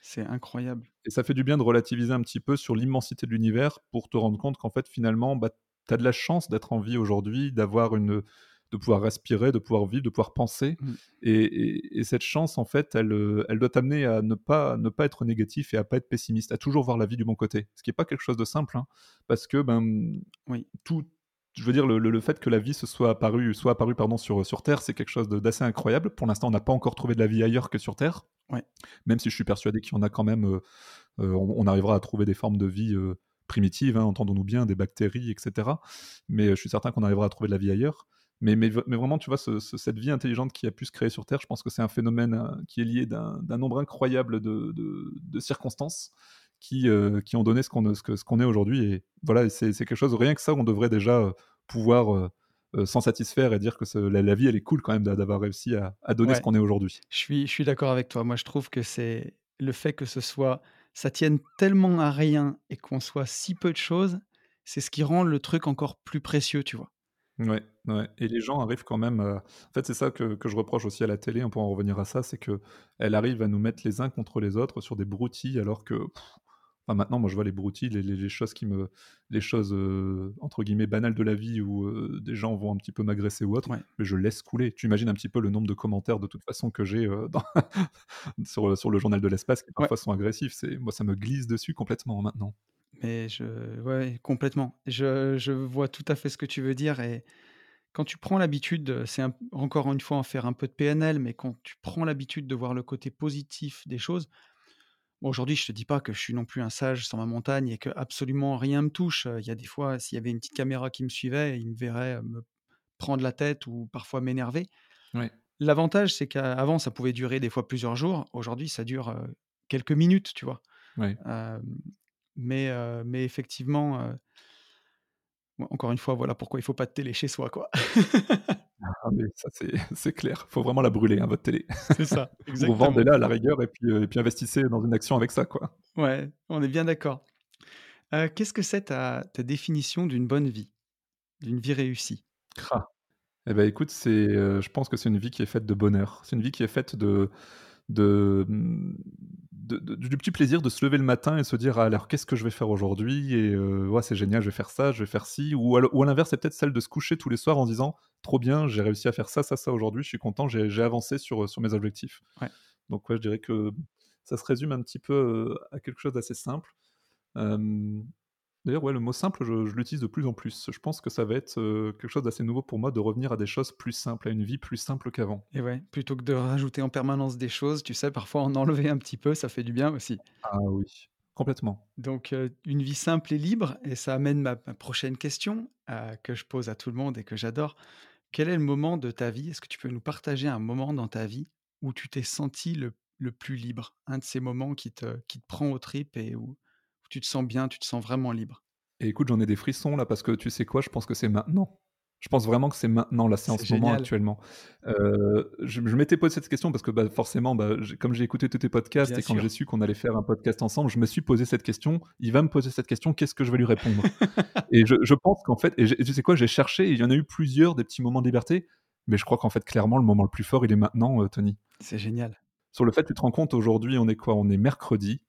C'est incroyable. et ça fait du bien de relativiser un petit peu sur l'immensité de l'univers pour te rendre compte qu'en fait, finalement, bah, tu as de la chance d'être en vie aujourd'hui, d'avoir une de pouvoir respirer, de pouvoir vivre, de pouvoir penser Mmh. et et et cette chance, en fait, elle, elle doit t'amener à ne pas ne pas être négatif et à pas être pessimiste, à toujours voir la vie du bon côté. Ce qui est pas quelque chose de simple, hein, parce que, ben, Oui, tout je veux dire le le le fait que la vie se soit apparue soit apparue, pardon, sur, sur terre, c'est quelque chose d'assez incroyable. Pour l'instant, on n'a pas encore trouvé de la vie ailleurs que sur terre, ouais, même si je suis persuadé qu'il y en a quand même, heu, on on arrivera à trouver des formes de vie, primitives, hein, entendons-nous bien, des bactéries et cetera. Mais, je suis certain qu'on arrivera à trouver de la vie ailleurs. Mais mais v mais vraiment, tu vois, ce ce cette vie intelligente qui a pu se créer sur terre, je pense que c'est un phénomène, heu, qui est lié d'un nombre incroyable de de de circonstances qui, heu, qui ont donné ce qu'on ce ce est aujourd'hui et voilà c'est quelque chose rien que ça, on devrait déjà, heu, pouvoir, s'en satisfaire et dire que ce la la vie, elle est cool quand même d'a d'avoir réussi à à donner ce qu'on est aujourd'hui. je suis je suis d'accord avec toi. Moi, je trouve que c'est le fait que ce soit ça tienne tellement à rien et qu'on soit si peu de choses, c'est ce qui rend le truc encore plus précieux, tu vois? Ouais, ouais et les gens arrivent quand même, heu en fait, c'est ça que que je reproche aussi à la télé, hein, pour en revenir à ça, c'est qu'elle arrive à nous mettre les uns contre les autres sur des broutilles alors que pff, enfin, maintenant, moi, je vois les broutilles, les les les choses qui me les choses, heu, entre guillemets «banales» de la vie où, heu, des gens vont un petit peu m'agresser ou autre, Ouais, mais je laisse couler. Tu imagines un petit peu le nombre de commentaires de toute façon que j'ai, heu, dans sur, sur le journal de l'espace qui ouais. parfois sont agressifs. C'est moi, ça me glisse dessus complètement maintenant. Mais je ouais, complètement. Je je vois tout à fait ce que tu veux dire et quand tu prends l'habitude, c'est un encore une fois en faire un peu de PNL, mais quand tu prends l'habitude de voir le côté positif des choses bon aujourd'hui je te dis pas que je suis non plus un sage sur ma montagne et que absolument rien me touche, il y a des fois s'il y avait une petite caméra qui me suivait, il me verrait, heu, me prendre la tête ou parfois m'énerver. Ouais, L'avantage c'est qu'avant ça pouvait durer des fois plusieurs jours, aujourd'hui ça dure, heu, quelques minutes, tu vois? ouais. Mais mais effectivement, encore une fois, voilà pourquoi il faut pas de télé chez soi, quoi. Ah mais ça c'est c'est clair. Faut vraiment la brûler, hein, votre télé. C'est ça, exactement. vendez-la à la rigueur et puis, et puis investissez dans une action avec ça, quoi. Ouais, on est bien d'accord. Qu'est-ce que c'est ta ta définition d'une bonne vie? D'une vie réussie? Ah. Et bah, écoute, c'est, je pense que c'est une vie qui est faite de bonheur. C'est une vie qui est faite de de, mmh, de de du petit plaisir de se lever le matin et se dire: «Ah alors qu'est-ce que je vais faire aujourd'hui?» et «Ouais, c'est génial, je vais faire ça, je vais faire ci» ou à ou à l'inverse, c'est peut-être celle de se coucher tous les soirs en disant: «Trop bien, j'ai réussi à faire ça, ça, ça aujourd'hui, je suis content, j'ai avancé sur, mes objectifs». Ouais, Donc ouais, je dirais que ça se résume un petit peu, heu, à quelque chose d'assez simple. D'ailleurs, ouais, le mot simple, je je l'utilise de plus en plus. Je pense que ça va être, heu, quelque chose d'assez nouveau pour moi de revenir à des choses plus simples, à une vie plus simple qu'avant. Et ouais, plutôt que de rajouter en permanence des choses, tu sais, parfois en enlever un petit peu, ça fait du bien aussi. Ah oui, complètement. Donc, heu, une vie simple et libre et ça amène ma ma prochaine question, heu, que je pose à tout le monde et que j'adore. Quel est le moment de ta vie est-ce que tu peux nous partager un moment dans ta vie où tu t'es senti le le plus libre? Un de ces moments qui te qui te prend aux tripes et où tu te sens bien, tu te sens vraiment libre? Et écoute, j'en ai des frissons là parce que tu sais quoi? Je pense que c'est maintenant. Je pense vraiment que c'est maintenant, là, c'est en ce moment actuellement. Heu, je je m'étais posé cette question parce que, bah, forcément, bah, comme j'ai écouté tous tes podcasts Bien et quand j'ai su qu'on allait faire un podcast ensemble, je me suis posé cette question. Il va me poser cette question, qu'est-ce que je vais lui répondre? Et je je pense qu'en fait et tu sais quoi? J'ai cherché il y en a eu plusieurs des petits moments de liberté, mais je crois qu'en fait, clairement, le moment le plus fort, il est maintenant, heu, Tony. C'est génial. Sur le fait, tu te rends compte aujourd'hui, on est quoi? On est mercredi,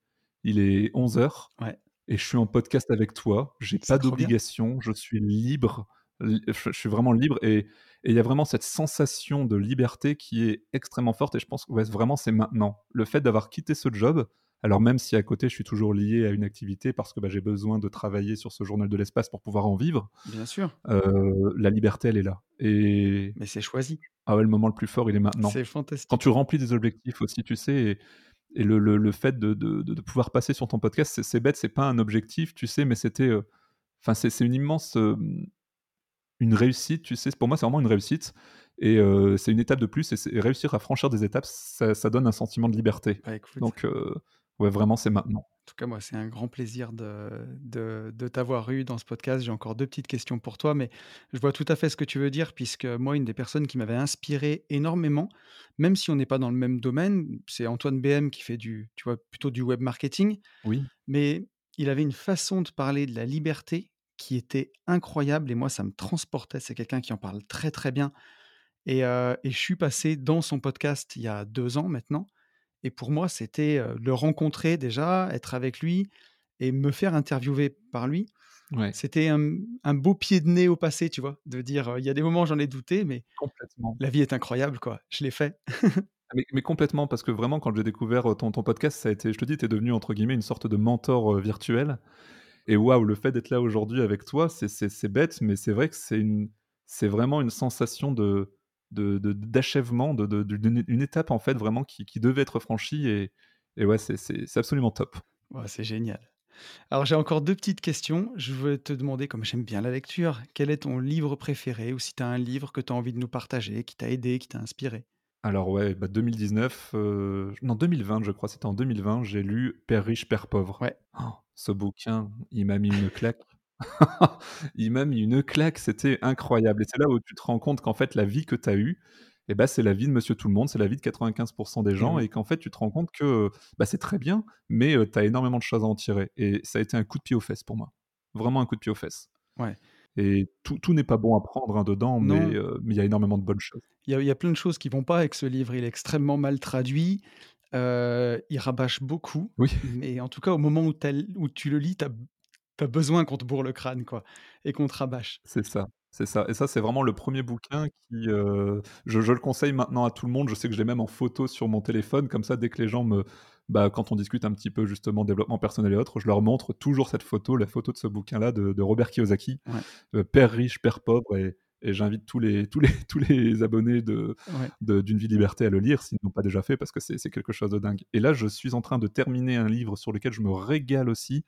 il est 11:00 Ouais, et je suis en podcast avec toi. J'ai pas d'obligation, je suis libre, li je suis vraiment libre et il y a vraiment cette sensation de liberté qui est extrêmement forte et je pense que ouais, vraiment, c'est maintenant. Le fait d'avoir quitté ce job, alors même si à côté, je suis toujours lié à une activité parce que, bah, j'ai besoin de travailler sur ce journal de l'espace pour pouvoir en vivre, Bien sûr, heu, la liberté, elle est là et mais c'est choisi. ah ouais, le moment le plus fort, il est maintenant. C'est Quand tu fantastique. remplis des objectifs aussi, tu sais et et le le le fait de de de pouvoir passer sur ton podcast, c'est bête, c'est pas un objectif, tu sais, mais c'était, heu, enfin, c'est c'est une immense, hem, une réussite, tu sais? Pour moi, c'est vraiment une réussite et heu, c'est une étape de plus et réussir à franchir des étapes, ça ça donne un sentiment de liberté. Bah, écoute Donc ouais, vraiment, c'est maintenant. En tout cas, moi, c'est un grand plaisir de de de t'avoir eu dans ce podcast. J'ai encore 2 petites questions pour toi, mais je vois tout à fait ce que tu veux dire puisque moi, une des personnes qui m'avait inspiré énormément, même si on n'est pas dans le même domaine, c'est Antoine BM qui fait du tu vois, plutôt du web marketing, Oui, mais il avait une façon de parler de la liberté qui était incroyable et moi, ça me transportait. C'est quelqu'un qui en parle très, très bien et heu et je suis passé dans son podcast il y a 2 ans maintenant et pour moi, c'était, le rencontrer déjà, être avec lui et me faire interviewer par lui. ouais, C'était un un beau pied de nez au passé, tu vois? De dire, il y a des moments, j'en ai douté, mais complètement. la vie est incroyable, quoi. Je l'ai fait. Ah mais mais complètement, parce que vraiment quand j'ai découvert, ton ton podcast, ça a été je te dis, tu es devenu entre guillemets «une sorte de mentor, virtuel» Et waouh, le fait d'être là aujourd'hui avec toi, c'est bête, mais c'est vrai que c'est une c'est vraiment une sensation de d'achèvement, de de d'une une étape, en fait, vraiment qui qui devait être franchie et et ouais, c'est absolument top. Ouais, c'est génial. Alors j'ai encore 2 petites questions. Je veux te demander, comme j'aime bien la lecture, quel est ton livre préféré ou si tu as un livre que tu as envie de nous partager, qui t'a aidé, qui t'a inspiré? Alors ouais, bah, 2019, heu, non 2020, je crois, c'était en 2020, j'ai lu Père riche, père pauvre. Ouais, Oh, ce bouquin, il m'a mis une claque. Il m'a mis une claque, c'était incroyable et c'est là où tu te rends compte qu'en fait la vie que tu as eue et bah, c'est la vie de monsieur tout le monde, c'est la vie de 95 des et gens oui, et qu'en fait tu te rends compte que, bah, c'est très bien, mais heu, tu as énormément de choses à en tirer et ça a été un coup de pied aux fesses pour moi. Vraiment un coup de pied aux fesses ouais. et tout tout n'est pas bon à prendre, hein, dedans, mais Non, il y a énormément de bonnes choses. il y y a plein de choses qui vont pas avec ce livre. Il est extrêmement mal traduit, il rabâche beaucoup, Oui. mais en tout cas, au moment où tu où tu le lis, tu as besoin qu'on te bourre le crâne, quoi et qu'on te rabâche. C'est ça, c'est ça et ça, c'est vraiment le premier bouquin qui, heu, je je le conseille maintenant à tout le monde. Je sais que je l'ai même en photo sur mon téléphone, comme ça, dès que les gens me bah, quand on discute un petit peu justement développement personnel et autres, je leur montre toujours cette photo, la photo de ce bouquin-là de de Robert Kiyosaki, Ouais, heu, Père riche, père pauvre et et j'invite tous les tous les tous les abonnés de ouais. de d'Une vie de liberté à le lire, s'ils ne l'ont pas déjà fait, parce que c'est c'est quelque chose de dingue et là, je suis en train de terminer un livre sur lequel je me régale aussi,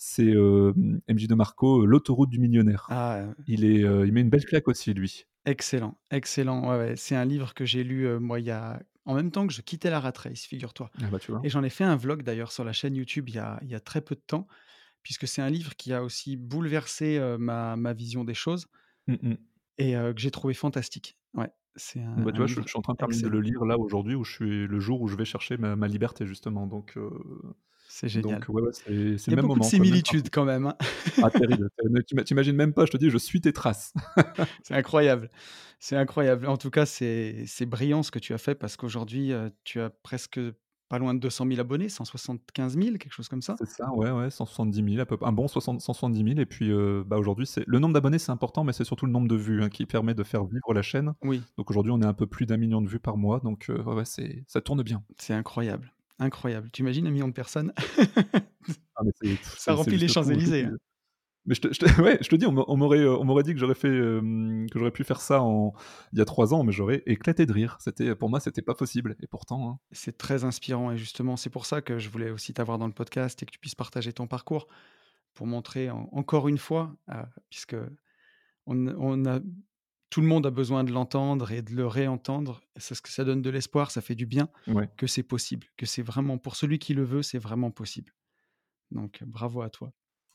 c'est, hem, MJ DeMarco, L'autoroute du millionnaire. Ah, Il est, heu, il met une belle claque aussi lui. excellent, excellent. Ouais, ouais, c'est un livre que j'ai lu, moi, il y a en même temps que je quittais la rat race, figure-toi Ah bah, et j'en ai fait un vlog d'ailleurs sur la chaîne YouTube il y a il y a très peu de temps, puisque c'est un livre qui a aussi bouleversé, ma ma vision des choses Mmh mh. et que j'ai trouvé fantastique. Ouais, c'est un Bah, tu un vois, je suis en train de terminer de le lire là aujourd'hui où je suis le jour où je vais chercher ma ma liberté justement donc C'est donc génial. ouais, ouais, c'est Il y a même beaucoup de moment similitudes quand même, hein. Ah terrible, tu ima tu imagines même pas, je te dis, je suis tes traces. C'est incroyable. C'est incroyable. En tout cas, c'est c'est brillant ce que tu as fait parce qu'aujourd'hui, heu, tu as presque pas loin de 200 000 abonnés, 175 000, quelque chose comme ça? C'est ça, ouais, ouais, 170 000 à peu un bon soixante 170 000 et puis, heu, bah, aujourd'hui, c'est le nombre d'abonnés, c'est important, mais c'est surtout le nombre de vues, hein, qui permet de faire vivre la chaîne. Oui, Donc aujourd'hui, on est un peu plus d'un million de vues par mois, donc ouais, ouais, c'est ça tourne bien. c'est incroyable, incroyable. Tu imagines 1 000 000 de personnes? Ah mais Ça remplit les Champs-Élysées, hein. Mais je te, je te- ouais, je te dis, on m'aurait, euh, on m'aurait dit que j'aurais fait, euh, que j'aurais pu faire ça en, il y a trois ans, mais j'aurais éclaté de rire. C'était, pour moi, c'était pas possible. Et pourtant, hein. C'est très inspirant et justement, c'est pour ça que je voulais aussi t'avoir dans le podcast et que tu puisses partager ton parcours pour montrer en- encore une fois, euh, puisque on, on a, tout le monde a besoin de l'entendre et de le réentendre. et C'est ce que ça donne de l'espoir, ça fait du bien ouais. que c'est possible, que c'est vraiment pour celui qui le veut, c'est vraiment possible. Donc bravo à toi.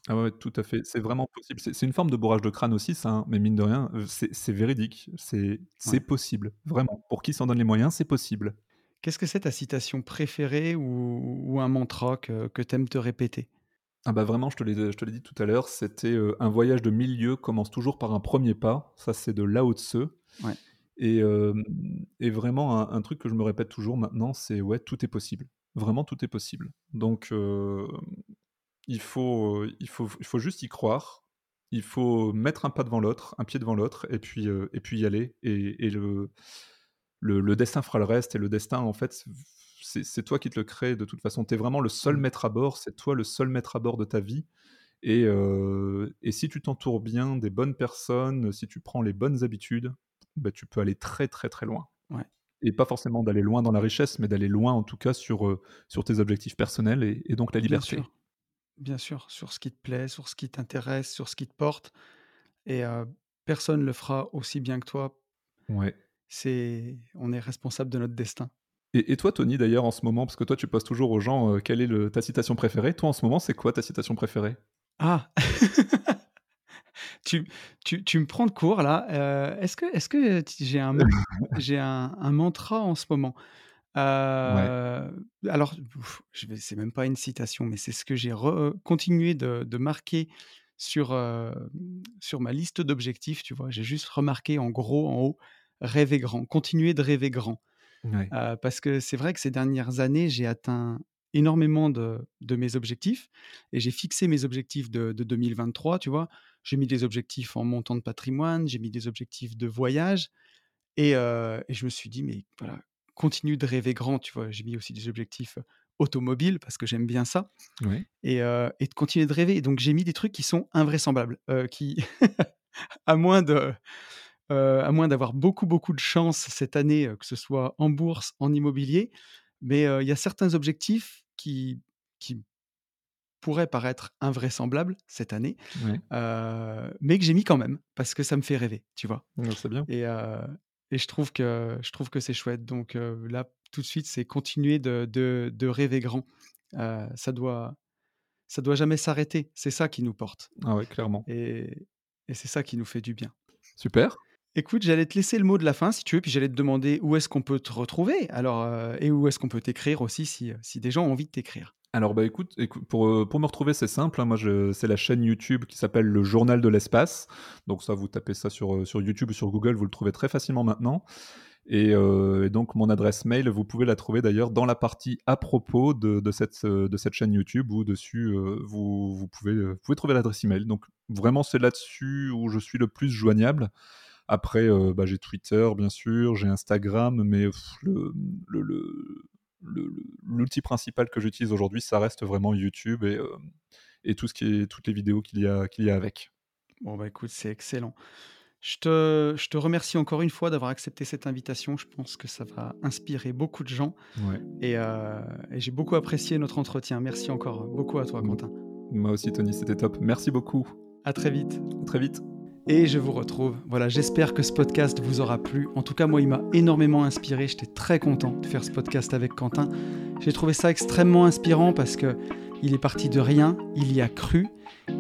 Ah ouais, tout à fait. C'est vraiment possible. C'est une forme de bourrage de crâne aussi, ça, hein, mais mine de rien, c'est véridique. C'est Ouais. possible, vraiment. Pour qui s'en donne les moyens, c'est possible. Qu'est-ce que c'est ta citation préférée ou, ou un mantra que, que t'aimes te répéter? Ah bah vraiment, je te l'ai je te l'ai dit tout à l'heure, c'était, heu, un voyage de 1000 lieues commence toujours par un premier pas. Ça, c'est de Lao Tse Ouais. et hem et vraiment un un truc que je me répète toujours maintenant, c'est ouais, tout est possible. Vraiment, tout est possible. Donc hem, il faut, il faut il faut juste y croire. Il faut mettre un pas devant l'autre, un pied devant l'autre et puis, et puis y aller et et le le le destin fera le reste et le destin, en fait, c'est toi qui te le crée de toute façon. Tu es vraiment le seul Mm. maître à bord, c'est toi le seul maître à bord de ta vie et si tu t'entoures bien des bonnes personnes, si tu prends les bonnes habitudes, bah, tu peux aller très, très, très loin Ouais, et pas forcément d'aller loin dans la richesse, mais d'aller loin, en tout cas, sur, sur tes objectifs personnels et et donc la bien liberté. sûr, bien sûr, sur ce qui te plaît, sur ce qui t'intéresse, sur ce qui te porte. Et euh, personne le fera aussi bien que toi. Ouais C'est, on est responsable de notre destin. Et et toi, Tony, d'ailleurs, en ce moment, parce que toi, tu poses toujours aux gens, heu, quelle est le ta citation préférée? Toi, en ce moment, c'est quoi ta citation préférée? Ah, tu, tu, tu me prends de court là. Euh, est-ce que, est-ce que j'ai un, j'ai un, un mantra en ce moment? Ouais, Euh, Alors, ouf, je vais, c'est même pas une citation, mais c'est ce que j'ai continué de, de marquer sur, euh, sur ma liste d'objectifs. Tu vois, j'ai juste remarqué en gros en haut, rêver grand, continuer de rêver grand. Ouais, Heu, parce que c'est vrai que ces dernières années, j'ai atteint énormément de de mes objectifs et j'ai fixé mes objectifs de de 2023, tu vois? J'ai mis des objectifs en montant de patrimoine, j'ai mis des objectifs de voyage et heu et je me suis dit: «Mais voilà, continue de rêver grand», tu vois? J'ai mis aussi des objectifs, automobiles parce que j'aime bien ça ouais, et de continuer de rêver. Donc j'ai mis des trucs qui sont invraisemblables, qui à moins de Heu, à moins d'avoir beaucoup, beaucoup de chance cette année, heu, que ce soit en bourse, en immobilier. Mais, heu, il y a certains objectifs qui qui pourraient paraître invraisemblables cette année, ouais. mais que j'ai mis quand même parce que ça me fait rêver, tu vois? Ouais, c'est bien. Et et je trouve que je trouve que c'est chouette. Donc, là, tout de suite, c'est continuer de de de rêver grand. Ça doit ça doit jamais s'arrêter. C'est ça qui nous porte Ah ouais, clairement. et et c'est ça qui nous fait du bien. Super. Écoute, j'allais te laisser le mot de la fin si tu veux, puis j'allais te demander où est-ce qu'on peut te retrouver alors, heu et où est-ce qu'on peut t'écrire aussi si, heu, si des gens ont envie de t'écrire? Alors, bah, écoute écou pour, heu, pour me retrouver, c'est simple, hein. Moi, c'est la chaîne YouTube qui s'appelle Le Journal de l'espace. Donc ça, vous tapez ça sur, sur YouTube ou sur Google, vous le trouvez très facilement maintenant et donc mon adresse mail, vous pouvez la trouver d'ailleurs dans la partie à propos de de cette, de cette chaîne YouTube où dessus, vous vous pouvez, vous pouvez trouver l'adresse email. Donc vraiment, c'est là-dessus où je suis le plus joignable. Après, heu, bah, j'ai Twitter bien sûr, j'ai Instagram, mais pff, le le le le le l'outil principal que j'utilise aujourd'hui, ça reste vraiment YouTube et hem et tout ce qui est toutes les vidéos qu'il y a qu'il y a avec. Bon, bah, écoute, c'est excellent. Je te je te remercie encore une fois d'avoir accepté cette invitation. Je pense que ça va inspirer beaucoup de gens Ouais. et heu et j'ai beaucoup apprécié notre entretien. Merci encore beaucoup à toi. Quentin. Moi aussi Tony, c'était top. Merci beaucoup. À très vite. À très vite. Et je vous retrouve. Voilà, j'espère que ce podcast vous aura plu. En tout cas, moi, il m'a énormément inspiré. J'étais très content de faire ce podcast avec Quentin. J'ai trouvé ça extrêmement inspirant parce que il est parti de rien, il y a cru,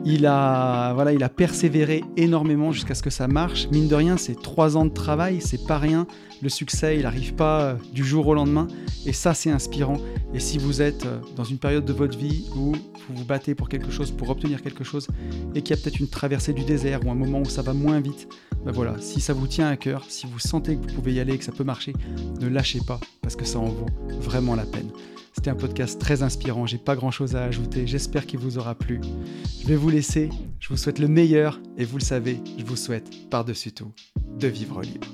il a, voilà, il a persévéré énormément jusqu'à ce que ça marche. Mine de rien, c'est trois ans de travail, c'est pas rien. Le succès, il n'arrive pas euh, du jour au lendemain. Et ça, c'est inspirant. Et si vous êtes euh, dans une période de votre vie où vous vous battez pour quelque chose, pour obtenir quelque chose, et qu'il y a peut-être une traversée du désert ou un moment où ça va moins vite, ben voilà, si ça vous tient à cœur, si vous sentez que vous pouvez y aller, que ça peut marcher, ne lâchez pas parce que ça en vaut vraiment la peine. C'était un podcast très inspirant, j'ai pas grand chose à ajouter, j'espère qu'il vous aura plu. Je vais vous laisser, je vous souhaite le meilleur et vous le savez, je vous souhaite par-dessus tout de vivre libre.